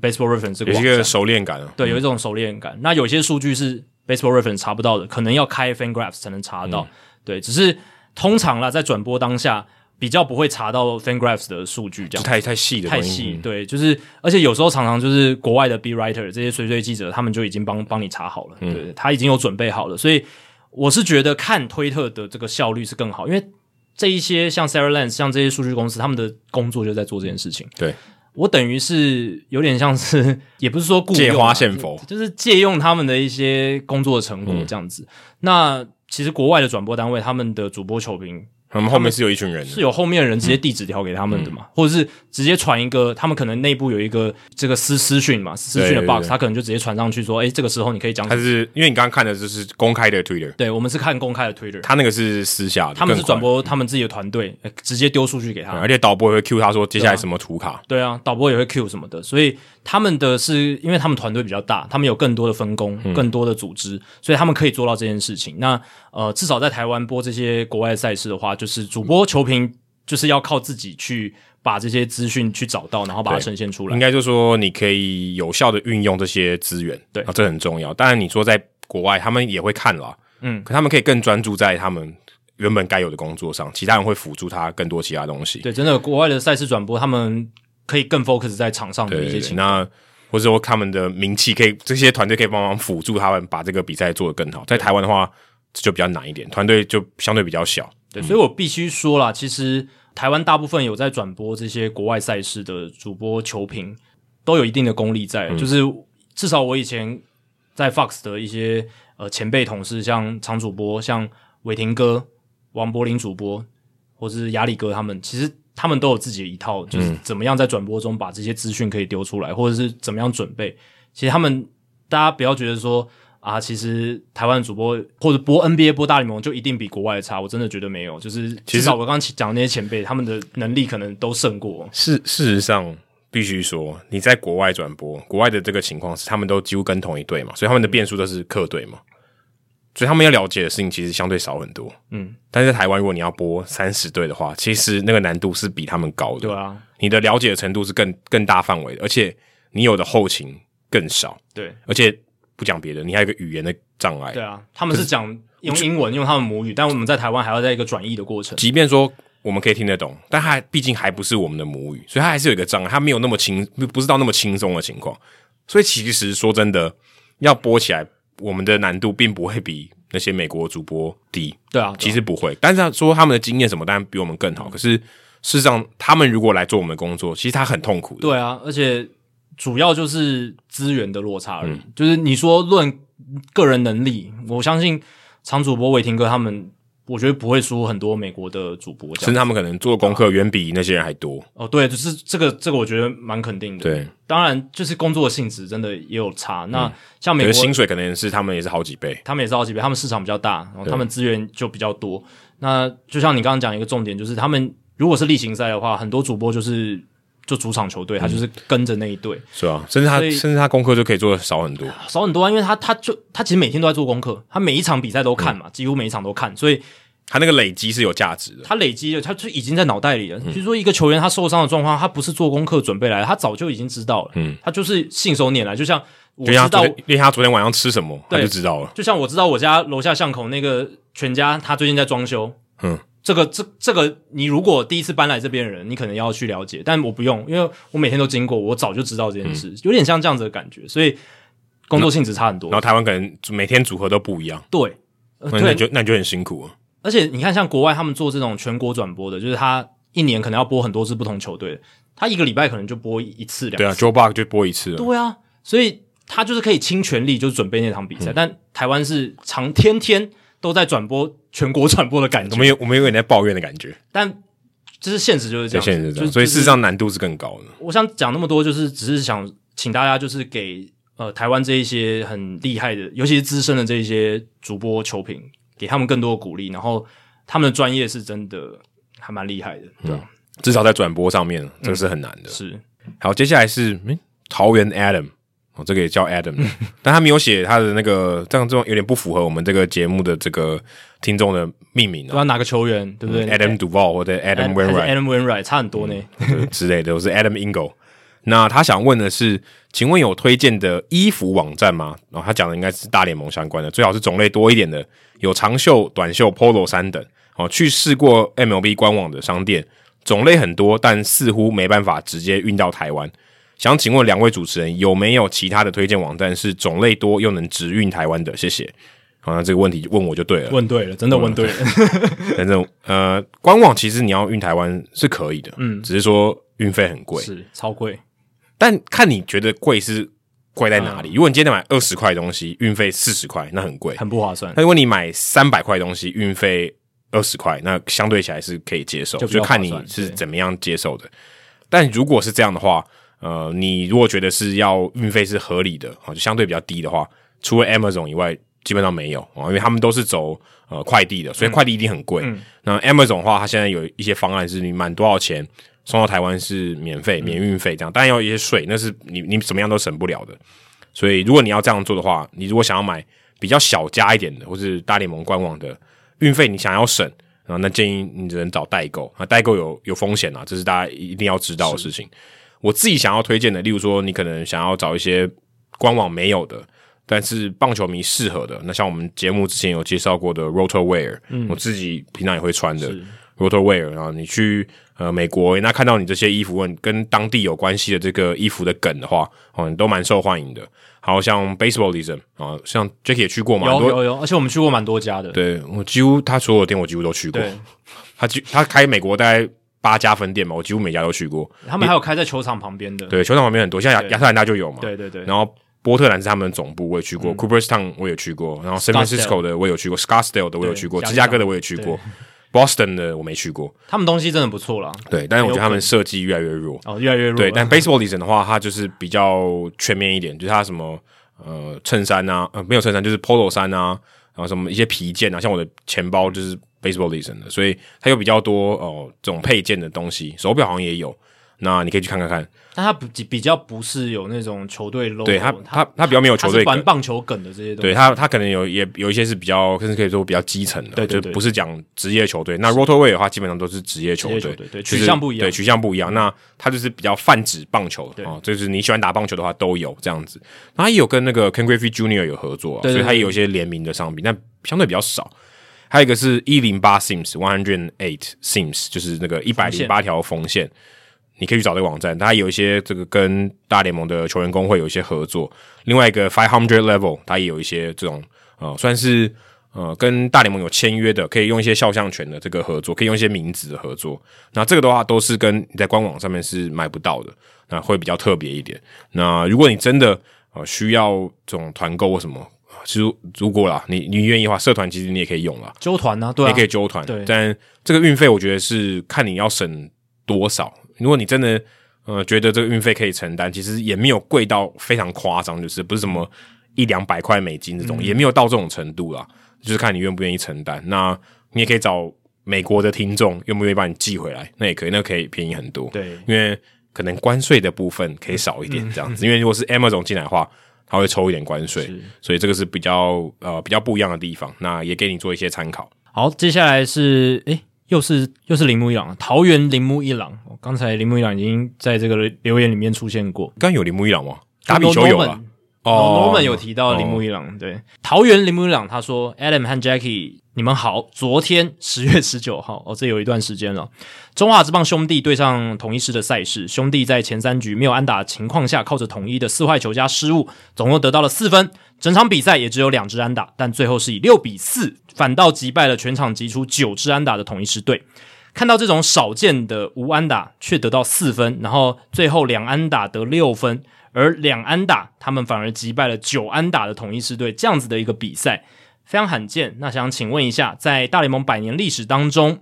Baseball Reference 这个，有一个熟练感。对，有一种熟练感。嗯、那有些数据是 Baseball Reference 查不到的，可能要开 FanGraphs 才能查得到。嗯、对，只是。通常啦，在转播当下比较不会查到 FanGraphs 的数据，这样太太细的，太细。对，就是而且有时候常常就是国外的 B writer 这些随随记者，他们就已经帮帮你查好了，嗯、对，他已经有准备好了。所以我是觉得看推特的这个效率是更好，因为这一些像 Sarah Lance 像这些数据公司，他们的工作就在做这件事情。对，我等于是有点像是，<laughs> 也不是说借花献佛，就是借用他们的一些工作的成果这样子。嗯、那其实国外的转播单位，他们的主播球评。他们后面是有一群人，是有后面的人直接递纸条给他们的嘛，嗯、或者是直接传一个，他们可能内部有一个这个私私讯嘛，私讯的 box，他可能就直接传上去说，哎，这个时候你可以讲。他是因为你刚刚看的就是公开的 Twitter，对，我们是看公开的 Twitter，他那个是私下的，他们是转播他们自己的团队，嗯、直接丢数据给他，而且导播也会 cue 他说接下来什么图卡，对啊，导播也会 cue 什么的，所以他们的是因为他们团队比较大，他们有更多的分工，嗯、更多的组织，所以他们可以做到这件事情。那呃，至少在台湾播这些国外赛事的话，就是主播球。评就是要靠自己去把这些资讯去找到，然后把它呈现出来。应该就是说，你可以有效的运用这些资源，对啊，这很重要。当然，你说在国外，他们也会看啦，嗯，可他们可以更专注在他们原本该有的工作上，其他人会辅助他更多其他东西。对，真的，国外的赛事转播，他们可以更 focus 在场上的一些情况。那或者说他们的名气，可以这些团队可以帮忙辅助他们把这个比赛做得更好。在台湾的话，这就比较难一点，团队就相对比较小。对，所以我必须说啦，其实台湾大部分有在转播这些国外赛事的主播、球评，都有一定的功力在。嗯、就是至少我以前在 Fox 的一些呃前辈同事，像常主播，像伟霆哥、王柏林主播，或者是亚里哥他们，其实他们都有自己的一套，就是怎么样在转播中把这些资讯可以丢出来，或者是怎么样准备。其实他们大家不要觉得说。啊，其实台湾主播或者播 NBA 播大联盟就一定比国外的差，我真的觉得没有。就是至少我刚刚讲的那些前辈，他们的能力可能都胜过。事事实上，必须说你在国外转播，国外的这个情况是他们都几乎跟同一队嘛，所以他们的变数都是客队嘛，所以他们要了解的事情其实相对少很多。嗯，但是在台湾，如果你要播三十队的话，其实那个难度是比他们高的。对啊，你的了解的程度是更更大范围的，而且你有的后勤更少。对，而且。不讲别的，你还有一个语言的障碍。对啊，他们是讲用英文，用他们母语，但我们在台湾还要在一个转译的过程。即便说我们可以听得懂，但他毕竟还不是我们的母语，所以他还是有一个障碍，他没有那么轻，不是到那么轻松的情况。所以其实说真的，要播起来，我们的难度并不会比那些美国主播低。对啊，其实不会。但是他说他们的经验什么，当然比我们更好。可是事实上，他们如果来做我们的工作，其实他很痛苦的。对啊，而且主要就是资源的落差而已。嗯、就是你说论个人能力，我相信常主播伟霆哥他们。我觉得不会输很多美国的主播，甚至他们可能做功课远比那些人还多。哦，对，就是这个，这个我觉得蛮肯定的。对，当然就是工作的性质真的也有差。嗯、那像美国薪水可能是他们也是好几倍，他们也是好几倍，他们市场比较大，然后他们资源就比较多。那就像你刚刚讲一个重点，就是他们如果是例行赛的话，很多主播就是。就主场球队，他就是跟着那一队，是啊，甚至他甚至他功课就可以做的少很多，少很多啊，因为他他就他其实每天都在做功课，他每一场比赛都看嘛，嗯、几乎每一场都看，所以他那个累积是有价值的，他累积了，他就已经在脑袋里了。比如、嗯、说一个球员他受伤的状况，他不是做功课准备来的，他早就已经知道了，嗯，他就是信手拈来，就像我知道，因为他昨天晚上吃什么，他就知道了，就像我知道我家楼下巷口那个全家，他最近在装修，嗯。这个这这个，你如果第一次搬来这边的人，你可能要去了解，但我不用，因为我每天都经过，我早就知道这件事，嗯、有点像这样子的感觉，所以工作性质差很多。然后台湾可能每天组合都不一样，对，那你就那你就很辛苦啊。而且你看，像国外他们做这种全国转播的，就是他一年可能要播很多支不同球队，他一个礼拜可能就播一次两次。对啊，Joe Buck 就播一次。对啊，所以他就是可以倾全力就准备那场比赛，嗯、但台湾是常天天都在转播。全国转播的感觉，我们有我们有点在抱怨的感觉，但就是现实就是这样，现实是这样，所以事实上难度是更高的。我想讲那么多，就是只是想请大家，就是给呃台湾这一些很厉害的，尤其是资深的这一些主播球评，给他们更多的鼓励。然后他们的专业是真的还蛮厉害的，对吧？至少在转播上面，这个是很难的。是。好，接下来是嗯桃园 Adam。哦，这个也叫 Adam，<laughs> 但他没有写他的那个，这样这种有点不符合我们这个节目的这个听众的命名。不知道哪个球员，对不对？Adam Duvall 或者 Adam Wainwright，Adam Wainwright 差很多呢，之类的。我是 Adam Ingle。那他想问的是，请问有推荐的衣服网站吗？然后他讲的应该是大联盟相关的，最好是种类多一点的，有长袖、短袖、Polo 衫等。哦，去试过 MLB 官网的商店，种类很多，但似乎没办法直接运到台湾。想请问两位主持人有没有其他的推荐网站是种类多又能直运台湾的？谢谢。好，像这个问题问我就对了，问对了，真的问对了。反正呃，官网其实你要运台湾是可以的，嗯，只是说运费很贵，是超贵。但看你觉得贵是贵在哪里？嗯、如果你今天买二十块东西，运费四十块，那很贵，很不划算。那如果你买三百块东西，运费二十块，那相对起来是可以接受，就，就看你是怎么样接受的。但如果是这样的话，呃，你如果觉得是要运费是合理的啊，就相对比较低的话，除了 Amazon 以外，基本上没有啊，因为他们都是走呃快递的，所以快递一定很贵。嗯、那 Amazon 的话，它现在有一些方案是你满多少钱送到台湾是免费、免运费这样，当然要一些税，那是你你怎么样都省不了的。所以如果你要这样做的话，你如果想要买比较小家一点的，或是大联盟官网的运费，你想要省啊，那建议你只能找代购啊，代购有有风险啊，这是大家一定要知道的事情。我自己想要推荐的，例如说，你可能想要找一些官网没有的，但是棒球迷适合的。那像我们节目之前有介绍过的 Roto Wear，嗯，我自己平常也会穿的 Roto Wear。然后你去呃美国，那看到你这些衣服问跟当地有关系的这个衣服的梗的话，哦，你都蛮受欢迎的。好像 Baseballism 啊，像 Jacky 也去过嘛，有有有，而且我们去过蛮多家的。对，我几乎他所有的店我几乎都去过。对他他开美国大概。八家分店嘛，我几乎每家都去过。他们还有开在球场旁边的，对，球场旁边很多，像亚亚特兰大就有嘛。对对对。然后波特兰是他们的总部，我也去过。Cooperstown 我也去过，然后 San Francisco 的我有去过，Scottsdale 的我有去过，芝加哥的我也去过，<laughs> Boston 的我没去过。他们东西真的不错啦。对，但是我觉得他们设计越来越弱。哦，越来越弱。对，但 Baseballism 的话，它就是比较全面一点，就是它什么呃衬衫啊，呃没有衬衫就是 Polo 衫啊，然后什么一些皮件啊，像我的钱包就是。Baseballism 的，所以它有比较多哦，这种配件的东西，手表好像也有，那你可以去看看看。但它不比较不是有那种球队 logo，对它它它比较没有球队玩棒球梗的这些东西。对它它可能有也有一些是比较，甚至可以说比较基层的，对，对，对，就不是讲职业球队。那 Roto Wear 的话，基本上都是职业球队，对对对，取向不一样，对取向不一样。那它就是比较泛指棒球的啊，就是你喜欢打棒球的话都有这样子。那它也有跟那个 Ken Griffey Junior 有合作，所以它也有一些联名的商品，但相对比较少。还有一个是一零八 Sims One Hundred Eight Sims，就是那个一百零八条缝线。你可以去找这个网站，它有一些这个跟大联盟的球员工会有一些合作。另外一个 Five Hundred Level，它也有一些这种呃，算是呃跟大联盟有签约的，可以用一些肖像权的这个合作，可以用一些名字的合作。那这个的话都是跟你在官网上面是买不到的，那会比较特别一点。那如果你真的呃需要这种团购或什么，其实如果啦，你你愿意的话，社团其实你也可以用啦，揪团啊，对啊，也可以揪团。对，但这个运费我觉得是看你要省多少。如果你真的呃觉得这个运费可以承担，其实也没有贵到非常夸张，就是不是什么一两百块美金这种，嗯、也没有到这种程度啦。就是看你愿不愿意承担。那你也可以找美国的听众，愿不愿意帮你寄回来，那也可以，那可以便宜很多。对，因为可能关税的部分可以少一点这样子。嗯、因为如果是 Amazon 进来的话，他会抽一点关税，所以这个是比较呃比较不一样的地方。那也给你做一些参考。好，接下来是诶。又是又是铃木一朗，桃园铃木一朗。刚才铃木一朗已经在这个留言里面出现过。刚有铃木一朗吗？打比球有了。哦，Norman 有提到铃木一朗。对，桃园铃木一朗他说：“Adam 和 Jackie，你们好。昨天 <laughs> 十月十九号，哦，这有一段时间了。中华之棒兄弟对上统一师的赛事，兄弟在前三局没有安打的情况下，靠着统一的四坏球加失误，总共得到了四分。整场比赛也只有两支安打，但最后是以六比四。”反倒击败了全场击出九支安打的统一师队。看到这种少见的无安打却得到四分，然后最后两安打得六分，而两安打他们反而击败了九安打的统一狮队，这样子的一个比赛非常罕见。那想请问一下，在大联盟百年历史当中，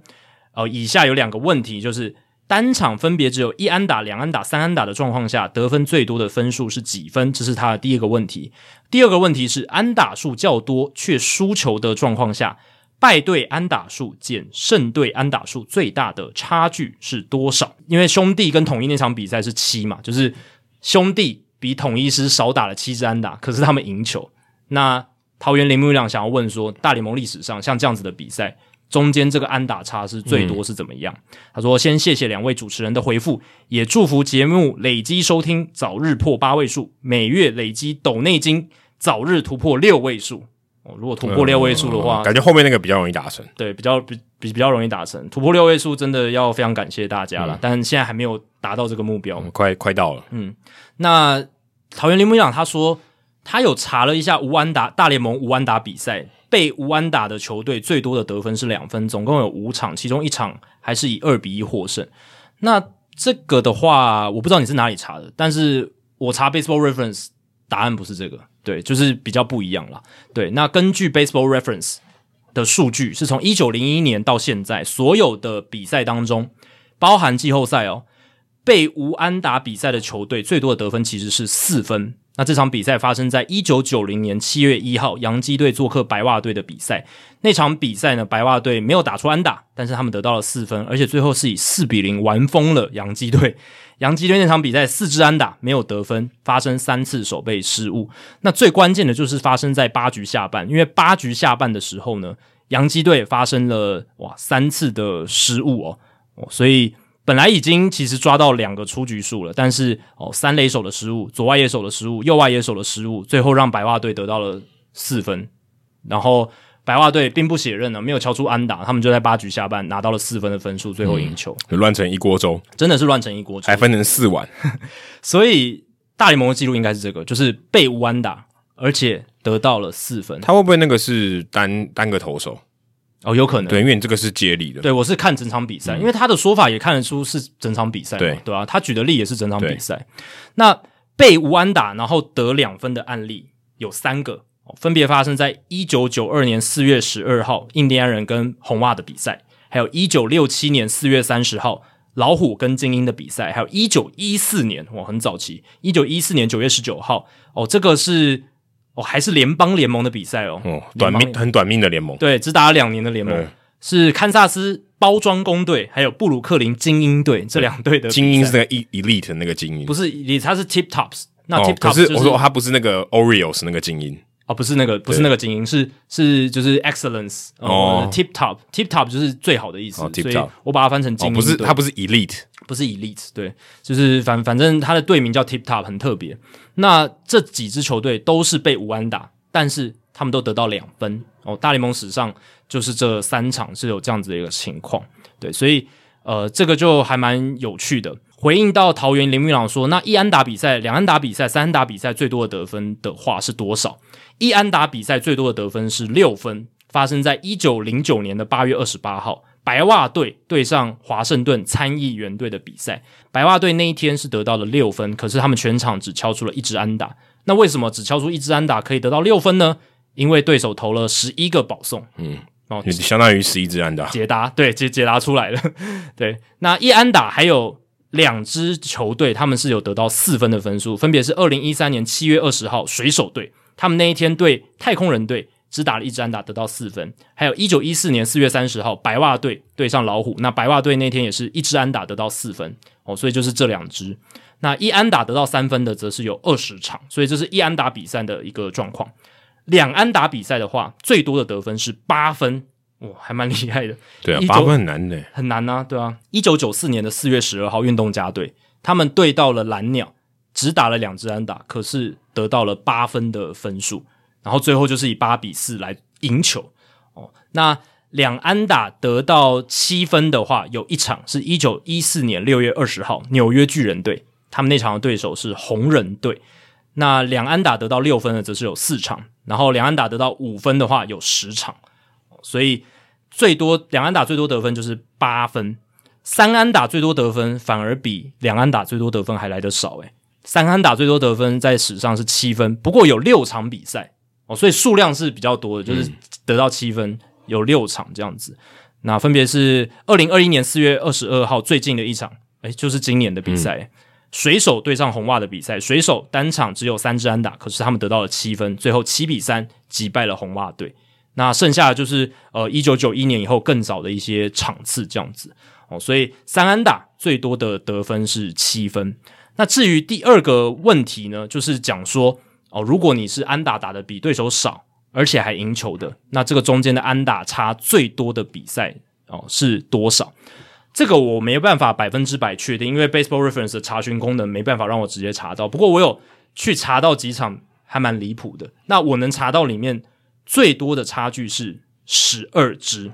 呃，以下有两个问题，就是。单场分别只有一安打、两安打、三安打的状况下，得分最多的分数是几分？这是他的第一个问题。第二个问题是安打数较多却输球的状况下，败队安打数减胜队安打数最大的差距是多少？因为兄弟跟统一那场比赛是七嘛，就是兄弟比统一师少打了七支安打，可是他们赢球。那桃园铃木一朗想要问说，大联盟历史上像这样子的比赛。中间这个安打差是最多是怎么样？嗯、他说：“先谢谢两位主持人的回复，也祝福节目累积收听早日破八位数，每月累积抖内金早日突破六位数。哦，如果突破六位数的话，感觉后面那个比较容易达成。对，比较比比比较容易达成。突破六位数真的要非常感谢大家了，嗯、但现在还没有达到这个目标，嗯、快快到了。嗯，那桃园林木一朗他说他有查了一下吴安达大联盟吴安达比赛。”被吴安达的球队最多的得分是两分，总共有五场，其中一场还是以二比一获胜。那这个的话，我不知道你是哪里查的，但是我查 Baseball Reference，答案不是这个，对，就是比较不一样啦。对，那根据 Baseball Reference 的数据，是从一九零一年到现在所有的比赛当中，包含季后赛哦，被无安打比赛的球队最多的得分其实是四分。那这场比赛发生在一九九零年七月一号，洋基队做客白袜队的比赛。那场比赛呢，白袜队没有打出安打，但是他们得到了四分，而且最后是以四比零完封了洋基队。洋基队那场比赛四支安打没有得分，发生三次守备失误。那最关键的就是发生在八局下半，因为八局下半的时候呢，洋基队发生了哇三次的失误哦，哦，所以。本来已经其实抓到两个出局数了，但是哦，三垒手的失误，左外野手的失误，右外野手的失误，最后让白袜队得到了四分。然后白袜队并不血刃呢，没有敲出安打，他们就在八局下半拿到了四分的分数，最后赢球。嗯、乱成一锅粥，真的是乱成一锅粥，还分成四碗。<laughs> 所以大联盟的记录应该是这个，就是被无安打，而且得到了四分。他会不会那个是单单个投手？哦，有可能，对，因为你这个是接力的。对，我是看整场比赛，嗯、因为他的说法也看得出是整场比赛嘛，对对啊，他举的例也是整场比赛。那被无安打然后得两分的案例有三个，分别发生在一九九二年四月十二号印第安人跟红袜的比赛，还有一九六七年四月三十号老虎跟精英的比赛，还有一九一四年哇，很早期，一九一四年九月十九号哦，这个是。哦，还是联邦联盟的比赛哦，哦，短命很短命的联盟，对，只打了两年的联盟，嗯、是堪萨斯包装工队还有布鲁克林精英队这两队的精英是那个 elite 那个精英，不是 elite，他是 tip tops，那 tip tops、我说他不是那个 Orioles 那个精英。哦，不是那个不是那个精英，是是就是 excellence 哦，tip top tip top 就是最好的意思，哦、所以我把它翻成精英，哦、不是它不是 elite。不是 elite，对，就是反反正他的队名叫 Tip Top，很特别。那这几支球队都是被无安打，但是他们都得到两分哦。大联盟史上就是这三场是有这样子的一个情况，对，所以呃，这个就还蛮有趣的。回应到桃园林玉朗说，那一安打比赛、两安打比赛、三安打比赛最多的得分的话是多少？一安打比赛最多的得分是六分，发生在一九零九年的八月二十八号，白袜队对上华盛顿参议员队的比赛。白袜队那一天是得到了六分，可是他们全场只敲出了一支安打。那为什么只敲出一支安打可以得到六分呢？因为对手投了十一个保送，嗯，哦，相当于十一支安打。解答对，解解答出来了。<laughs> 对，那一安打还有两支球队，他们是有得到四分的分数，分别是二零一三年七月二十号水手队，他们那一天对太空人队只打了一支安打，得到四分；还有一九一四年四月三十号白袜队对上老虎，那白袜队那天也是一支安打得到四分哦，所以就是这两支。那一安打得到三分的，则是有二十场，所以这是一安打比赛的一个状况。两安打比赛的话，最多的得分是八分，哇，还蛮厉害的。对啊，八分很难的，很难啊，对啊。一九九四年的四月十二号，运动家队他们对到了蓝鸟，只打了两支安打，可是得到了八分的分数，然后最后就是以八比四来赢球。哦，那两安打得到七分的话，有一场是一九一四年六月二十号，纽约巨人队。他们那场的对手是红人队，那两安打得到六分的则是有四场，然后两安打得到五分的话有十场，所以最多两安打最多得分就是八分，三安打最多得分反而比两安打最多得分还来得少诶，三安打最多得分在史上是七分，不过有六场比赛哦，所以数量是比较多的，就是得到七分有六场这样子，那分别是二零二一年四月二十二号最近的一场，诶，就是今年的比赛。嗯水手对上红袜的比赛，水手单场只有三支安打，可是他们得到了七分，最后七比三击败了红袜队。那剩下的就是呃一九九一年以后更早的一些场次这样子哦，所以三安打最多的得分是七分。那至于第二个问题呢，就是讲说哦，如果你是安打打得比对手少，而且还赢球的，那这个中间的安打差最多的比赛哦是多少？这个我没办法百分之百确定，因为 Baseball Reference 的查询功能没办法让我直接查到。不过我有去查到几场还蛮离谱的。那我能查到里面最多的差距是十二支，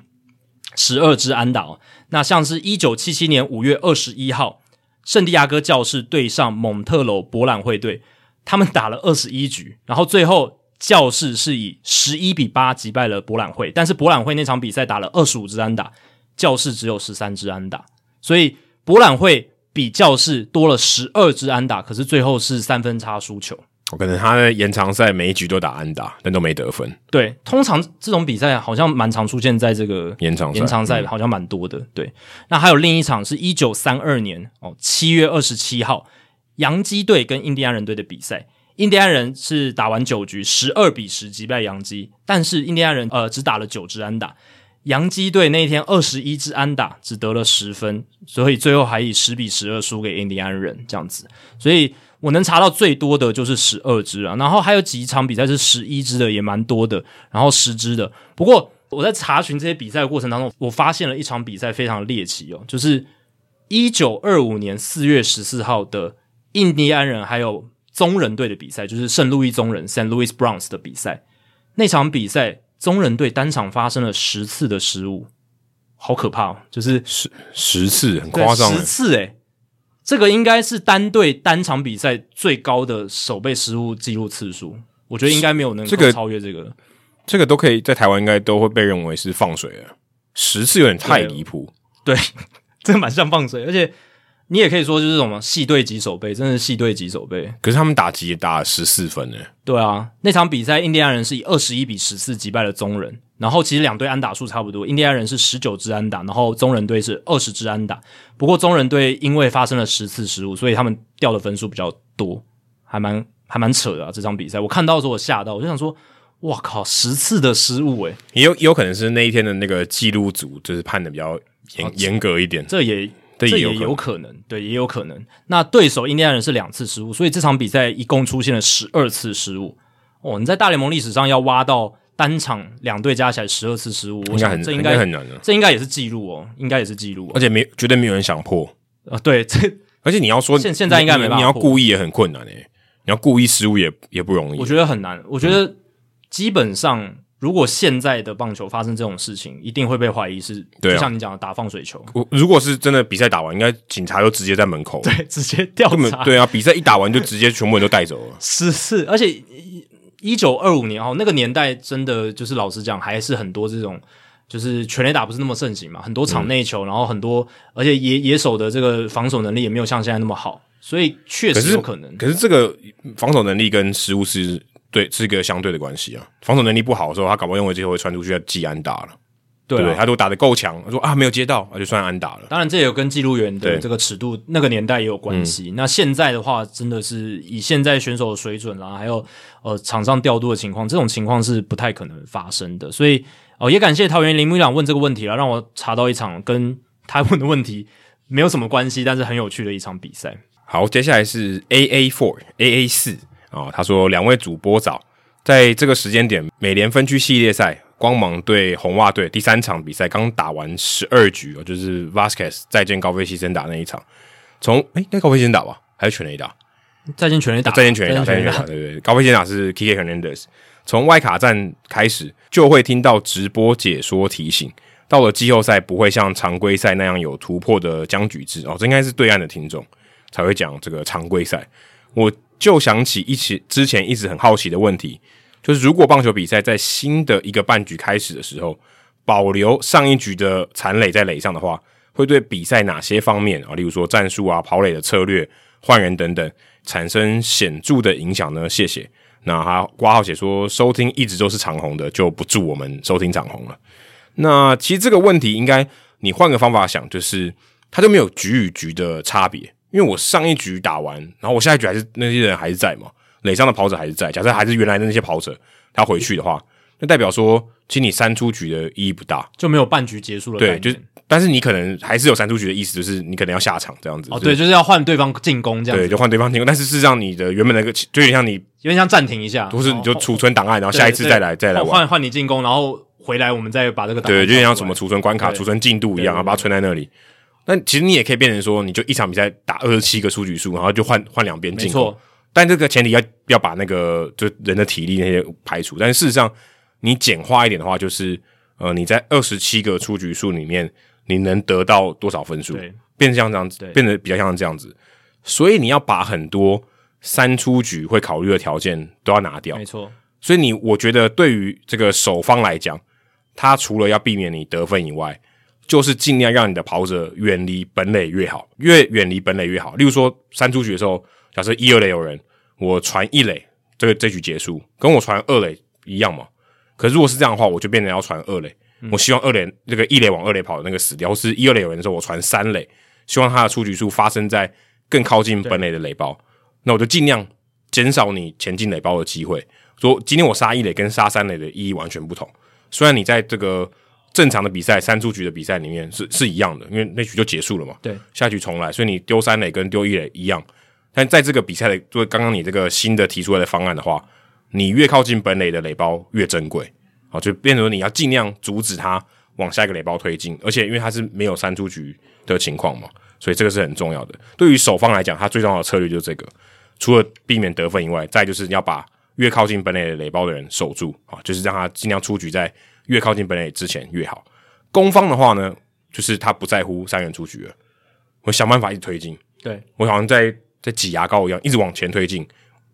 十二支安打哦。那像是一九七七年五月二十一号，圣地亚哥教士对上蒙特娄博览会队，他们打了二十一局，然后最后教室是以十一比八击败了博览会，但是博览会那场比赛打了二十五支安打。教室只有十三支安打，所以博览会比教室多了十二支安打，可是最后是三分差输球。我可能他的延长赛每一局都打安打，但都没得分。对，通常这种比赛好像蛮常出现在这个延长延长赛，好像蛮多的。嗯、对，那还有另一场是一九三二年哦，七月二十七号，洋基队跟印第安人队的比赛，印第安人是打完九局十二比十击败洋基，但是印第安人呃只打了九支安打。洋基队那一天二十一支安打，只得了十分，所以最后还以十比十二输给印第安人这样子。所以我能查到最多的就是十二支啊，然后还有几场比赛是十一支的，也蛮多的，然后十支的。不过我在查询这些比赛的过程当中，我发现了一场比赛非常猎奇哦，就是一九二五年四月十四号的印第安人还有棕人队的比赛，就是圣路易棕人 （Saint Louis Browns） 的比赛，那场比赛。棕人队单场发生了十次的失误，好可怕哦！就是十十次，很夸张，十次诶，这个应该是单队单场比赛最高的守备失误记录次数。我觉得应该没有能够超越这个。这个，这个都可以在台湾应该都会被认为是放水了。十次有点太离谱，对，<laughs> 这个蛮像放水，而且。你也可以说就是什么系队级守备，真的是系队级守备。可是他们打击也打了十四分呢。对啊，那场比赛印第安人是以二十一比十四击败了中人，然后其实两队安打数差不多，印第安人是十九支安打，然后中人队是二十支安打。不过中人队因为发生了十次失误，所以他们掉的分数比较多，还蛮还蛮扯的啊。这场比赛我看到的时候我吓到，我就想说，哇靠，十次的失误诶、欸，也有也有可能是那一天的那个记录组就是判的比较严严、啊、格一点，这也。这也有可能，对，也有可能。那对手印第安人是两次失误，所以这场比赛一共出现了十二次失误。哦，你在大联盟历史上要挖到单场两队加起来十二次失误，我想这应该很难的，这应该也是记录哦，应该也是记录，而且没绝对没有人想破啊。对，这 <laughs> 而且你要说现现在应该没办法，你要故意也很困难诶，你要故意失误也也不容易，我觉得很难。我觉得基本上如果现在的棒球发生这种事情，一定会被怀疑是，对啊、就像你讲的打放水球。我如果是真的比赛打完，应该警察就直接在门口，<laughs> 对，直接调查。对啊，比赛一打完就直接全部人都带走了。<laughs> 是是，而且一九二五年哦，那个年代真的就是老实讲，还是很多这种。就是全垒打不是那么盛行嘛，很多场内球，嗯、然后很多，而且野野手的这个防守能力也没有像现在那么好，所以确实有可能。可，可是这个防守能力跟失误是对是一个相对的关系啊。防守能力不好的时候，他搞不好认为这个会传出去要记安打了，对，他如果打得够强，他说啊没有接到，那就算安打了。当然，这也有跟记录员的这个尺度那个年代也有关系。嗯、那现在的话，真的是以现在选手的水准啦，还有呃场上调度的情况，这种情况是不太可能发生的，所以。哦，也感谢桃园林木一朗问这个问题了，让我查到一场跟他问的问题没有什么关系，但是很有趣的一场比赛。好，接下来是 A A Four A A 四啊，他说两位主播早，在这个时间点，美联分区系列赛，光芒对红袜队第三场比赛刚打完十二局哦，就是 Vasquez 再见高飞牺牲打那一场，从诶那高飞牺牲打吧，还是全垒打？再见全垒打，再见全垒打，再见全垒打，对对对，高飞牺牲打是 Kike Hernandez。从外卡战开始就会听到直播解说提醒，到了季后赛不会像常规赛那样有突破的僵局制哦，这应该是对岸的听众才会讲这个常规赛。我就想起一起之前一直很好奇的问题，就是如果棒球比赛在新的一个半局开始的时候，保留上一局的残垒在垒上的话，会对比赛哪些方面啊，例如说战术啊、跑垒的策略、换人等等，产生显著的影响呢？谢谢。那他挂号写说，收听一直都是长红的，就不祝我们收听长红了。那其实这个问题应该你换个方法想，就是他就没有局与局的差别，因为我上一局打完，然后我下一局还是那些人还是在嘛，垒上的跑者还是在。假设还是原来的那些跑者，他回去的话，那代表说，其实你三出局的意义不大，就没有半局结束了。对，就是。但是你可能还是有三出局的意思，就是你可能要下场这样子。哦，对，就是要换对方进攻这样子。对，就换对方进攻。但是事实上，你的原本那个就有点像你，有点像暂停一下，不是你就储存档案，然后下一次再来再来玩。换换你进攻，然后回来我们再把这个档案。对，就有点像什么储存关卡、储存进度一样，然后把它存在那里。那其实你也可以变成说，你就一场比赛打二十七个出局数，然后就换换两边进攻。没错。但这个前提要要把那个就人的体力那些排除。但事实上，你简化一点的话，就是呃你在二十七个出局数里面。你能得到多少分数？对，变成像这样子，对变得比较像这样子。所以你要把很多三出局会考虑的条件都要拿掉。没错。所以你，我觉得对于这个守方来讲，他除了要避免你得分以外，就是尽量让你的跑者远离本垒越好，越远离本垒越好。例如说，三出局的时候，假设一二垒有人，我传一垒，这个这局结束，跟我传二垒一样嘛。可是如果是这样的话，我就变成要传二垒。我希望二垒那个一垒往二垒跑的那个死掉，或是一二垒有人的时候，我传三垒，希望他的出局数发生在更靠近本垒的垒包，那我就尽量减少你前进垒包的机会。说今天我杀一垒跟杀三垒的意义完全不同，虽然你在这个正常的比赛三出局的比赛里面是是一样的，因为那局就结束了嘛，对，下局重来，所以你丢三垒跟丢一垒一样，但在这个比赛的，就刚刚你这个新的提出来的方案的话，你越靠近本垒的垒包越珍贵。好，就变成你要尽量阻止他往下一个垒包推进，而且因为他是没有三出局的情况嘛，所以这个是很重要的。对于守方来讲，他最重要的策略就是这个，除了避免得分以外，再就是要把越靠近本垒的垒包的人守住啊，就是让他尽量出局在越靠近本垒之前越好。攻方的话呢，就是他不在乎三元出局了，我想办法一直推进，对，我好像在在挤牙膏一样，一直往前推进，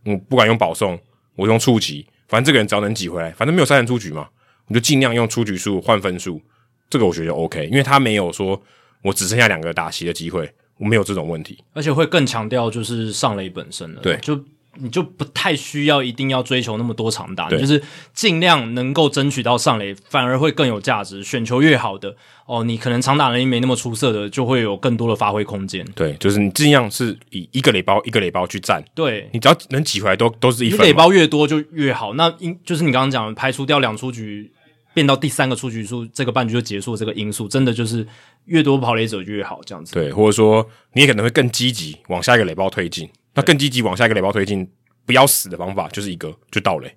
我不管用保送，我用触击。反正这个人只要能挤回来，反正没有三人出局嘛，我就尽量用出局数换分数，这个我觉得 OK，因为他没有说我只剩下两个打席的机会，我没有这种问题，而且会更强调就是上垒本身了，对，就。你就不太需要一定要追求那么多长打，对就是尽量能够争取到上垒，反而会更有价值。选球越好的哦，你可能长打能力没那么出色的，就会有更多的发挥空间。对，就是你尽量是以一个垒包一个垒包去占。对，你只要能挤回来都，都都是一分。垒包越多就越好。那因就是你刚刚讲的排除掉两出局，变到第三个出局数，这个半局就结束这个因素，真的就是越多跑垒者就越好这样子。对，或者说你也可能会更积极往下一个垒包推进。那更积极往下一个垒包推进，不要死的方法就是一个，就盗垒。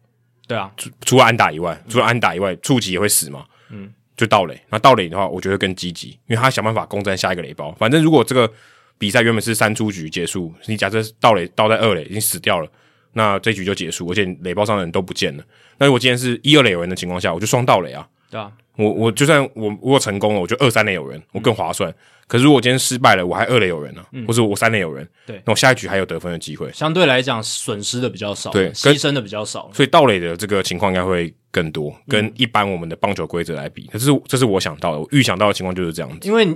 对啊，除除了安打以外，除了安打以外，触击也会死嘛。嗯，就盗垒。那盗垒的话，我觉得更积极，因为他想办法攻占下一个垒包。反正如果这个比赛原本是三出局结束，你假设盗垒盗在二垒已经死掉了，那这局就结束，而且垒包上的人都不见了。那如果今天是一二垒有人的情况下，我就双盗垒啊。对啊，我我就算我如果成功了，我就二三垒有人，我更划算。嗯、可是如果今天失败了，我还二垒有人呢、啊，嗯、或者我三垒有人，对，那我下一局还有得分的机会。相对来讲，损失的比较少，对，牺牲的比较少，所以盗垒的这个情况应该会更多，跟一般我们的棒球规则来比。可是这是我想到的，我预想到的情况就是这样子。因为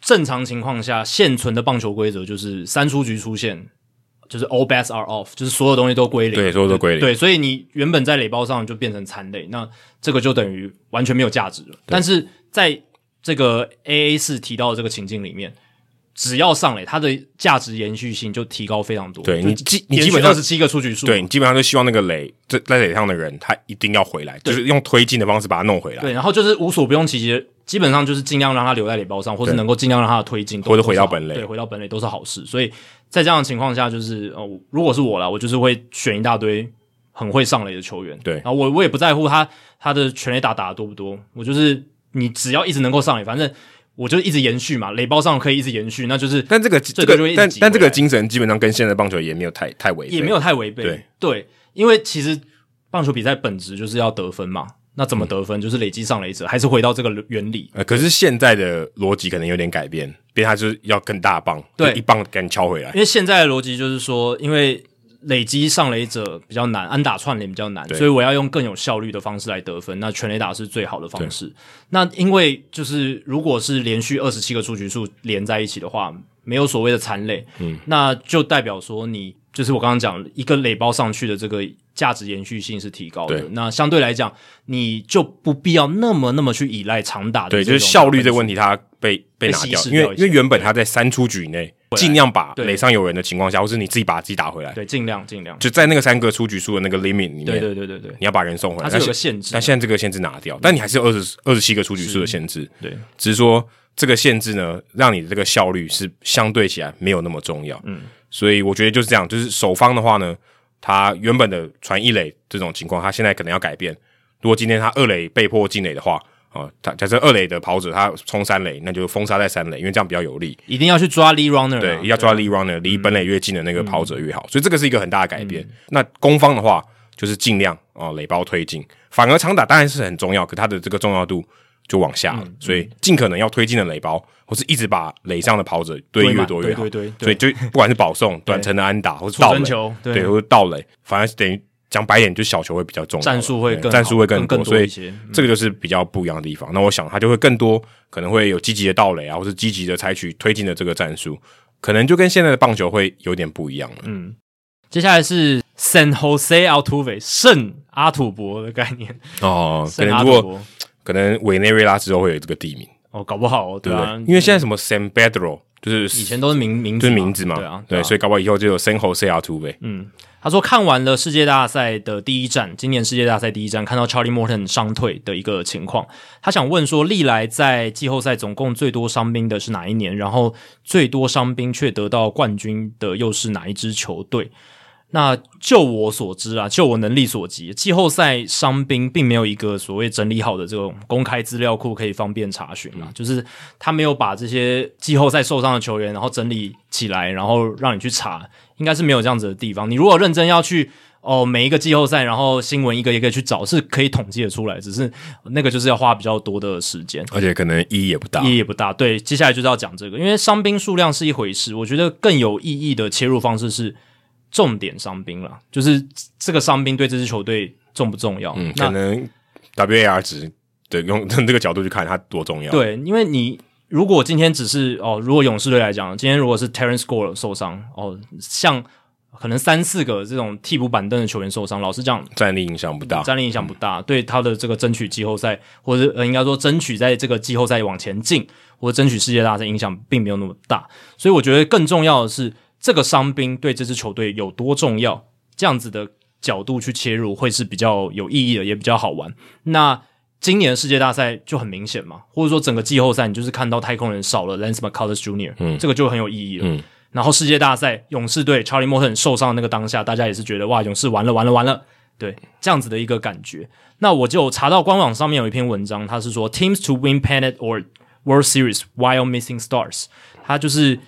正常情况下，现存的棒球规则就是三出局出现。就是 all bets are off，就是所有东西都归零，对，所有都归零，对，所以你原本在垒包上就变成残垒，那这个就等于完全没有价值了。但是在这个 AA 四提到的这个情境里面，只要上垒，它的价值延续性就提高非常多。对你基你基本上是七个出局数，对你基本上就希望那个垒在在垒上的人他一定要回来，就是用推进的方式把它弄回来。对，然后就是无所不用其极，基本上就是尽量让他留在垒包上，或是能够尽量让他的推进或者回到本垒，对，回到本垒都是好事。所以。在这样的情况下，就是哦，如果是我啦，我就是会选一大堆很会上垒的球员。对，然后我我也不在乎他他的全垒打打的多不多，我就是你只要一直能够上垒，反正我就一直延续嘛，垒包上可以一直延续，那就是。但这个这个但但这个精神基本上跟现在的棒球也没有太太违背，也没有太违背。对对，因为其实棒球比赛本质就是要得分嘛。那怎么得分？嗯、就是累积上垒者，还是回到这个原理？呃，可是现在的逻辑可能有点改变，变它就是要更大棒，对，一棒给你敲回来。因为现在的逻辑就是说，因为累积上垒者比较难，安打串联比较难，所以我要用更有效率的方式来得分。那全垒打是最好的方式。那因为就是如果是连续二十七个出局数连在一起的话，没有所谓的残垒，嗯，那就代表说你就是我刚刚讲一个垒包上去的这个。价值延续性是提高的，那相对来讲，你就不必要那么那么去依赖长打的。对，就是效率这个问题，它被被拿掉，因为因为原本它在三出局以内，尽量把垒上有人的情况下，或是你自己把自己打回来，对，尽量尽量。就在那个三个出局数的那个 limit 里面，对对对对对，你要把人送回来，它是有个限制，但现在这个限制拿掉，但你还是有二十二十七个出局数的限制，对，只是说这个限制呢，让你的这个效率是相对起来没有那么重要，嗯，所以我觉得就是这样，就是守方的话呢。他原本的传一垒这种情况，他现在可能要改变。如果今天他二垒被迫进垒的话，啊，他假设二垒的跑者他冲三垒，那就封杀在三垒，因为这样比较有利。一定要去抓 lead runner，对，要抓 lead runner，离本垒越近的那个跑者越好。嗯、所以这个是一个很大的改变。嗯、那攻方的话，就是尽量啊垒包推进，反而长打当然是很重要，可它的这个重要度就往下了。嗯、所以尽可能要推进的垒包。或是一直把垒上的跑者堆越多越好，对对对，所以就不管是保送、短程的安打，或是倒垒，对，或者倒垒，反而是等于讲白点，就小球会比较重要，战术会更战术会更多，所以这个就是比较不一样的地方。那我想他就会更多，可能会有积极的盗垒啊，或是积极的采取推进的这个战术，可能就跟现在的棒球会有点不一样了。嗯，接下来是 San Jose Altuve 圣阿土伯的概念。哦，可能如果可能委内瑞拉之后会有这个地名。哦，搞不好，对啊，因为现在什么 San Pedro 就是以前都是名名就是名字嘛，对啊，对，所以搞不好以后就有 San Jose Altuve。嗯，他说看完了世界大赛的第一站，今年世界大赛第一站看到 Charlie Morton 伤退的一个情况，他想问说，历来在季后赛总共最多伤兵的是哪一年？然后最多伤兵却得到冠军的又是哪一支球队？那就我所知啊，就我能力所及，季后赛伤兵并没有一个所谓整理好的这种公开资料库可以方便查询啊，就是他没有把这些季后赛受伤的球员，然后整理起来，然后让你去查，应该是没有这样子的地方。你如果认真要去哦，每一个季后赛，然后新闻一个一个去找，是可以统计的出来，只是那个就是要花比较多的时间，而且可能意义也不大，意义也不大。对，接下来就是要讲这个，因为伤兵数量是一回事，我觉得更有意义的切入方式是。重点伤兵了，就是这个伤兵对这支球队重不重要？嗯，可能 WAR 值对用从这个角度去看它多重要。对，因为你如果今天只是哦，如果勇士队来讲，今天如果是 Terrence Gore 受伤哦，像可能三四个这种替补板凳的球员受伤，老实讲，战力影响不大，战力影响不大，嗯、对他的这个争取季后赛，或者呃，应该说争取在这个季后赛往前进，或者争取世界大赛影响并没有那么大。所以我觉得更重要的是。这个伤兵对这支球队有多重要？这样子的角度去切入会是比较有意义的，也比较好玩。那今年的世界大赛就很明显嘛，或者说整个季后赛，你就是看到太空人少了 Lance McCullers Jr.，嗯，这个就很有意义了。嗯，然后世界大赛勇士队 Charlie Morton 受伤的那个当下，大家也是觉得哇，勇士完了完了完了，对，这样子的一个感觉。那我就查到官网上面有一篇文章，他是说 Teams to win pennant or World Series while missing stars，他就是。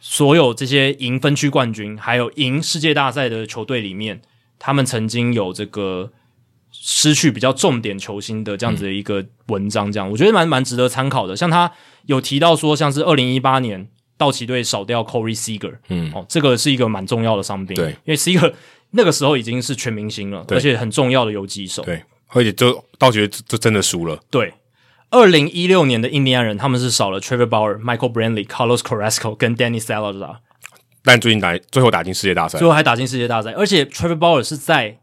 所有这些赢分区冠军，还有赢世界大赛的球队里面，他们曾经有这个失去比较重点球星的这样子的一个文章，这样、嗯、我觉得蛮蛮值得参考的。像他有提到说，像是二零一八年道奇队少掉 Corey Seager，嗯，哦，这个是一个蛮重要的伤病，对，因为 Seager 那个时候已经是全明星了，而且很重要的游击手，对，而且就道奇就真的输了，对。二零一六年的印第安人，他们是少了 Trevor Bauer、Michael Brantley、Carlos Carrasco 跟 Danny Salazar，但最近打最后打进世界大赛，最后还打进世界大赛，而且 Trevor Bauer 是在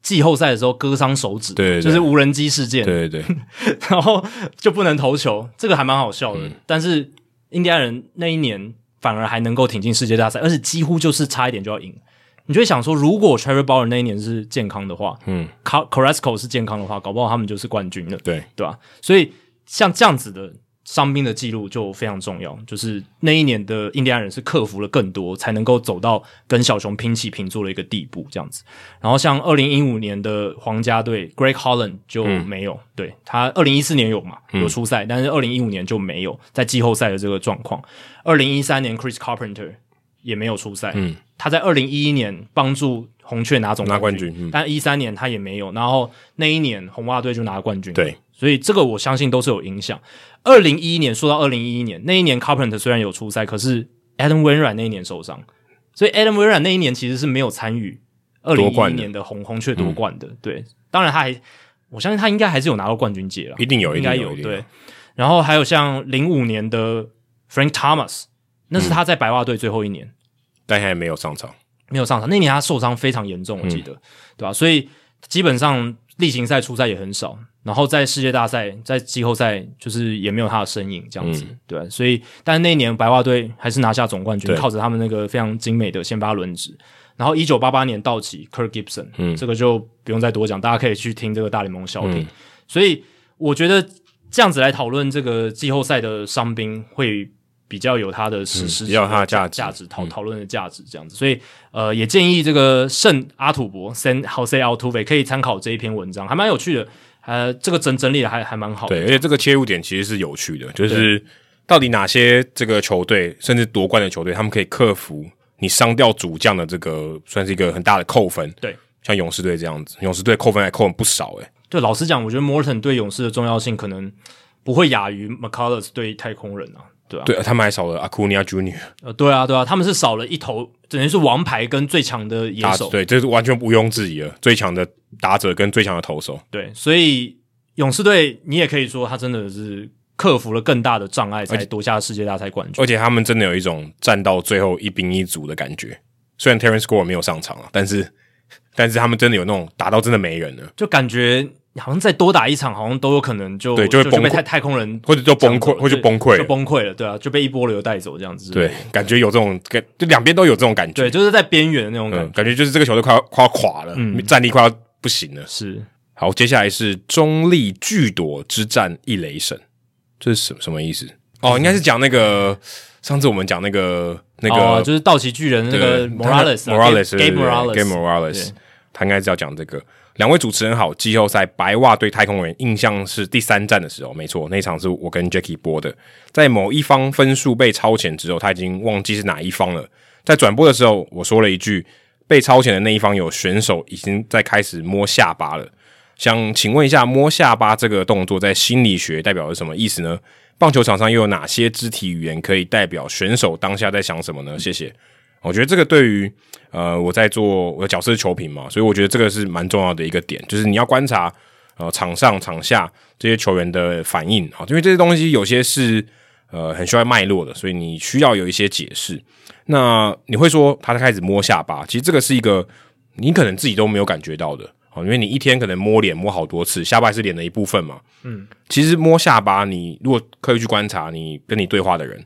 季后赛的时候割伤手指，对，对，对，就是无人机事件，对对对，<laughs> 然后就不能投球，这个还蛮好笑的。嗯、但是印第安人那一年反而还能够挺进世界大赛，而且几乎就是差一点就要赢。你就会想说，如果 Trevor Bauer 那一年是健康的话，嗯，Carrasco 是健康的话，搞不好他们就是冠军了，对对吧？所以。像这样子的伤兵的记录就非常重要，就是那一年的印第安人是克服了更多，才能够走到跟小熊平起平坐的一个地步，这样子。然后像二零一五年的皇家队，Greg Holland 就没有，嗯、对他二零一四年有嘛，有出赛，嗯、但是二零一五年就没有在季后赛的这个状况。二零一三年 Chris Carpenter 也没有出赛，嗯，他在二零一一年帮助红雀拿总冠军，拿冠军，嗯、但一三年他也没有，然后那一年红袜队就拿了冠军，对。所以这个我相信都是有影响。二零一一年说到二零一一年那一年，Carpenter 虽然有出赛，可是 Adam Wainwright 那一年受伤，所以 Adam Wainwright 那一年其实是没有参与二零一一年的红红雀夺冠的。嗯、对，当然他还，我相信他应该还是有拿到冠军戒了，一定有，应该有。有对，然后还有像零五年的 Frank Thomas，那是他在白袜队最后一年，嗯、但还没有上场，没有上场。那年他受伤非常严重，我记得，嗯、对吧？所以基本上例行赛出赛也很少。然后在世界大赛，在季后赛就是也没有他的身影这样子，嗯、对，所以但是那一年白袜队还是拿下总冠军，靠着他们那个非常精美的先发轮值。然后一九八八年道奇，Kirk Gibson，嗯，这个就不用再多讲，大家可以去听这个大联盟小品。嗯、所以我觉得这样子来讨论这个季后赛的伤兵会比较有它的史诗，比较有它的价价值，讨讨论的价值这样子。所以呃，也建议这个圣阿土伯 San Jose Altuve 可以参考这一篇文章，还蛮有趣的。呃，这个整整理的还还蛮好的，对，而且这个切入点其实是有趣的，就是到底哪些这个球队甚至夺冠的球队，他们可以克服你伤掉主将的这个算是一个很大的扣分，对，像勇士队这样子，勇士队扣分还扣分不少，诶。对，老实讲，我觉得 Morton 对勇士的重要性可能不会亚于 McCullers 对太空人啊。对啊，对他们还少了阿库尼亚 Junior。呃，对啊，对啊，他们是少了一头，等于是王牌跟最强的野手。对，这是完全毋庸置疑了，最强的打者跟最强的投手。对，所以勇士队，你也可以说他真的是克服了更大的障碍，才夺下世界大赛冠军。而且他们真的有一种战到最后一兵一卒的感觉。虽然 Terrence Gore 没有上场啊，但是，但是他们真的有那种打到真的没人了，就感觉。好像再多打一场，好像都有可能就对，就会崩溃，太太空人或者就崩溃，或者就崩溃，就崩溃了，对啊，就被一波流带走这样子。对，感觉有这种感，就两边都有这种感觉。对，就是在边缘的那种感觉，感觉就是这个球队快要快要垮了，嗯战力快要不行了。是，好，接下来是中立巨朵之战一雷神，这是什什么意思？哦，应该是讲那个上次我们讲那个那个，就是道奇巨人那个 Morales，Morales，Game Morales，Game Morales，他应该是要讲这个。两位主持人好，季后赛白袜对太空人，印象是第三战的时候，没错，那场是我跟 Jacky 播的。在某一方分数被超前之后，他已经忘记是哪一方了。在转播的时候，我说了一句：“被超前的那一方有选手已经在开始摸下巴了。”想请问一下，摸下巴这个动作在心理学代表是什么意思呢？棒球场上又有哪些肢体语言可以代表选手当下在想什么呢？谢谢。我觉得这个对于呃我在做我的角色是球评嘛，所以我觉得这个是蛮重要的一个点，就是你要观察呃场上场下这些球员的反应啊，因为这些东西有些是呃很需要脉络的，所以你需要有一些解释。那你会说他开始摸下巴，其实这个是一个你可能自己都没有感觉到的啊，因为你一天可能摸脸摸好多次，下巴是脸的一部分嘛。嗯，其实摸下巴，你如果刻意去观察你跟你对话的人，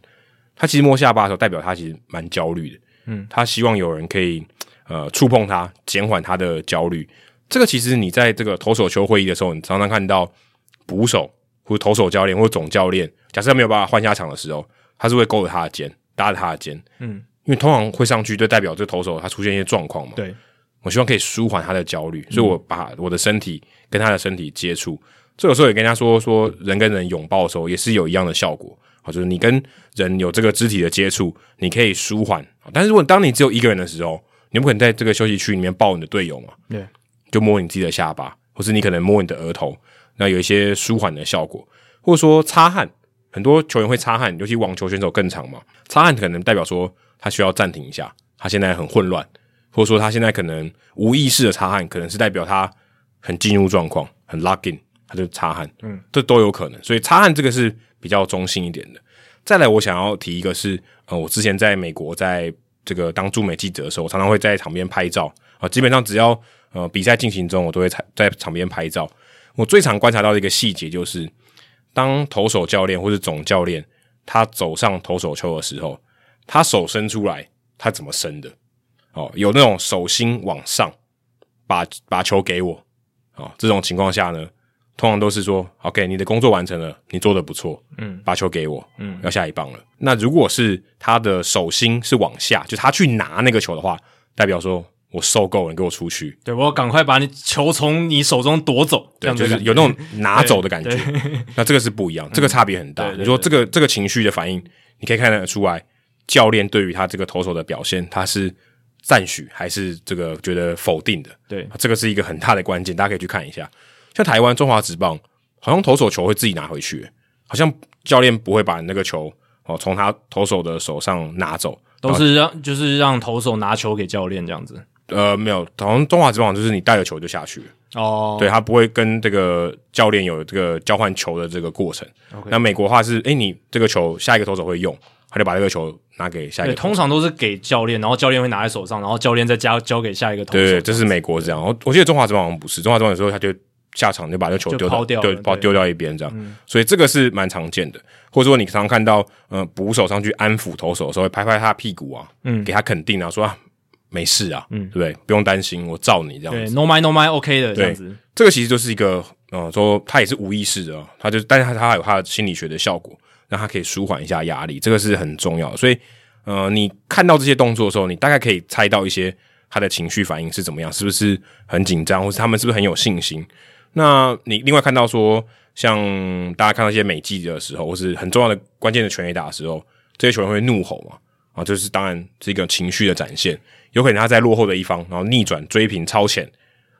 他其实摸下巴的时候，代表他其实蛮焦虑的。嗯，他希望有人可以呃触碰他，减缓他的焦虑。这个其实你在这个投手球会议的时候，你常常看到捕手或者投手教练或者总教练，假设没有办法换下场的时候，他是会勾着他的肩，搭着他的肩。嗯，因为通常会上去就代表这投手他出现一些状况嘛。对，我希望可以舒缓他的焦虑，所以我把我的身体跟他的身体接触。这有时候也跟他说说，人跟人拥抱的时候也是有一样的效果。啊，就是你跟人有这个肢体的接触，你可以舒缓。但是如果当你只有一个人的时候，你不可能在这个休息区里面抱你的队友嘛？对，就摸你自己的下巴，或是你可能摸你的额头，那有一些舒缓的效果，或者说擦汗，很多球员会擦汗，尤其网球选手更长嘛，擦汗可能代表说他需要暂停一下，他现在很混乱，或者说他现在可能无意识的擦汗，可能是代表他很进入状况，很 lock in，他就擦汗，嗯，这都有可能，所以擦汗这个是比较中性一点的。再来，我想要提一个是，呃，我之前在美国在这个当驻美记者的时候，我常常会在场边拍照啊。基本上只要呃比赛进行中，我都会在场边拍照。我最常观察到的一个细节就是，当投手教练或者总教练他走上投手丘的时候，他手伸出来，他怎么伸的？哦，有那种手心往上把把球给我哦，这种情况下呢，通常都是说，OK，你的工作完成了，你做的不错，嗯，把球给我，嗯，要下一棒了。那如果是他的手心是往下，就他去拿那个球的话，代表说我受够了，你给我出去。对，我要赶快把你球从你手中夺走，对，就是有那种拿走的感觉。那这个是不一样，这个差别很大。嗯，你说这个这个情绪的反应，你可以看得出来，教练对于他这个投手的表现，他是赞许还是这个觉得否定的？对，这个是一个很大的关键，大家可以去看一下。像台湾中华职棒，好像投手球会自己拿回去，好像教练不会把那个球哦从他投手的手上拿走，都是让就是让投手拿球给教练这样子。呃，没有，好像中华职棒就是你带了球就下去哦，对，他不会跟这个教练有这个交换球的这个过程。那美国的话是，诶，你这个球下一个投手会用，他就把这个球拿给下一个。对，通常都是给教练，然后教练会拿在手上，然后教练再交交给下一个投手。对，这是美国这样。我我记得中华职棒好像不是，中华职棒有时候他就。下场就把这球丢掉，掉，对，把它丢掉一边这样，嗯，所以这个是蛮常见的。或者说，你常常看到，呃，捕手上去安抚投手的时候，会拍拍他屁股啊，嗯，给他肯定啊，说啊，没事啊，嗯，对不对？不用担心，我罩你这样子。对，no mind no mind，OK、okay、的这样子。这个其实就是一个，呃，说他也是无意识的，他就，但是他他有他的心理学的效果，让他可以舒缓一下压力，这个是很重要的。所以，呃，你看到这些动作的时候，你大概可以猜到一些他的情绪反应是怎么样，是不是很紧张，或是他们是不是很有信心？那你另外看到说，像大家看到一些美技的时候，或是很重要的关键的全垒打的时候，这些球员会怒吼嘛？啊，就是当然是一个情绪的展现。有可能他在落后的一方，然后逆转追平超前，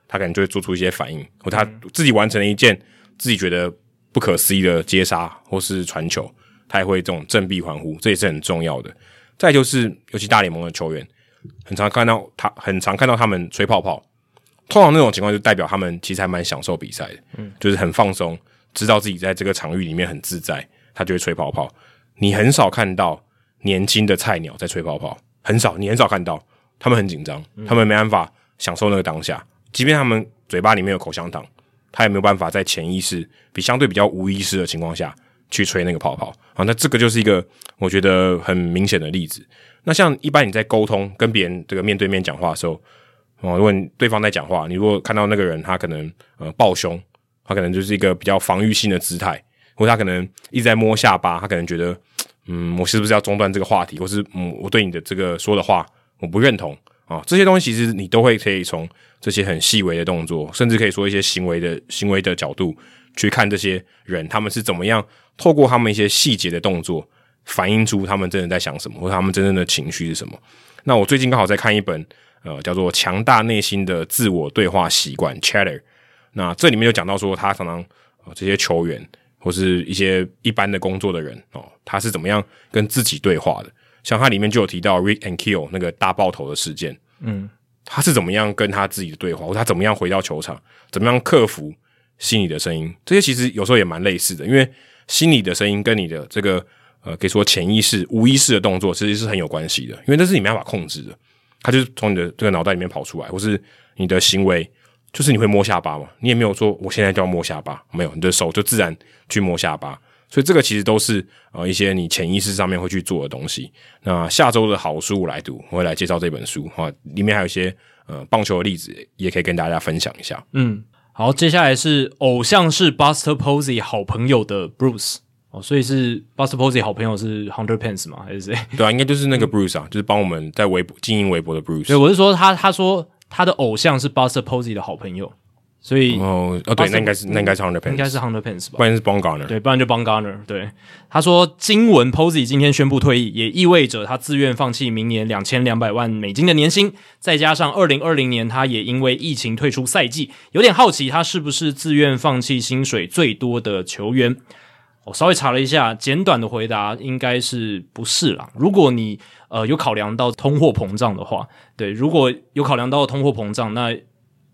他可能就会做出一些反应，或他自己完成了一件自己觉得不可思议的接杀或是传球，他也会这种振臂欢呼，这也是很重要的。再就是，尤其大联盟的球员，很常看到他，很常看到他们吹泡泡。通常那种情况就代表他们其实还蛮享受比赛的，嗯，就是很放松，知道自己在这个场域里面很自在，他就会吹泡泡。你很少看到年轻的菜鸟在吹泡泡，很少，你很少看到，他们很紧张，他们没办法享受那个当下，即便他们嘴巴里面有口香糖，他也没有办法在潜意识比相对比较无意识的情况下去吹那个泡泡。啊，那这个就是一个我觉得很明显的例子。那像一般你在沟通跟别人这个面对面讲话的时候。哦，如果对方在讲话，你如果看到那个人他可能呃抱胸，他可能就是一个比较防御性的姿态，或者他可能一直在摸下巴，他可能觉得嗯，我是不是要中断这个话题，或是嗯，我对你的这个说的话我不认同啊、哦，这些东西其实你都会可以从这些很细微的动作，甚至可以说一些行为的行为的角度去看这些人他们是怎么样透过他们一些细节的动作反映出他们真的在想什么，或者他们真正的情绪是什么。那我最近刚好在看一本。呃，叫做强大内心的自我对话习惯 Chatter。那这里面就讲到说，他常常呃这些球员或是一些一般的工作的人哦，他是怎么样跟自己对话的？像他里面就有提到 Rick and Kill 那个大爆头的事件，嗯，他是怎么样跟他自己的对话，或他怎么样回到球场，怎么样克服心里的声音？这些其实有时候也蛮类似的，因为心里的声音跟你的这个呃，可以说潜意识、无意识的动作，其实是很有关系的，因为这是你没办法控制的。他就是从你的这个脑袋里面跑出来，或是你的行为，就是你会摸下巴嘛？你也没有说我现在就要摸下巴，没有，你的手就自然去摸下巴。所以这个其实都是呃一些你潜意识上面会去做的东西。那下周的好书我来读，我会来介绍这本书啊，里面还有一些呃棒球的例子，也可以跟大家分享一下。嗯，好，接下来是偶像是 Buster Posey 好朋友的 Bruce。哦，所以是 Buster Posey 好朋友是 Hunter Pence 吗？还是谁？对啊，应该就是那个 Bruce 啊，嗯、就是帮我们在微博经营微博的 Bruce。对，我是说他，他说他的偶像是 Buster Posey 的好朋友，所以哦哦对，那应该是那应该是 Hunter Pence，应该是 Hunter Pence 吧，不然是 b o n g a r n e r 对，不然就 b o n g a r n e r。对，他说经文 Posey 今天宣布退役，也意味着他自愿放弃明年两千两百万美金的年薪，再加上二零二零年他也因为疫情退出赛季，有点好奇他是不是自愿放弃薪水最多的球员。我稍微查了一下，简短的回答应该是不是啦。如果你呃有考量到通货膨胀的话，对，如果有考量到通货膨胀，那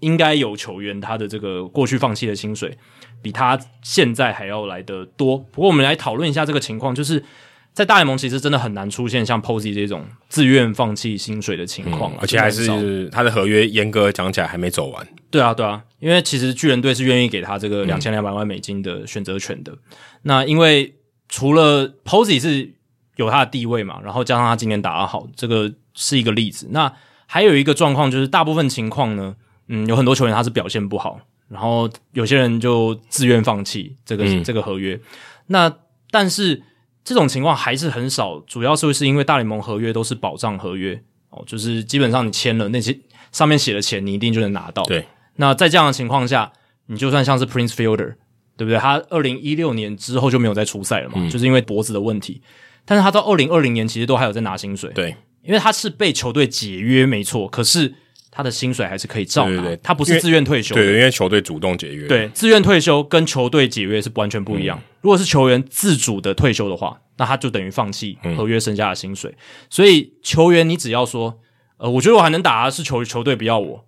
应该有球员他的这个过去放弃的薪水比他现在还要来得多。不过我们来讨论一下这个情况，就是在大联盟其实真的很难出现像 Posey 这种自愿放弃薪水的情况，嗯，而且还是他的合约严格讲起来还没走完。对啊，对啊，因为其实巨人队是愿意给他这个两千两百万美金的选择权的。嗯、那因为除了 Posey 是有他的地位嘛，然后加上他今年打得好，这个是一个例子。那还有一个状况就是，大部分情况呢。嗯，有很多球员他是表现不好，然后有些人就自愿放弃这个、嗯、这个合约。那但是这种情况还是很少，主要是会是因为大联盟合约都是保障合约哦，就是基本上你签了那些上面写的钱，你一定就能拿到。对。那在这样的情况下，你就算像是 Prince Fielder，对不对？他二零一六年之后就没有再出赛了嘛，嗯、就是因为脖子的问题。但是他到二零二零年其实都还有在拿薪水，对，因为他是被球队解约没错，可是。他的薪水还是可以照拿，对对对，他不是自愿退休。对，因为球队主动解约。对，自愿退休跟球队解约是完全不一样。嗯、如果是球员自主的退休的话，那他就等于放弃合约剩下的薪水。嗯、所以球员，你只要说，呃，我觉得我还能打，是球球队不要我，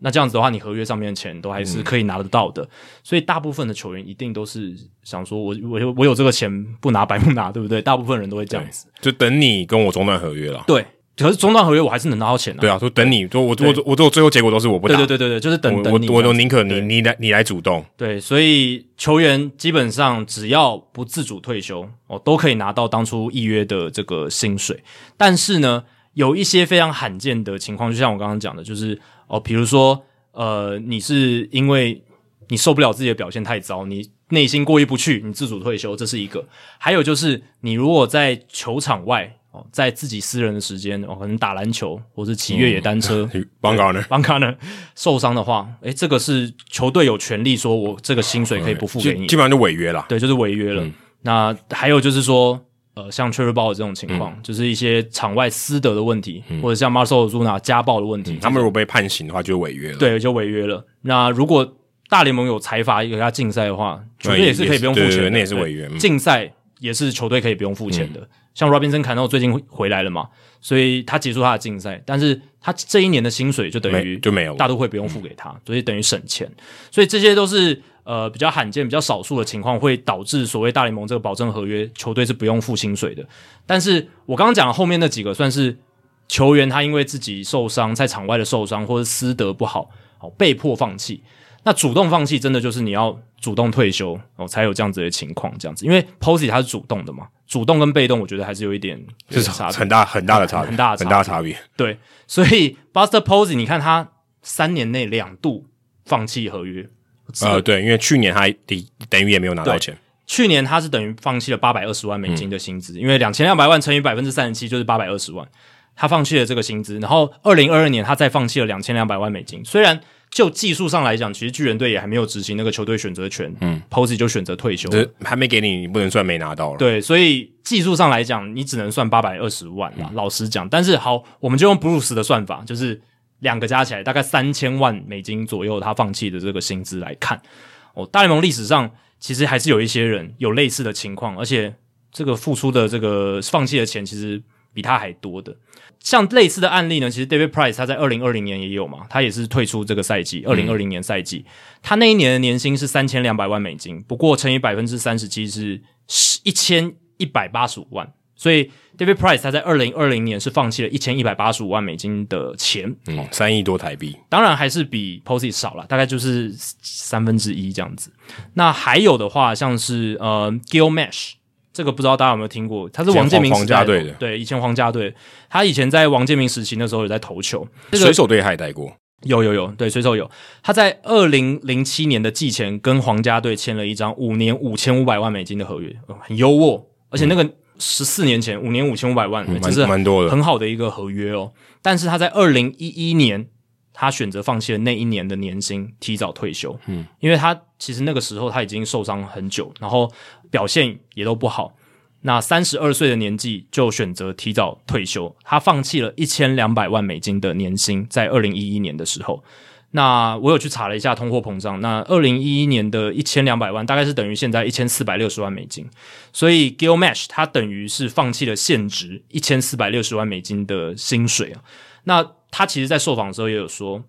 那这样子的话，你合约上面的钱都还是可以拿得到的。嗯、所以大部分的球员一定都是想说我，我我我有这个钱不拿白不拿，对不对？大部分人都会这样子，就等你跟我中断合约了。对。可是中断合约，我还是能拿到钱的、啊。对啊，就等你，就我我我我最后结果都是我不打。对对对对，就是等等你。我我宁可你你来你来主动。对，所以球员基本上只要不自主退休哦，都可以拿到当初预约的这个薪水。但是呢，有一些非常罕见的情况，就像我刚刚讲的，就是哦，比如说呃，你是因为你受不了自己的表现太糟，你内心过意不去，你自主退休，这是一个。还有就是你如果在球场外。在自己私人的时间，哦，可能打篮球或是骑越野单车，<laughs> 邦卡呢？邦卡呢？受伤的话，诶，这个是球队有权利说，我这个薪水可以不付给你，基本上就违约了。对，就是违约了。嗯、那还有就是说，呃，像 Trevor Bauer 这种情况，嗯、就是一些场外私德的问题，嗯、或者像 Marcell Ozuna 家暴的问题，嗯、他们如果被判刑的话，就违约了。对，就违约了。那如果大联盟有裁罚有他禁赛的话，球队也是可以不用付钱的，那也是违约。禁赛也是球队可以不用付钱的。嗯像 Robinson Cano 最近回来了嘛，所以他结束他的竞赛，但是他这一年的薪水就等于就没有，大都会不用付给他，所以等于省钱。所以这些都是呃比较罕见、比较少数的情况，会导致所谓大联盟这个保证合约球队是不用付薪水的。但是我刚刚讲的后面那几个，算是球员他因为自己受伤，在场外的受伤或者私德不好，好被迫放弃。那主动放弃真的就是你要主动退休哦，才有这样子的情况，这样子，因为 Posey 他是主动的嘛，主动跟被动，我觉得还是有一点就是差很大很大的差别，很大的很大的差别。对，所以 Buster Posey，你看他三年内两度放弃合约，呃，对，因为去年他等于也没有拿到钱，去年他是等于放弃了八百二十万美金的薪资，嗯、因为两千两百万乘以百分之三十七就是八百二十万，他放弃了这个薪资，然后二零二二年他再放弃了两千两百万美金，虽然。就技术上来讲，其实巨人队也还没有执行那个球队选择权，嗯，Posey 就选择退休，还没给你，你不能算没拿到了。对，所以技术上来讲，你只能算八百二十万啦。嗯、老实讲，但是好，我们就用 Bruce 的算法，就是两个加起来大概三千万美金左右，他放弃的这个薪资来看，哦，大联盟历史上其实还是有一些人有类似的情况，而且这个付出的这个放弃的钱其实比他还多的。像类似的案例呢，其实 David Price 他在二零二零年也有嘛，他也是退出这个赛季，二零二零年赛季，嗯、他那一年的年薪是三千两百万美金，不过乘以百分之三十七是一千一百八十五万，所以 David Price 他在二零二零年是放弃了一千一百八十五万美金的钱，嗯，三亿多台币，当然还是比 Posey 少了，大概就是三分之一这样子。那还有的话，像是呃 Gil Meche 这个不知道大家有没有听过？他是王建民皇家队的，对，以前皇家队，他以前在王建民时期那时候有在投球，这个、水手队他也带过，有有有，对，水手有。他在二零零七年的季前跟皇家队签了一张五年五千五百万美金的合约，很优渥，而且那个十四年前五年五千五百万，这、嗯、是蛮多的，很好的一个合约哦。但是他在二零一一年他选择放弃了那一年的年薪，提早退休。嗯，因为他其实那个时候他已经受伤很久，然后表现也都不好。那三十二岁的年纪就选择提早退休，他放弃了一千两百万美金的年薪，在二零一一年的时候。那我有去查了一下通货膨胀，那二零一一年的一千两百万大概是等于现在一千四百六十万美金，所以 Gilgamesh 他等于是放弃了现值一千四百六十万美金的薪水啊。那他其实，在受访的时候也有说，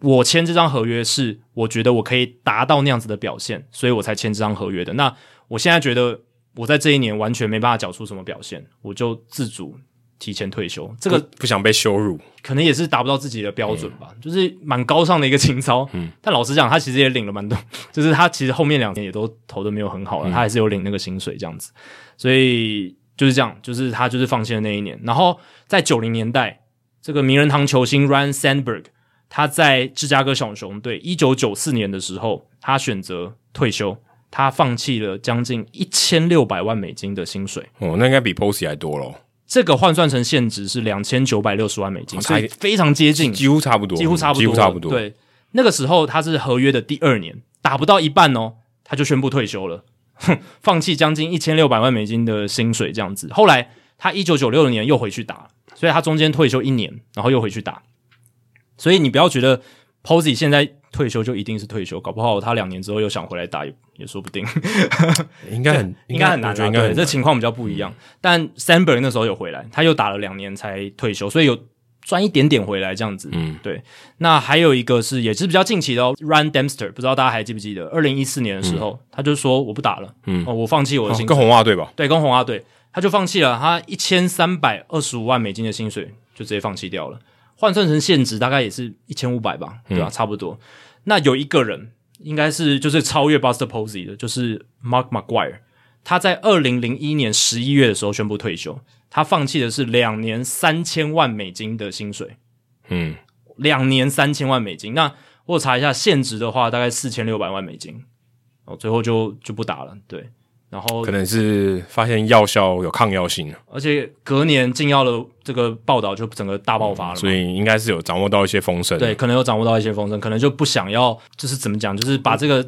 我签这张合约是我觉得我可以达到那样子的表现，所以我才签这张合约的。那我现在觉得我在这一年完全没办法缴出什么表现，我就自主。提前退休，这个不，想被羞辱，可能也是达不到自己的标准吧，嗯、就是蛮高尚的一个情操。嗯，但老实讲，他其实也领了蛮多，就是他其实后面两年也都投的没有很好了，嗯、他还是有领那个薪水这样子。所以就是这样，就是他就是放弃了那一年。然后在九零年代，这个名人堂球星 Ryne Sandberg，他在芝加哥小熊队一九九四年的时候，他选择退休，他放弃了将近一千六百万美金的薪水。哦，那应该比 Posey 还多咯。这个换算成现值是两千九百六十万美金，所以非常接近，几乎差不多，几乎差不多，几乎差不多。对，那个时候他是合约的第二年，打不到一半哦，他就宣布退休了，哼，<laughs> 放弃将近一千六百万美金的薪水，这样子。后来他一九九六年又回去打，所以他中间退休一年，然后又回去打。所以你不要觉得 Posey 现在。退休就一定是退休，搞不好他两年之后又想回来打也也说不定。<laughs> <laughs> 应该很应该很难，应该对，这情况比较不一样。嗯、但 Sandberg 那时候有回来，他又打了两年才退休，所以有赚一点点回来这样子。嗯，对。那还有一个是也是比较近期的哦，Run Dempster，不知道大家还记不记得？二零一四年的时候，嗯、他就说我不打了，嗯，哦、我放弃我的。跟红袜队吧？对，跟红袜队，他就放弃了他一千三百二十五万美金的薪水，就直接放弃掉了。换算成现值大概也是一千五百吧，对吧？嗯、差不多。那有一个人应该是就是超越 Buster Posey 的，就是 Mark McGuire，。他在二零零一年十一月的时候宣布退休，他放弃的是两年三千万美金的薪水。嗯，两年三千万美金。那我查一下现值的话，大概四千六百万美金。哦，最后就就不打了。对。然后可能是发现药效有抗药性，而且隔年禁药的这个报道就整个大爆发了，嗯，所以应该是有掌握到一些风声。对，可能有掌握到一些风声，可能就不想要，就是怎么讲，就是把这个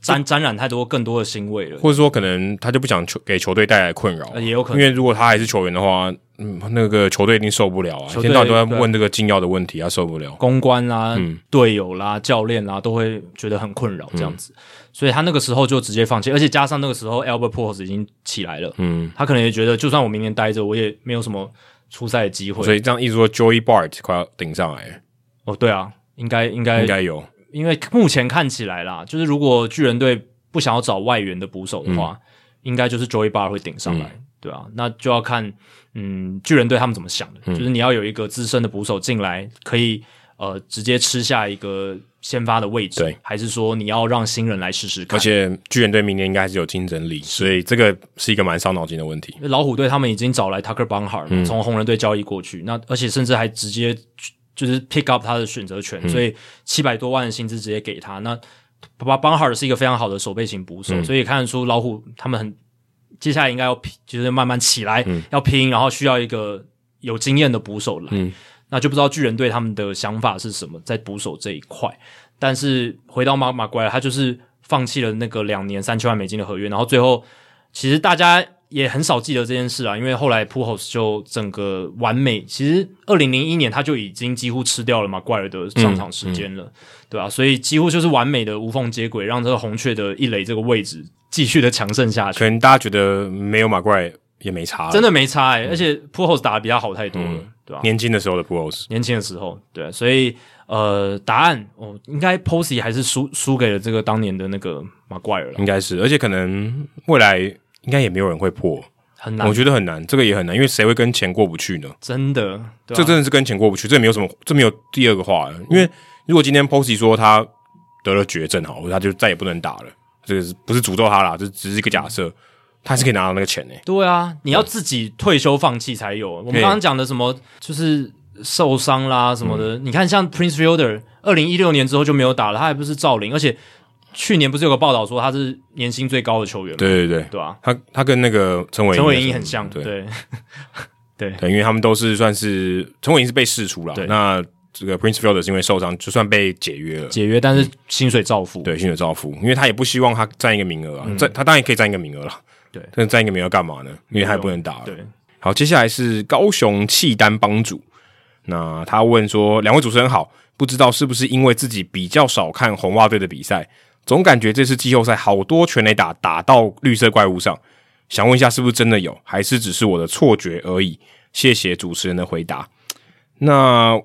沾沾染太多更多的腥味了，或者说可能他就不想球给球队带来困扰，也有可能，因为如果他还是球员的话。嗯，那个球队一定受不了啊！一天到晚都在问这个禁药的问题，他受不了。公关啦、队、嗯、友啦、教练啦，都会觉得很困扰这样子，嗯、所以他那个时候就直接放弃，而且加上那个时候 Albert Pujols 已经起来了，嗯，他可能也觉得，就算我明年待着，我也没有什么出赛的机会。所以这样一说，Joey Bart 快要顶上来。哦，对啊，应该应该应该有，因为目前看起来啦，就是如果巨人队不想要找外援的捕手的话，嗯、应该就是 Joey Bart 会顶上来。嗯对啊，那就要看，嗯，巨人队他们怎么想的，嗯、就是你要有一个资深的捕手进来，可以呃直接吃下一个先发的位置，对，还是说你要让新人来试试看？而且巨人队明年应该还是有竞争力，所以这个是一个蛮伤脑筋的问题。老虎队他们已经找来 Tucker Barnhart，从红人队交易过去，嗯、那而且甚至还直接就是 pick up 他的选择权，嗯、所以七百多万的薪资直接给他。那 Barnhart 是一个非常好的守备型捕手，嗯、所以看得出老虎他们很。接下来应该要拼，就是慢慢起来，嗯、要拼，然后需要一个有经验的捕手来。嗯、那就不知道巨人队他们的想法是什么，在捕手这一块。但是回到马马怪，他就是放弃了那个两年三千万美金的合约，然后最后其实大家也很少记得这件事啊，因为后来 Pujols 就整个完美。其实二零零一年他就已经几乎吃掉了马怪尔的上场时间了，嗯嗯、对吧、啊？所以几乎就是完美的无缝接轨，让这个红雀的一垒这个位置。继续的强盛下去，可能大家觉得没有马怪也没差，真的没差哎、欸，嗯、而且 Pujols 打的比他好太多了，嗯、对吧、啊？年轻的时候的 Pujols，年轻的时候，对，所以呃，答案哦，应该 Posey 还是输输给了这个当年的那个马怪尔了，应该是，而且可能未来应该也没有人会破，很难，我觉得很难，这个也很难，因为谁会跟钱过不去呢？真的，这真的是跟钱过不去，这没有什么，这没有第二个话，因为如果今天 Posey 说他得了绝症，好，他就再也不能打了。这个是不是诅咒他啦？这只是一个假设，他还是可以拿到那个钱呢、欸。对啊，你要自己退休放弃才有。嗯、我们刚刚讲的什么，就是受伤啦什么的。嗯、你看，像 Prince Fielder，二零一六年之后就没有打了，他还不是照领。而且去年不是有个报道说他是年薪最高的球员吗？对对对，对啊，他他跟那个陈伟陈伟霆很像，对对 <laughs> 对，对，因为他们都是算是陈伟霆是被释出了，那这个 Prince Fielder 是因为受伤，就算被解约了，解约，但是薪水照付，对，薪水照付，因为他也不希望他占一个名额啊，占、嗯、他当然可以占一个名额了，对，但是占一个名额干嘛呢？因为他也不能打了。对，好，接下来是高雄契丹帮主，那他问说，两位主持人好，不知道是不是因为自己比较少看红袜队的比赛，总感觉这次季后赛好多全垒打打到绿色怪物上。想问一下，是不是真的有，还是只是我的错觉而已？谢谢主持人的回答。那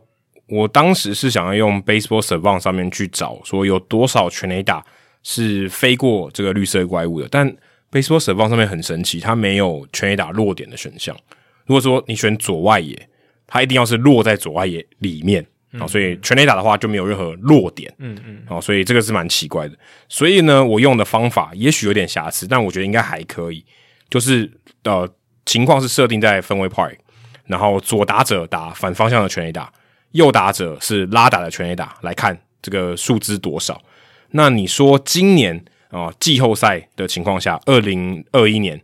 我当时是想要用 Baseball Savant 上面去找，说有多少全垒打是飞过这个绿色怪物的。但 Baseball Savant 上面很神奇，它没有全垒打落点的选项。如果说你选左外野，它一定要是落在左外野里面啊，所以全垒打的话就没有任何落点。嗯嗯，哦，所以这个是蛮奇怪的。所以呢，我用的方法也许有点瑕疵，但我觉得应该还可以。就是呃，情况是设定在分位 Park，然后左打者打反方向的全垒打，右打者是拉打的全垒打，来看这个数字多少。那你说今年啊、季后赛的情况下，二零二一年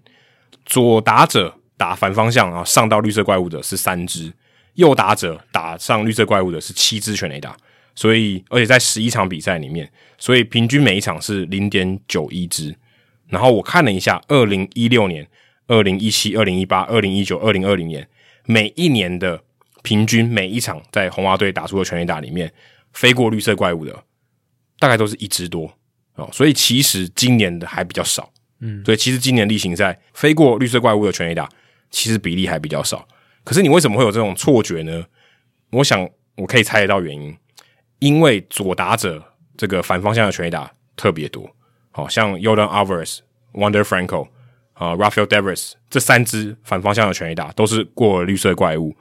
左打者打反方向啊，上到绿色怪物的是三只，右打者打上绿色怪物的是七只全垒打，所以而且在十一场比赛里面，所以平均每一场是零点九一只。然后我看了一下，二零一六年、二零一七、二零一八、二零一九、二零二零年每一年的平均每一场在红袜队打出的全垒打里面，飞过绿色怪物的大概都是一只多哦，所以其实今年的还比较少，嗯，所以其实今年例行赛飞过绿色怪物的全垒打其实比例还比较少。可是你为什么会有这种错觉呢？我想我可以猜得到原因，因为左打者这个反方向的全垒打特别多。好像 Yordan Alvarez、Wonder Franco 啊、Rafael Devers 这三支反方向的全垒打都是过了绿色怪物，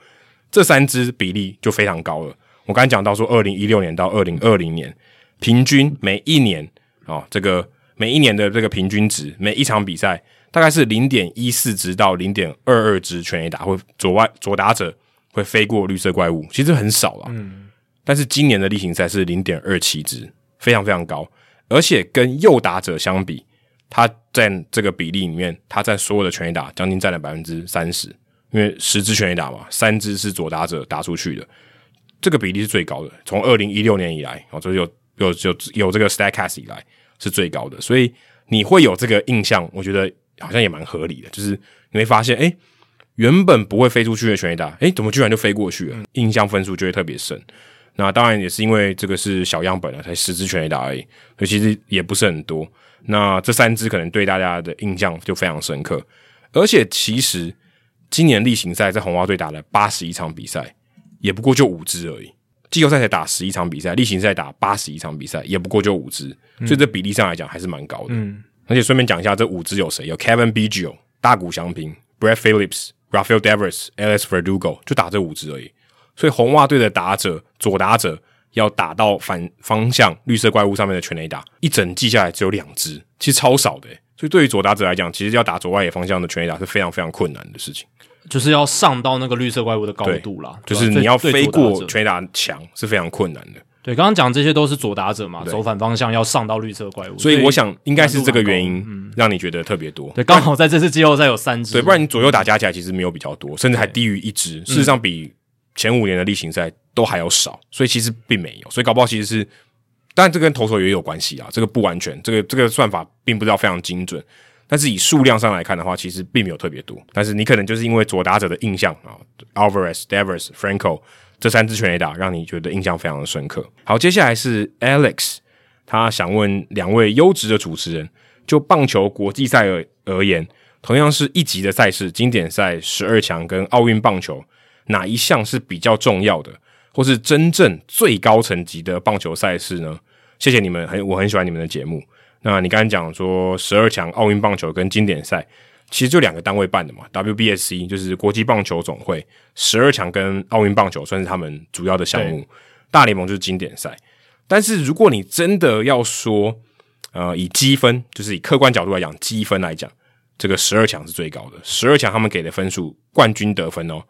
这三支比例就非常高了。我刚才讲到说，二零一六年到二零二零年，平均每一年啊、哦，这个每一年的这个平均值，每一场比赛大概是零点一四支到零点二二支全垒打，会左外左打者会飞过绿色怪物，其实很少啦。嗯，但是今年的例行赛是零点二七支，非常非常高。而且跟右打者相比，他占这个比例里面，他占所有的全垒打将近占了百分之三十，因为十支全垒打嘛，三支是左打者打出去的，这个比例是最高的。从二零一六年以来，哦，就是有有有有这个 Statcast 以来是最高的，所以你会有这个印象，我觉得好像也蛮合理的。就是你会发现，诶，原本不会飞出去的全垒打，诶，怎么居然就飞过去了？印象分数就会特别深。那当然也是因为这个是小样本了，才十支全垒打而已，所以其实也不是很多。那这三支可能对大家的印象就非常深刻。而且其实今年例行赛在红袜队打了八十一场比赛，也不过就五支而已。季后赛才打十一场比赛，例行赛打八十一场比赛，也不过就五支，所以这比例上来讲还是蛮高的。嗯，而且顺便讲一下，这五支有谁？有 Kevin Biggio、大谷翔平、Brad Phillips、Rafael Devers、Alex Verdugo，就打这五支而已。所以红袜队的打者左打者要打到反方向绿色怪物上面的全垒打，一整季下来只有两支，其实超少的。所以对于左打者来讲，其实要打左外野方向的全垒打是非常非常困难的事情，就是要上到那个绿色怪物的高度啦。就是你要飞过全打墙是非常困难的。对，刚刚讲这些都是左打者嘛，走反方向要上到绿色怪物，所以我想应该是这个原因让你觉得特别多。对，刚好在这次季后赛有三支，对，不然你左右打加起来其实没有比较多，甚至还低于一支。事实上比。前五年的例行赛都还要少，所以其实并没有，所以搞不好其实是，当然这跟投手也有关系啊，这个不完全，这个这个算法并不知道非常精准，但是以数量上来看的话，其实并没有特别多，但是你可能就是因为左打者的印象啊，Alvarez、Devers、Franco 这三支全垒打让你觉得印象非常的深刻。好，接下来是 Alex，他想问两位优质的主持人，就棒球国际赛而而言，同样是一级的赛事，经典赛、十二强跟奥运棒球。哪一项是比较重要的，或是真正最高层级的棒球赛事呢？谢谢你们，很我很喜欢你们的节目。那你刚才讲说十二强奥运棒球跟经典赛，其实就两个单位办的嘛，WBSC 就是国际棒球总会，十二强跟奥运棒球算是他们主要的项目，大联盟就是经典赛。但是如果你真的要说，呃，以积分，就是以客观角度来讲，积分来讲，这个十二强是最高的。十二强他们给的分数，冠军得分哦。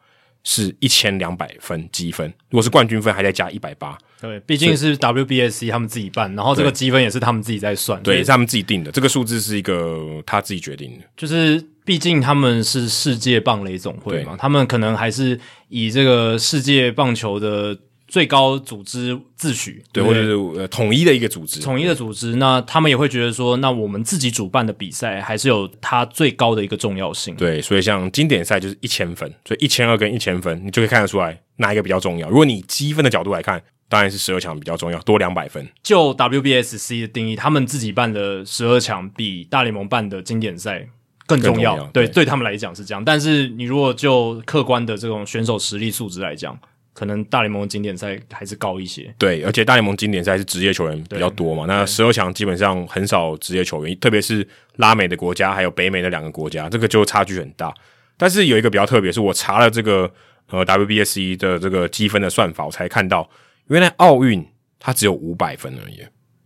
是一千两百分积分，如果是冠军分，还再加一百八。对，毕竟是 WBSC 他们自己办，然后这个积分也是他们自己在算，对，是他们自己定的。这个数字是一个他自己决定的，就是毕竟他们是世界棒垒总会嘛，他们可能还是以这个世界棒球的最高组织自诩，对，或者是呃统一的一个组织，统一的组织，那他们也会觉得说，那我们自己主办的比赛还是有它最高的一个重要性。对，所以像经典赛就是一千分，所以一千二跟一千分，你就可以看得出来哪一个比较重要。如果你积分的角度来看，当然是十二强比较重要，多两百分。就 WBSC 的定义，他们自己办的十二强比大联盟办的经典赛更重要。重要对，对，对他们来讲是这样。但是你如果就客观的这种选手实力素质来讲，可能大联盟的经典赛还是高一些，对，而且大联盟经典赛是职业球员比较多嘛，那十二强基本上很少职业球员，特别是拉美的国家还有北美的两个国家，这个就差距很大。但是有一个比较特别，是我查了这个呃 WBSC 的这个积分的算法，我才看到原来奥运它只有五百分而已，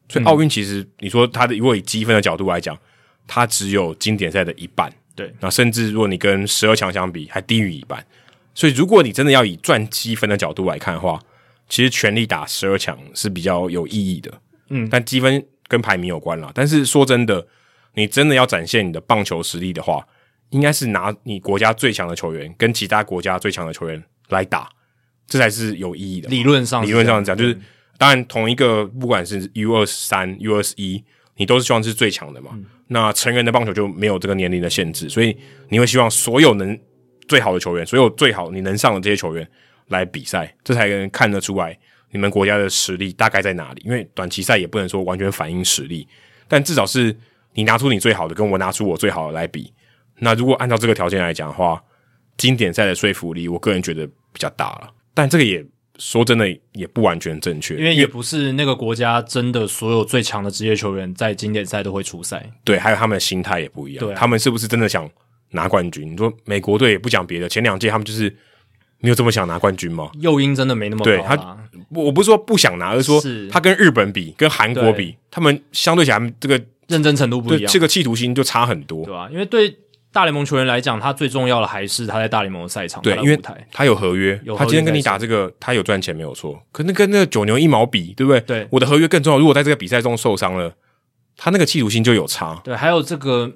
所以奥运其实你说它的如果以积分的角度来讲，它只有经典赛的一半，对，那甚至如果你跟十二强相比，还低于一半。所以，如果你真的要以赚积分的角度来看的话，其实全力打十二强是比较有意义的。嗯，但积分跟排名有关啦。但是说真的，你真的要展现你的棒球实力的话，应该是拿你国家最强的球员跟其他国家最强的球员来打，这才是有意义的。理论上，理论上讲，就是当然同一个不管是 U 二三、U 二十一，你都是希望是最强的嘛。嗯。那成人的棒球就没有这个年龄的限制，所以你会希望所有能。最好的球员，所有最好你能上的这些球员来比赛，这才能看得出来你们国家的实力大概在哪里。因为短期赛也不能说完全反映实力，但至少是你拿出你最好的，跟我拿出我最好的来比。那如果按照这个条件来讲的话，经典赛的说服力，我个人觉得比较大了。但这个也说真的也不完全正确，因为也不是那个国家真的所有最强的职业球员在经典赛都会出赛。对，还有他们的心态也不一样，对啊，他们是不是真的想？拿冠军，你说美国队也不讲别的，前两届他们就是没有这么想拿冠军吗？诱因真的没那么高。对他，我不是说不想拿，而是说他跟日本比，跟韩国比，他们相对起来这个认真程度不一样，这个企图心就差很多，对吧、啊？因为对大联盟球员来讲，他最重要的还是他在大联盟的赛场，对，因为他有合约，他今天跟你打这个，他有赚钱没有错。可那跟那个九牛一毛比，对不对？对，我的合约更重要。如果在这个比赛中受伤了，他那个企图心就有差。对，还有这个。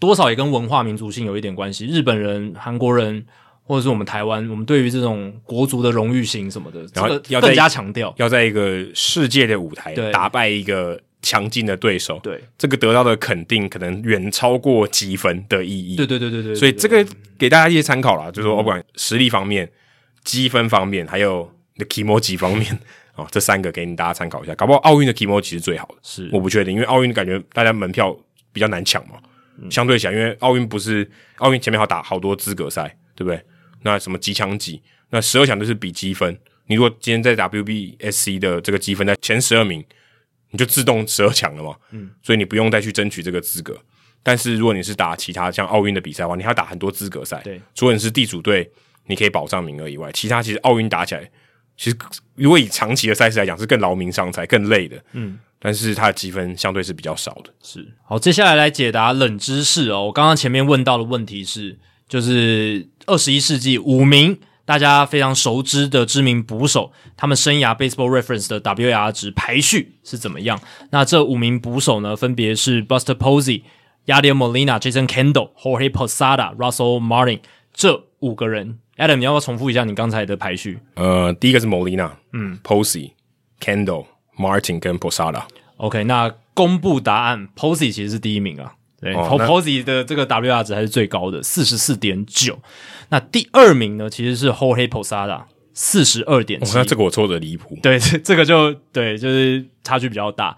多少也跟文化民族性有一点关系。日本人、韩国人，或者是我们台湾，我们对于这种国足的荣誉性什么的，然后要更加强调，要在一个世界的舞台打败一个强劲的对手。对，这个得到的肯定可能远超过积分的意义。对对对对对，所以这个给大家一些参考啦，就是说，不管实力方面、积分方面，还有的 kimoji 方面哦，这三个给你大家参考一下。搞不好奥运的 kimoji 是最好的，是我不确定，因为奥运感觉大家门票比较难抢嘛。相对起来，因为奥运不是奥运前面好打好多资格赛，对不对？那什么几强几？那十二强都是比积分。你如果今天在 WBSC 的这个积分在前十二名，你就自动十二强了嘛。嗯，所以你不用再去争取这个资格。但是如果你是打其他像奥运的比赛的话，你还要打很多资格赛。对，除了你是地主队，你可以保障名额以外，其他其实奥运打起来，其实如果以长期的赛事来讲，是更劳民伤财、更累的。嗯。但是它的积分相对是比较少的。是，好，接下来来解答冷知识哦。我刚刚前面问到的问题是，就是二十一世纪五名大家非常熟知的知名捕手，他们生涯 Baseball Reference 的 WAR 值排序是怎么样？那这五名捕手呢，分别是 Buster Posey、Yadier Molina、Jason Kendall、Jorge Posada、Russell Martin 这五个人。Adam，你要不要重复一下你刚才的排序？呃，第一个是 Molina，嗯，Posey、Kendall。Martin 跟 Posada，OK，、那公布答案，Posey 其实是第一名啊，对、哦、Posey 的这个 WR 值还是最高的，四十四点九。那第二名呢，其实是 Jorge Posada，四十二点七。那这个我错的离谱。对，这这个就对，就是差距比较大。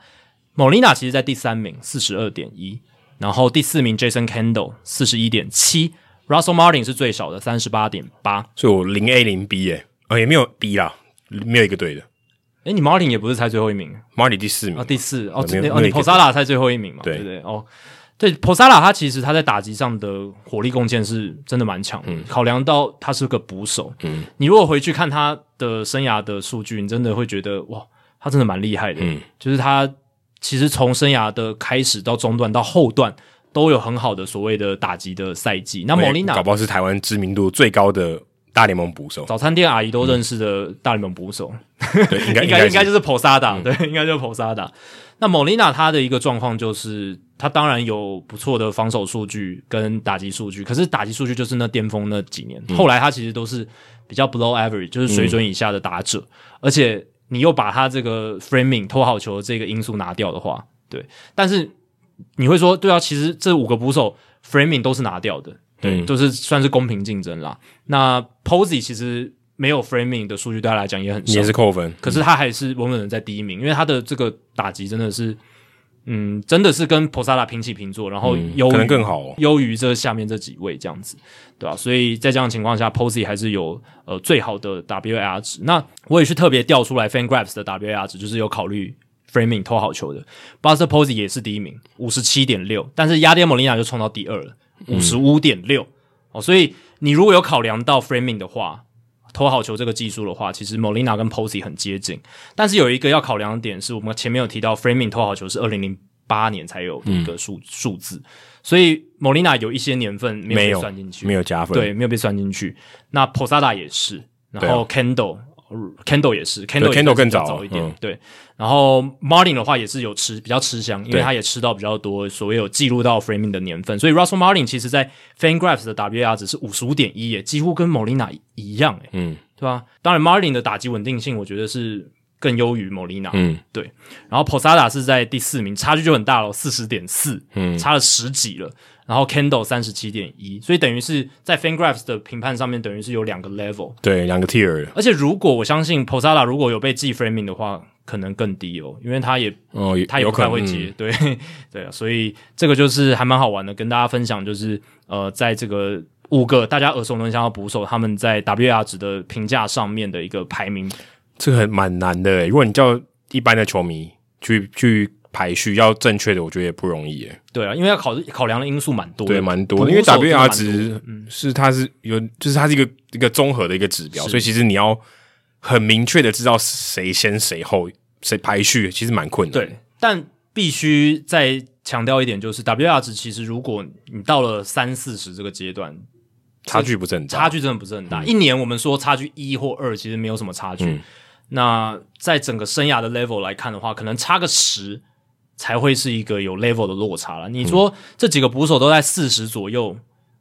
Molina 其实在第三名，四十二点一。然后第四名 Jason Kendall，四十一点七。Russell Martin 是最少的，三十八点八。所以我零 A 零 B 诶，哦也没有 B 啦，没有一个对的。诶，你 Martin 也不是猜最后一名，Martin 第四名啊、哦，第四哦，你哦，你 Posada 猜最后一名嘛，对不对，对？哦，对，Posada 他其实他在打击上的火力贡献是真的蛮强的，嗯，考量到他是个捕手，嗯，你如果回去看他的生涯的数据，你真的会觉得哇，他真的蛮厉害的，嗯，就是他其实从生涯的开始到中段到后段都有很好的所谓的打击的赛季。那 Molina 搞不好是台湾知名度最高的大联盟捕手，早餐店阿姨都认识的大联盟捕手，嗯、对，应该 <laughs> 应该应该就是 Posada，、嗯、对，应该就是 Posada。那 Molina 他的一个状况就是，他当然有不错的防守数据跟打击数据，可是打击数据就是那巅峰那几年，嗯、后来他其实都是比较 below average，就是水准以下的打者，嗯、而且你又把他这个 framing 投好球这个因素拿掉的话，对，但是你会说，对啊，其实这五个捕手 framing 都是拿掉的。对，都、就是算是公平竞争啦。那 Posey 其实没有 framing 的数据，对他来讲也很，也是扣分。可是他还是稳稳的在第一名，因为他的这个打击真的是，嗯，真的是跟 Posada 平起平坐，然后优、嗯、可能更好、哦，优于这下面这几位这样子，对吧、啊？所以在这样的情况下，Posey 还是有呃最好的 WAR 值。那我也是特别调出来 FanGraphs 的 WAR 值，就是有考虑 framing 投好球的，Buster Posey 也是第一名，五十七点六，但是 Yadier Molina 就冲到第二了。五十五点六哦，所以你如果有考量到 framing 的话，投好球这个技术的话，其实 Molina 跟 Posey 很接近。但是有一个要考量的点是，我们前面有提到 framing 投好球是二零零八年才有的一个数数、嗯、字，所以 Molina 有一些年份没有被算进去，没有加分，对，没有被算进去。那 Posada 也是，然后 Kendall。Kendall 也是 Kendall 更早，早一点，嗯、对。然后 Martin 的话也是有吃，比较吃香，因为他也吃到比较多所谓有记录到 framing 的年份，所以 Russell Martin 其实在 FanGraphs 的 WAR 值是五十五点一，耶，几乎跟 Molina 一样，诶嗯，对吧？当然 Martin 的打击稳定性，我觉得是更优于 Molina，嗯，对。然后 Posada 是在第四名，差距就很大了，四十点四，嗯，差了十几了。然后 Kendall 三十七点一，所以等于是在 FanGraphs 的评判上面，等于是有两个 level，对，两个 tier。而且如果我相信 Posada 如果有被记 framing 的话，可能更低哦，因为他也哦，他也不太会接，对 <laughs> 对啊，所以这个就是还蛮好玩的，跟大家分享就是呃，在这个五个大家耳熟能详的捕手，他们在 WAR 值的评价上面的一个排名，这个很蛮难的。如果你叫一般的球迷去去。排序要正确的，我觉得也不容易诶。对啊，因为要考考量的因素蛮多的，对，蛮多的。因为 WAR 值是它是有，就是它是一个一个综合的一个指标，所以其实你要很明确的知道谁先谁后，谁排序，其实蛮困难。对，但必须再强调一点，就是 WAR 值其实如果你到了三四十这个阶段，差距不是很大，差距真的不是很大。嗯、一年我们说差距一或二，其实没有什么差距。嗯、那在整个生涯的 level 来看的话，可能差个十。才会是一个有 level 的落差了。你说这几个捕手都在四十左右，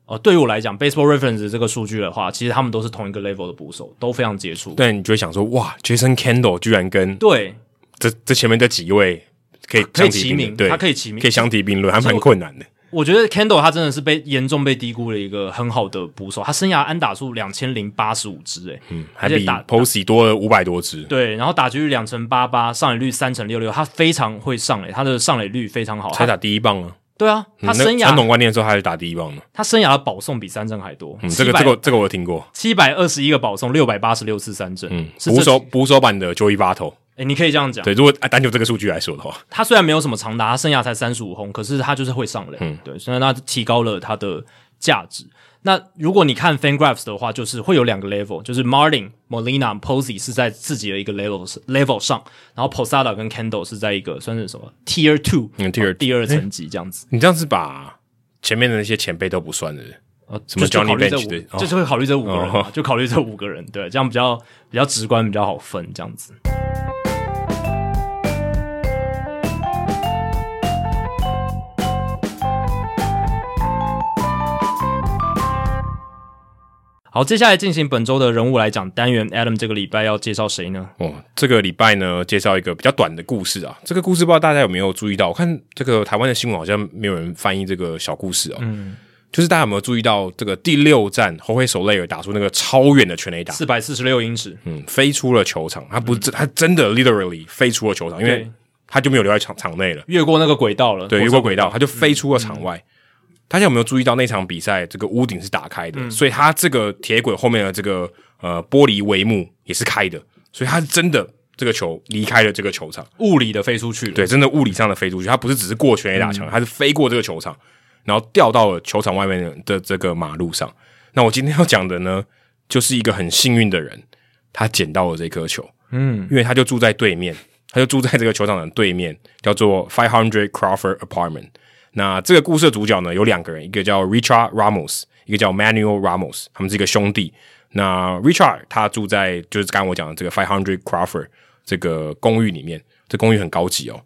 呃，对于我来讲，Baseball Reference 这个数据的话，其实他们都是同一个 level 的捕手，都非常杰出。对，你就会想说，哇，Jason Kendall 居然跟对这这前面这几位可以可以齐名，对，他可以齐名，可以相提并论，还蛮困难的。我觉得 Kendall 他真的是被严重被低估了一个很好的捕手，他生涯安打数两千零八十五支，诶，嗯，还比 Posey 多了五百多支，对，然后打击率两成八八，上垒率三成六六，他非常会上垒，他的上垒率非常好，才打第一棒啊，对啊，他生涯传统观念的时候，他是打第一棒的，他生涯的保送比三振还多，嗯，这个这个这个我有听过，七百二十一个保送，六百八十六次三振，嗯，捕手捕手版的 Joey Votto。诶，你可以这样讲。对，如果单就这个数据来说的话，他虽然没有什么长打，他生涯才三十五轰，可是他就是会上垒。嗯，对，所以他提高了他的价值。那如果你看 FanGraphs 的话，就是会有两个 level，就是 Martin、Molina、Posey 是在自己的一个 level level 上，然后 Posada 跟 Candle 是在一个算是什么 Tier Two，嗯，Tier 第二层级这样子。你这样子把前面的那些前辈都不算的，呃，什么 Johnny Bench 的，就是会考虑这五个人，哦、就考虑这五个人，对，这样比较比较直观，比较好分，这样子。好，接下来进行本周的人物来讲单元。Adam 这个礼拜要介绍谁呢？哦，这个礼拜呢，介绍一个比较短的故事啊。这个故事不知道大家有没有注意到？我看这个台湾的新闻好像没有人翻译这个小故事哦。嗯，就是大家有没有注意到这个第六战后卫手雷尔打出那个超远的全垒打，四百四十六英尺，嗯，飞出了球场。他不是，他真的 literally 飞出了球场，因为他就没有留在场场内了，越过那个轨道了。对，越过轨道，他就飞出了场外。嗯嗯大家有没有注意到那场比赛，这个屋顶是打开的，嗯、所以它这个铁轨后面的这个呃玻璃帷幕也是开的，所以它是真的这个球离开了这个球场，物理的飞出去了。对，真的物理上的飞出去，它不是只是过全垒打墙，它是飞过这个球场，然后掉到了球场外面的这个马路上。那我今天要讲的呢，就是一个很幸运的人，他捡到了这颗球，嗯，因为他就住在对面，他就住在这个球场的对面，叫做 Five Hundred Crawford Apartment。那这个故事的主角呢，有两个人，一个叫 Richard Ramos，一个叫 Manuel Ramos，他们是一个兄弟。那 Richard 他住在就是刚刚我讲的这个 Five Hundred Crawford 这个公寓里面，这公寓很高级哦，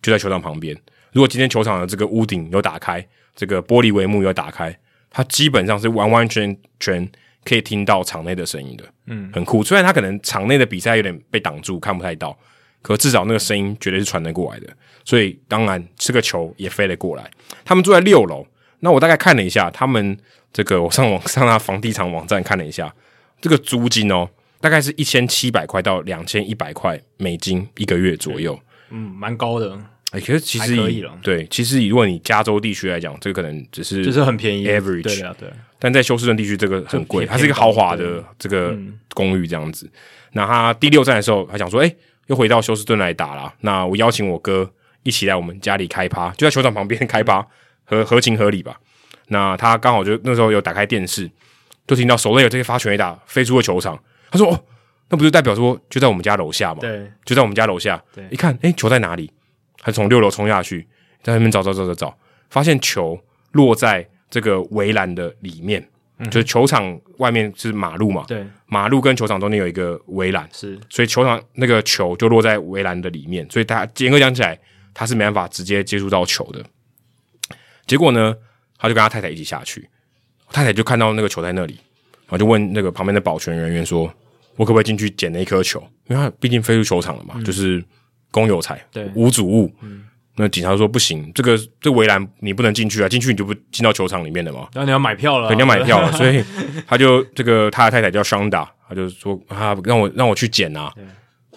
就在球场旁边。如果今天球场的这个屋顶有打开，这个玻璃帷幕有打开，他基本上是完完全全可以听到场内的声音的，嗯，很酷。虽然他可能场内的比赛有点被挡住，看不太到，可至少那个声音绝对是传得过来的。所以当然这个球也飞了过来。他们住在六楼，那我大概看了一下，他们这个我上网上他房地产网站看了一下，这个租金哦，大概是一千七百块到两千一百块美金一个月左右，嗯，蛮高的。哎、欸，可是其实可以了。对，其实如果你加州地区来讲，这个可能只是就是很便宜，average 对啊，对。但在休斯顿地区，这个很贵，它是一个豪华的这个公寓这样子。那他第六站的时候，他想说，哎、欸，又回到休斯顿来打了。那我邀请我哥一起来我们家里开趴，<laughs> 就在球场旁边开趴，合合情合理吧。那他刚好就那时候有打开电视，就听到手雷有这些发全一打飞出了球场。他说，哦，那不是代表说就在我们家楼下吗？对，就在我们家楼下。对，一看，哎、欸，球在哪里？他从六楼冲下去，在那边找找找找找，发现球落在这个围栏的里面，嗯，就是球场外面是马路嘛，对，马路跟球场中间有一个围栏，是，所以球场那个球就落在围栏的里面，所以他严格讲起来，他是没办法直接接触到球的。结果呢，他就跟他太太一起下去，太太就看到那个球在那里，然后就问那个旁边的保全人员说：“我可不可以进去捡那颗球？因为他毕竟飞入球场了嘛，嗯、就是。”公有财，对，无主物。嗯，那警察说不行，这个这围栏你不能进去啊，进去你就不进到球场里面的嘛。然后你要买票了，人家买票了，<laughs> 所以他就这个他的太太叫 Shonda，，他就说啊让我让我去捡啊，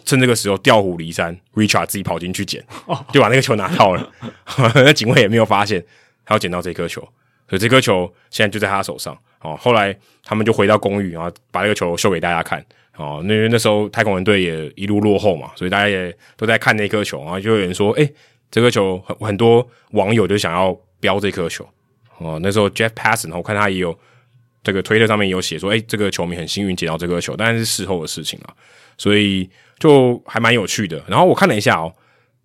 趁这个时候调虎离山，Richard 自己跑进去捡，就把那个球拿到了。<laughs> 那警卫也没有发现，他要捡到这颗球，所以这颗球现在就在他手上。哦，后来他们就回到公寓，然后把那个球秀给大家看。哦，那那时候太空人队也一路落后嘛，所以大家也都在看那颗球，然后就有人说：“哎、欸，这颗球很很多网友就想要标这颗球。”哦，那时候 Jeff Passan，我看他也有这个推特上面也有写说：“哎、欸，这个球迷很幸运捡到这颗球，当然是事后的事情了。”所以就还蛮有趣的。然后我看了一下哦，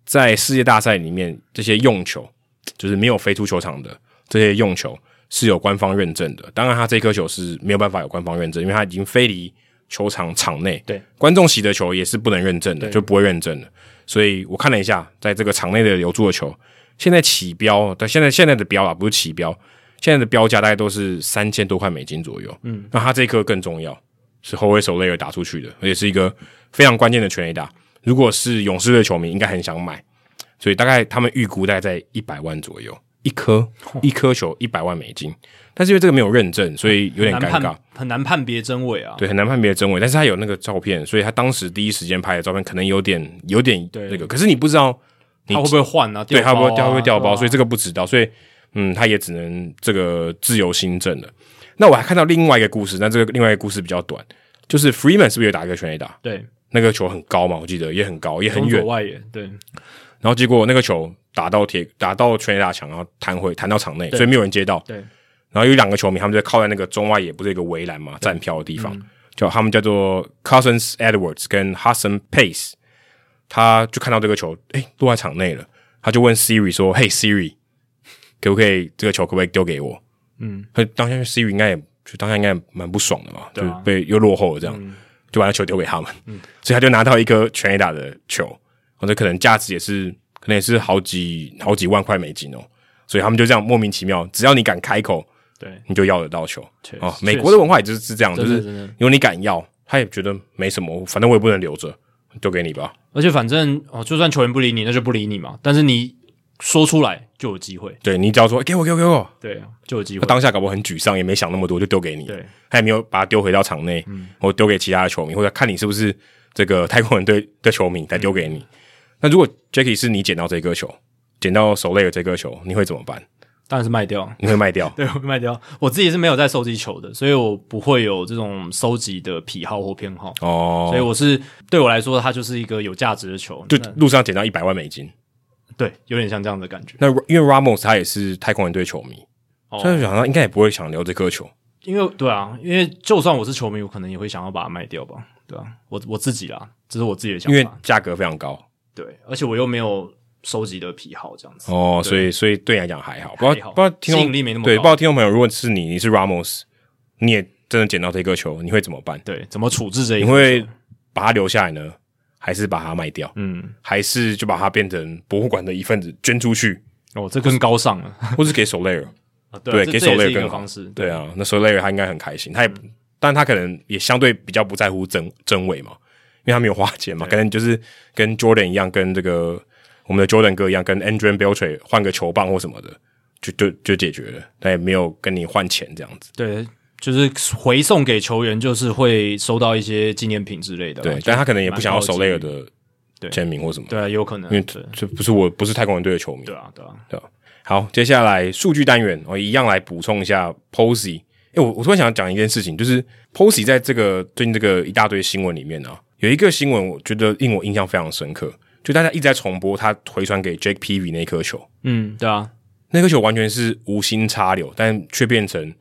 在世界大赛里面，这些用球就是没有飞出球场的这些用球是有官方认证的。当然，他这颗球是没有办法有官方认证，因为它已经飞离。球场场内，对观众席的球也是不能认证的，就不会认证的。所以我看了一下，在这个场内的留住的球，现在起标，但现在现在的标啊，不是起标，现在的标价大概都是三千多块美金左右。嗯，那他这颗更重要，是后卫手雷尔打出去的，而且是一个非常关键的全垒打。如果是勇士队球迷，应该很想买，所以大概他们预估大概在一百万左右。一颗一颗球一百万美金，但是因为这个没有认证，所以有点尴尬，很难判别真伪啊。对，很难判别真伪，但是他有那个照片，所以他当时第一时间拍的照片可能有点有点那个，可是你不知道你他会不会换啊？对，他会不会掉会不会掉包？所以这个不知道，所以嗯，他也只能这个自由新政了。那我还看到另外一个故事，那这个另外一个故事比较短，就是 Freeman 是不是有打一个全垒打？对，那个球很高嘛，我记得也很高，也很远外野，对。然后结果那个球。打到铁，打到全垒打墙，然后弹回弹到场内，所以没有人接到。对，然后有两个球迷，他们就靠在那个中外野，不是一个围栏嘛，站票的地方，叫、嗯、他们叫做 Cousins Edwards 跟 Hudson Pace，他就看到这个球，诶，落在场内了，他就问 Siri 说：“嘿，Siri，可不可以这个球可不可以丢给我？”嗯，他当下 Siri 应该也就当下应该蛮不爽的嘛，啊、就被又落后了这样，嗯、就把那球丢给他们，嗯、所以他就拿到一颗全 A 打的球，或者可能价值也是。可能也是好几好几万块美金哦，所以他们就这样莫名其妙，只要你敢开口，对，你就要得到球哦。美国的文化也就是是这样，就是如果你敢要，他也觉得没什么，反正我也不能留着，丢给你吧。而且反正哦，就算球员不理你，那就不理你嘛。但是你说出来就有机会，对，你只要说给我给我给我，对，就有机会。当下搞不好很沮丧，也没想那么多，就丢给你。对，他也没有把它丢回到场内，嗯，或丢给其他的球迷，或者看你是不是这个太空人队的球迷，再丢给你。那如果 Jackie 是你捡到这颗球？捡到手雷的这颗球，你会怎么办？当然是卖掉。你会卖掉？<laughs> 对，我会卖掉。我自己是没有在收集球的，所以我不会有这种收集的癖好或偏好。哦，所以我是对我来说，它就是一个有价值的球。就路上捡到一百万美金，对，有点像这样的感觉。那因为 Ramos 他也是太空人队球迷，哦、所以想他应该也不会想留这颗球。因为对啊，因为就算我是球迷，我可能也会想要把它卖掉吧？对啊，我我自己啦，这是我自己的想法。因为价格非常高，对，而且我又没有。收集的癖好这样子哦，所以所以对你来讲还好，不知道不知道听众吸引力没那么。对，不知道听众朋友，如果是你，你是 Ramos，你也真的捡到这颗球，你会怎么办？对，怎么处置这一球？你会把它留下来呢，还是把它卖掉？嗯，还是就把它变成博物馆的一份子捐出去？哦，这更高尚了，或是给 Soler？<laughs> 啊，对，给 Soler 更方式。对啊，那 Soler 他应该很开心，他也，嗯、但他可能也相对比较不在乎真真伪嘛，因为他没有花钱嘛，可能就是跟 Jordan 一样，跟这个我们的 Jordan 哥一样，跟 Andrew Beltre 换个球棒或什么的，就就就解决了，但也没有跟你换钱这样子。对，就是回送给球员，就是会收到一些纪念品之类的。对，但他可能也不想要 Soler 的签名或什么。对啊，有可能，因为这不是我不是太空人队的球迷。对啊，对啊，对啊。好，接下来数据单元，我一样来补充一下 Posey。哎，我我突然想要讲一件事情，就是 Posey 在这个最近这个一大堆新闻里面呢、啊，有一个新闻，我觉得令我印象非常深刻，就大家一直在重播他回传给 Jake Peavy 那颗球。嗯，对啊，那颗球完全是无心插柳，但却变成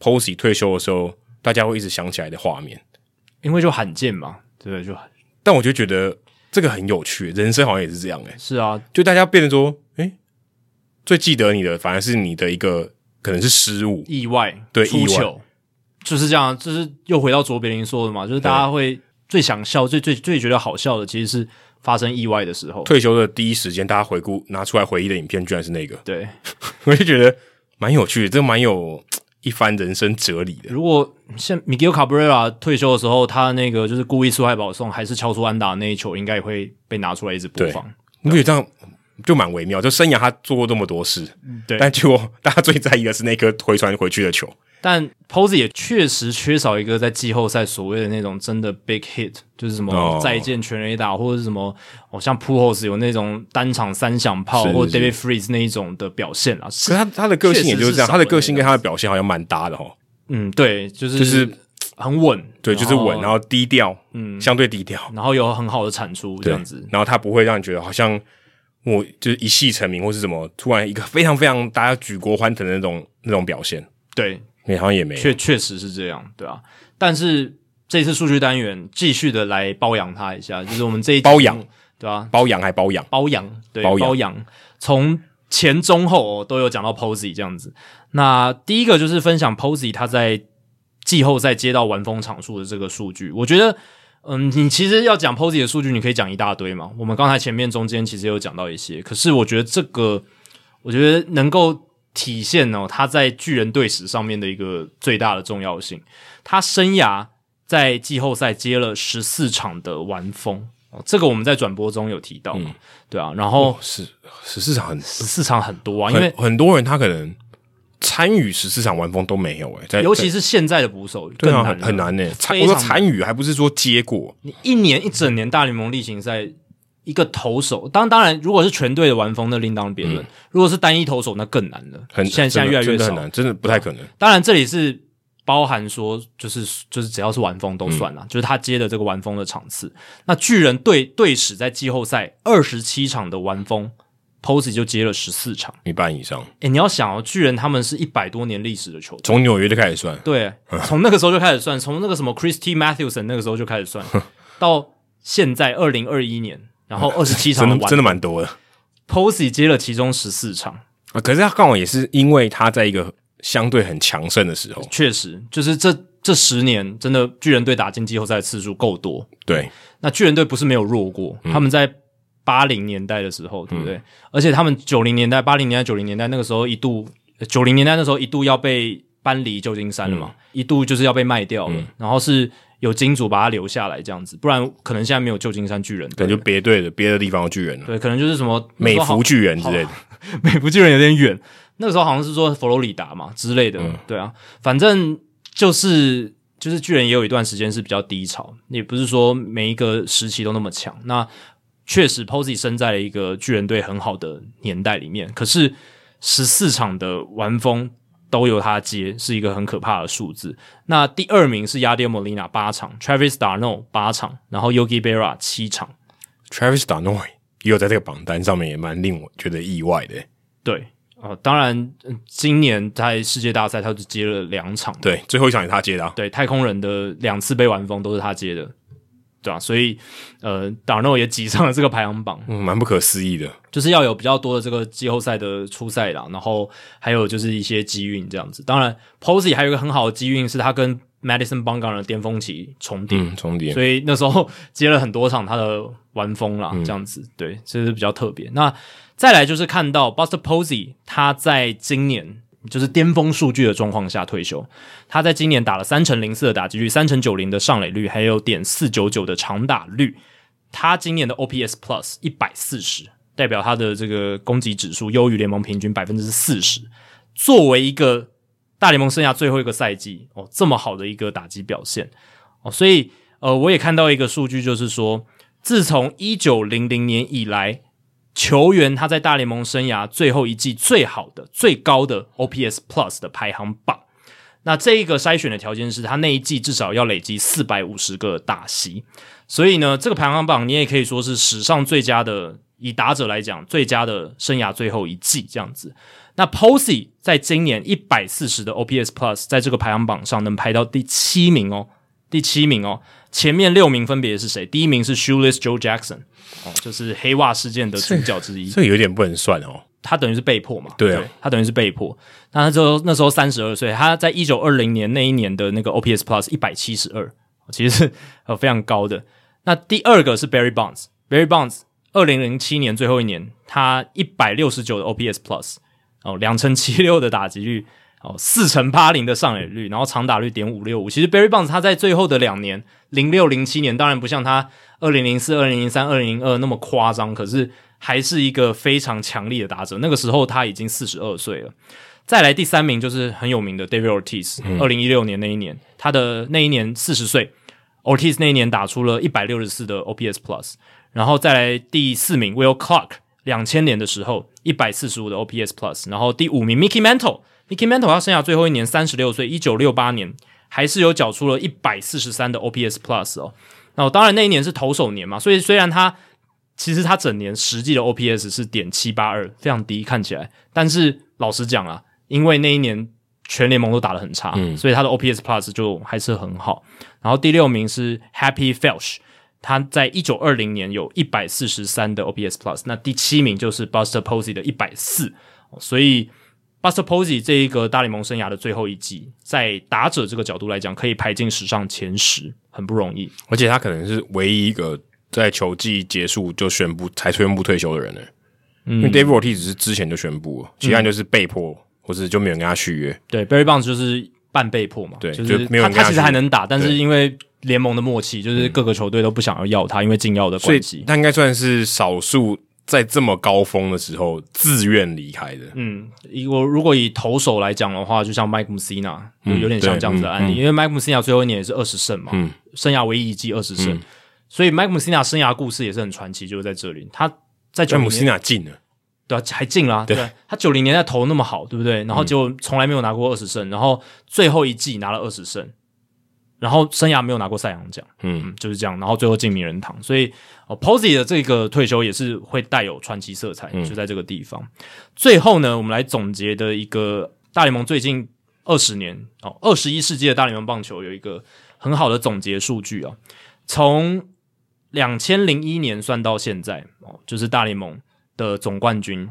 Posey 退休的时候大家会一直想起来的画面，因为就罕见嘛，对不对？就，但我就觉得这个很有趣，人生好像也是这样诶。是啊，就大家变得说，诶最记得你的，反而是你的一个可能是失误、意外，对，意外就是这样。就是又回到卓别林说的嘛，就是大家会最想笑、最最最觉得好笑的，其实是发生意外的时候。退休的第一时间，大家回顾拿出来回忆的影片，居然是那个。对，<laughs> 我就觉得蛮有趣的，这蛮有一番人生哲理的。如果像 Miguel Cabrera 退休的时候，他那个就是故意出海保送，还是敲出安打那一球，应该也会被拿出来一直播放。你觉得这样？就蛮微妙，就生涯他做过这么多事，对，但结果大家最在意的是那颗回传回去的球。但 Posey 也确实缺少一个在季后赛所谓的那种真的 big hit，就是什么再见全垒打，或者是什么哦，像 Pujols 有那种单场三响炮，或 David Freeze 那一种的表现啊。可是他他的个性也就是这样，他的个性跟他的表现好像蛮搭的哦。嗯，对，就是就是很稳，对，就是稳，然后低调，嗯，相对低调，然后有很好的产出这样子，然后他不会让你觉得好像。我就是一夕成名，或是什么，突然一个非常非常大家举国欢腾的那种那种表现，对，你好像也没有，确确实是这样，对啊。但是这次数据单元继续的来包养他一下，就是我们这一包养，对吧？包养还包养，包养，对，包养，从前中后都有讲到 Posey 这样子。那第一个就是分享 Posey 他在季后赛接到完封场数的这个数据，我觉得。嗯，你其实要讲 Posey 的数据，你可以讲一大堆嘛。我们刚才前面中间其实有讲到一些，可是我觉得这个，我觉得能够体现哦，他在巨人队史上面的一个最大的重要性。他生涯在季后赛接了十四场的完封，这个我们在转播中有提到嘛，嗯、对啊。然后十十四场很十四场很多啊，因为很多人他可能。参与十四场完封都没有诶、欸，尤其是现在的捕手更难、啊、很难诶、欸。我说参与还不是说接过，你一年一整年大联盟例行赛一个投手，当当然如果是全队的完封那另当别论，嗯、如果是单一投手那更难了。很现在现在越来越少，很难，真的不太可能。当然这里是包含说就是就是只要是完封都算了，嗯、就是他接的这个完封的场次。那巨人队队史在季后赛二十七场的完封。Posey 就接了十四场，一半以上。诶、欸，你要想哦，巨人他们是一百多年历史的球队，从纽约就开始算，对，从那个时候就开始算，从那个什么 Christy Mathewson 那个时候就开始算，<laughs> 到现在二零二一年，然后二十七场的完，真的蛮多的。Posey 接了其中十四场啊，可是他刚好也是因为他在一个相对很强盛的时候，确实就是这这十年真的巨人队打进季后赛的次数够多。对，那巨人队不是没有弱过，嗯、他们在。八零年代的时候，对不对？嗯、而且他们九零年代、八零年代、九零年代那个时候一度，九零年代那时候一度要被搬离旧金山了嘛，嗯、一度就是要被卖掉了。嗯、然后是有金主把他留下来这样子，不然可能现在没有旧金山巨人，可能就别队的别的地方的巨人了。对，可能就是什么美孚巨人之类的，<laughs> 美孚巨人有点远。那个时候好像是说佛罗里达嘛之类的，嗯、对啊，反正就是就是巨人也有一段时间是比较低潮，也不是说每一个时期都那么强。那确实，Posey 生在了一个巨人队很好的年代里面。可是十四场的完封都由他接，是一个很可怕的数字。那第二名是 Yadier Molina 八场，Travis d'Arnaud 八场，然后 Yogi Berra 七场。Travis d'Arnaud 也有在这个榜单上面，也蛮令我觉得意外的。对，呃，当然，今年在世界大赛他就接了两场，对，最后一场也他接的啊。对，太空人的两次被完封都是他接的。对啊，所以呃，d'Arnaud 也挤上了这个排行榜，嗯，蛮不可思议的。就是要有比较多的这个季后赛的初赛啦，然后还有就是一些机运这样子。当然，Posey 还有一个很好的机运，是他跟 Madison Bumgarner 的巅峰期重叠，嗯，重叠，所以那时候 <laughs> 接了很多场他的完封啦，嗯、这样子，对，这是比较特别。那再来就是看到 Buster Posey 他在今年就是巅峰数据的状况下退休，他在今年打了三成零四的打击率，三成九零的上垒率，还有点四九九的长打率。他今年的 OPS Plus 一百四十，代表他的这个攻击指数优于联盟平均百分之四十。作为一个大联盟生涯最后一个赛季哦，这么好的一个打击表现哦，所以呃，我也看到一个数据，就是说，自从一九零零年以来，球员他在大联盟生涯最后一季最好的、最高的 OPS Plus 的排行榜。那这一个筛选的条件是他那一季至少要累积四百五十个打席。所以呢，这个排行榜你也可以说是史上最佳的，以打者来讲，最佳的生涯最后一季这样子。那 Posey 在今年一百四十的 OPS Plus 在这个排行榜上能排到第七名哦，第七名哦。前面六名分别是谁？第一名是 Shoeless Joe Jackson，哦，就是黑袜事件的主角之一。这有点不能算哦，他等于是被迫嘛？对啊，对，他等于是被迫。那他就那时候三十二岁，他在一九二零年那一年的那个 OPS Plus 一百七十二，其实是呃非常高的。那第二个是 Barry Bonds，Barry Bonds 二零零七年最后一年，他一百六十九的 OPS Plus 哦，两成七六的打击率哦，四成八零的上垒率，然后长打率点五六五。其实 Barry Bonds 他在最后的两年，零六零七年，当然不像他二零零四、二零零三、二零零二那么夸张，可是还是一个非常强力的打者。那个时候他已经四十二岁了。再来第三名就是很有名的 David Ortiz，二零一六年那一年，他的那一年四十岁。Ortiz 那一年打出了一百六十四的 OPS Plus，然后再来第四名 Will Clark，两千年的时候一百四十五的 OPS Plus，然后第五名 Mickey Mantle，Mickey Mantle 他生涯最后一年三十六岁，一九六八年还是有缴出了一百四十三的 OPS Plus 哦。那当然那一年是投手年嘛，所以虽然他其实他整年实际的 OPS 是点七八二，非常低看起来，但是老实讲啊，因为那一年。全联盟都打得很差，嗯，所以他的 OPS Plus 就还是很好。然后第六名是 Happy Felsch，他在一九二零年有一百四十三的 OPS Plus。那第七名就是 Buster Posey 的一百四。所以 Buster Posey 这一个大联盟生涯的最后一季，在打者这个角度来讲，可以排进史上前十，很不容易。而且他可能是唯一一个在球季结束就宣布才宣布退休的人呢。嗯，因为 David Ortiz 只是之前就宣布了，其他人就是被迫。嗯或者就没有跟他续约，对，Barry Bonds 就是半被迫嘛，对，就是没有他他其实还能打，但是因为联盟的默契，就是各个球队都不想要要他，因为禁药的关系，他应该算是少数在这么高峰的时候自愿离开的。嗯，我如果以投手来讲的话，就像 Mike Mussina 有有点像这样子的案例，嗯、因为 Mike Mussina 最后一年也是二十胜嘛，嗯，生涯唯一一季二十胜，所以 Mike Mussina 生涯故事也是很传奇，就是在这里，他在九零年 Mussina 进了。对啊，还进啦，对，对他九零年代投那么好，对不对？然后结果从来没有拿过二十胜，然后最后一季拿了二十胜，然后生涯没有拿过赛扬奖，嗯，嗯，就是这样，然后最后进名人堂，所以哦，Posey 的这个退休也是会带有传奇色彩，就在这个地方。嗯、最后呢，我们来总结的一个大联盟最近二十年哦，二十一世纪的大联盟棒球有一个很好的总结数据啊，从两千零一年算到现在哦，就是大联盟。的总冠军，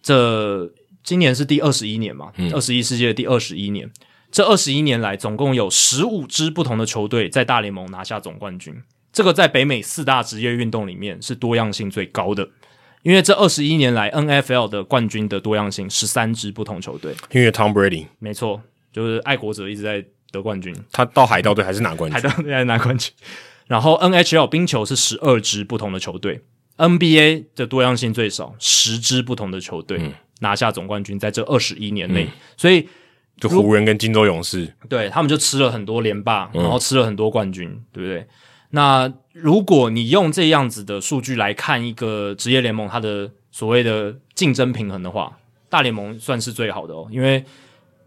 这今年是第二十一年嘛？二十一世纪的第二十一年，这二十一年来，总共有十五支不同的球队在大联盟拿下总冠军。这个在北美四大职业运动里面是多样性最高的，因为这二十一年来，NFL 的冠军的多样性十三支不同球队。因为 Tom Brady，没错，就是爱国者一直在得冠军，他到海盗队还是拿冠军，海盗队还是拿冠军。然后 NHL 冰球是十二支不同的球队。NBA 的多样性最少，十支不同的球队、嗯、拿下总冠军，在这二十一年内，嗯、所以就湖人跟金州勇士，对他们就吃了很多连霸，然后吃了很多冠军，嗯、对不对？那如果你用这样子的数据来看一个职业联盟它的所谓的竞争平衡的话，大联盟算是最好的哦，因为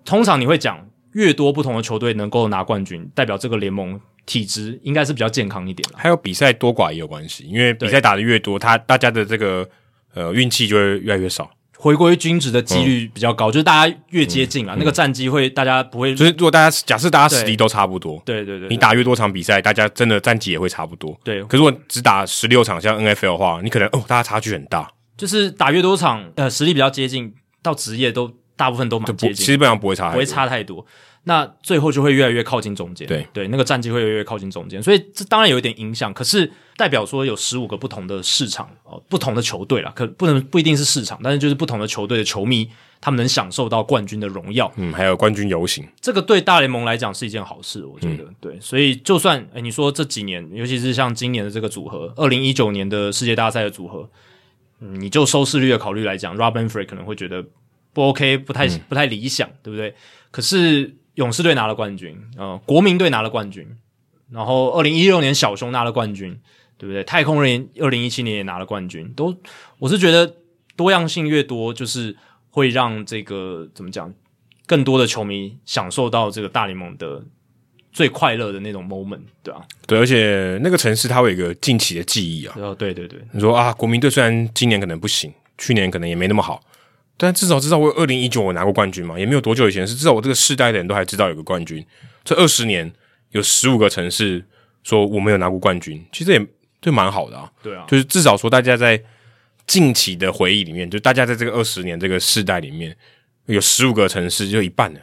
通常你会讲，越多不同的球队能够拿冠军，代表这个联盟。体质应该是比较健康一点，还有比赛多寡也有关系，因为比赛打得越多，他大家的这个呃运气就会越来越少，回归均值的几率比较高，嗯、就是大家越接近啊，嗯、那个战绩会大家不会，就是如果大家假设大家实力都差不多，对对对，对，你打越多场比赛，大家真的战绩也会差不多，对。可是如果只打十六场，像 NFL 的话，你可能哦，大家差距很大，就是打越多场，呃，实力比较接近，到职业都。大部分都蛮接近，基本上不会差，不会差太多。那最后就会越来越靠近中间，对对，那个战绩会越来越靠近中间，所以这当然有一点影响。可是代表说有十五个不同的市场哦，不同的球队啦，可不能不一定是市场，但是就是不同的球队的球迷，他们能享受到冠军的荣耀。嗯，还有冠军游行，这个对大联盟来讲是一件好事，我觉得、嗯、对。所以就算诶你说这几年，尤其是像今年的这个组合，二零一九年的世界大赛的组合，嗯，你就收视率的考虑来讲，Rob Manfred 可能会觉得不 OK，不太、嗯、不太理想，对不对？可是。勇士队拿了冠军，呃，国民队拿了冠军，然后二零一六年小熊拿了冠军，对不对？太空人二零一七年也拿了冠军，都我是觉得多样性越多，就是会让这个怎么讲，更多的球迷享受到这个大联盟的最快乐的那种 moment，对啊？对，而且那个城市它会有一个近期的记忆啊。哦，对对对，你说啊，国民队虽然今年可能不行，去年可能也没那么好。但至少知道我有二零一九我拿过冠军嘛，也没有多久以前，是至少我这个世代的人都还知道有个冠军。这二十年有十五个城市说我没有拿过冠军，其实也就蛮好的啊。对啊，就是至少说大家在近期的回忆里面，就大家在这个二十年这个世代里面，有十五个城市就一半了，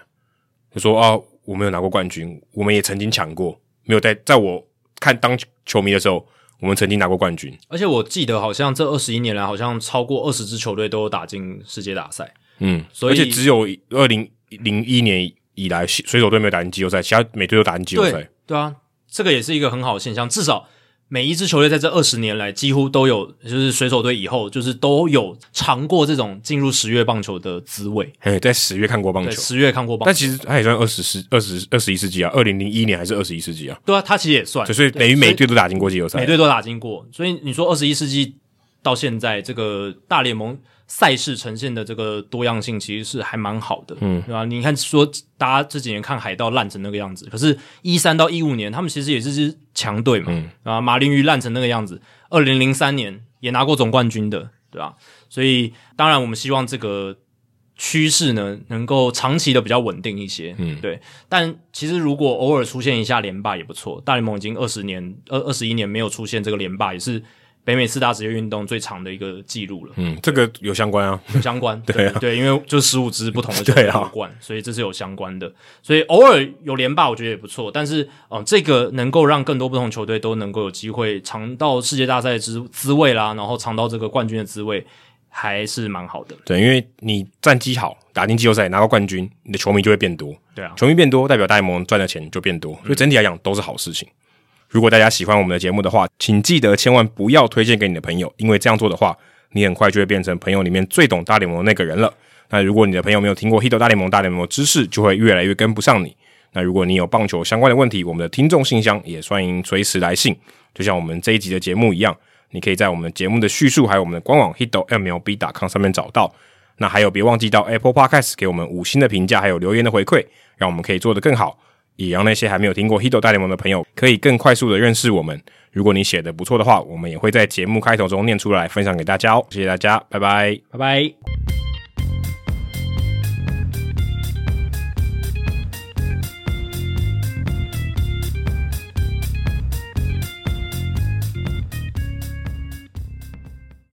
就说啊我没有拿过冠军，我们也曾经抢过，没有在在我看当球迷的时候。我们曾经拿过冠军，而且我记得好像这二十一年来，好像超过二十支球队都有打进世界大赛。嗯，所以而且只有二零零一年以来，水手队没有打进季后赛，其他每队都打进季后赛。对，对啊，这个也是一个很好的现象，至少。每一支球队在这二十年来几乎都有，就是水手队以后就是都有尝过这种进入十月棒球的滋味。哎，在十月看过棒球，十月看过棒球，但其实他也算二十世、二十、二十一世纪啊，二零零一年还是二十一世纪啊？对啊，他其实也算，所以等于每队都打进过季后赛，每队都打进过。所以你说二十一世纪到现在这个大联盟。赛事呈现的这个多样性其实是还蛮好的，嗯，对吧？你看说大家这几年看海盗烂成那个样子，可是一三到一五年他们其实也是支强队嘛，嗯，啊，马林鱼烂成那个样子，二零零三年也拿过总冠军的，对吧？所以当然我们希望这个趋势呢能够长期的比较稳定一些，嗯，对。但其实如果偶尔出现一下连霸也不错，大联盟已经二十年、二二十一年没有出现这个连霸也是。北美四大职业运动最长的一个记录了。嗯，这个有相关啊，有相关。<laughs> 对、啊、对，因为就是十五支不同的球队夺冠，所以这是有相关的。所以偶尔有连霸，我觉得也不错。但是，嗯、呃，这个能够让更多不同球队都能够有机会尝到世界大赛之滋味啦，然后尝到这个冠军的滋味，还是蛮好的。对，因为你战绩好，打进季后赛拿到冠军，你的球迷就会变多。对啊，球迷变多，代表大联盟赚的钱就变多，所以整体来讲都是好事情。如果大家喜欢我们的节目的话，请记得千万不要推荐给你的朋友，因为这样做的话，你很快就会变成朋友里面最懂大联盟的那个人了。那如果你的朋友没有听过《Hito 大联盟》，大联盟的知识就会越来越跟不上你。那如果你有棒球相关的问题，我们的听众信箱也欢迎随时来信，就像我们这一集的节目一样，你可以在我们节目的叙述还有我们的官网 hitomlb.com 上面找到。那还有别忘记到 Apple Podcast 给我们五星的评价，还有留言的回馈，让我们可以做得更好。也让那些还没有听过《Hito 大联盟》的朋友可以更快速的认识我们。如果你写的不错的话，我们也会在节目开头中念出来分享给大家哦。谢谢大家，拜拜，拜拜。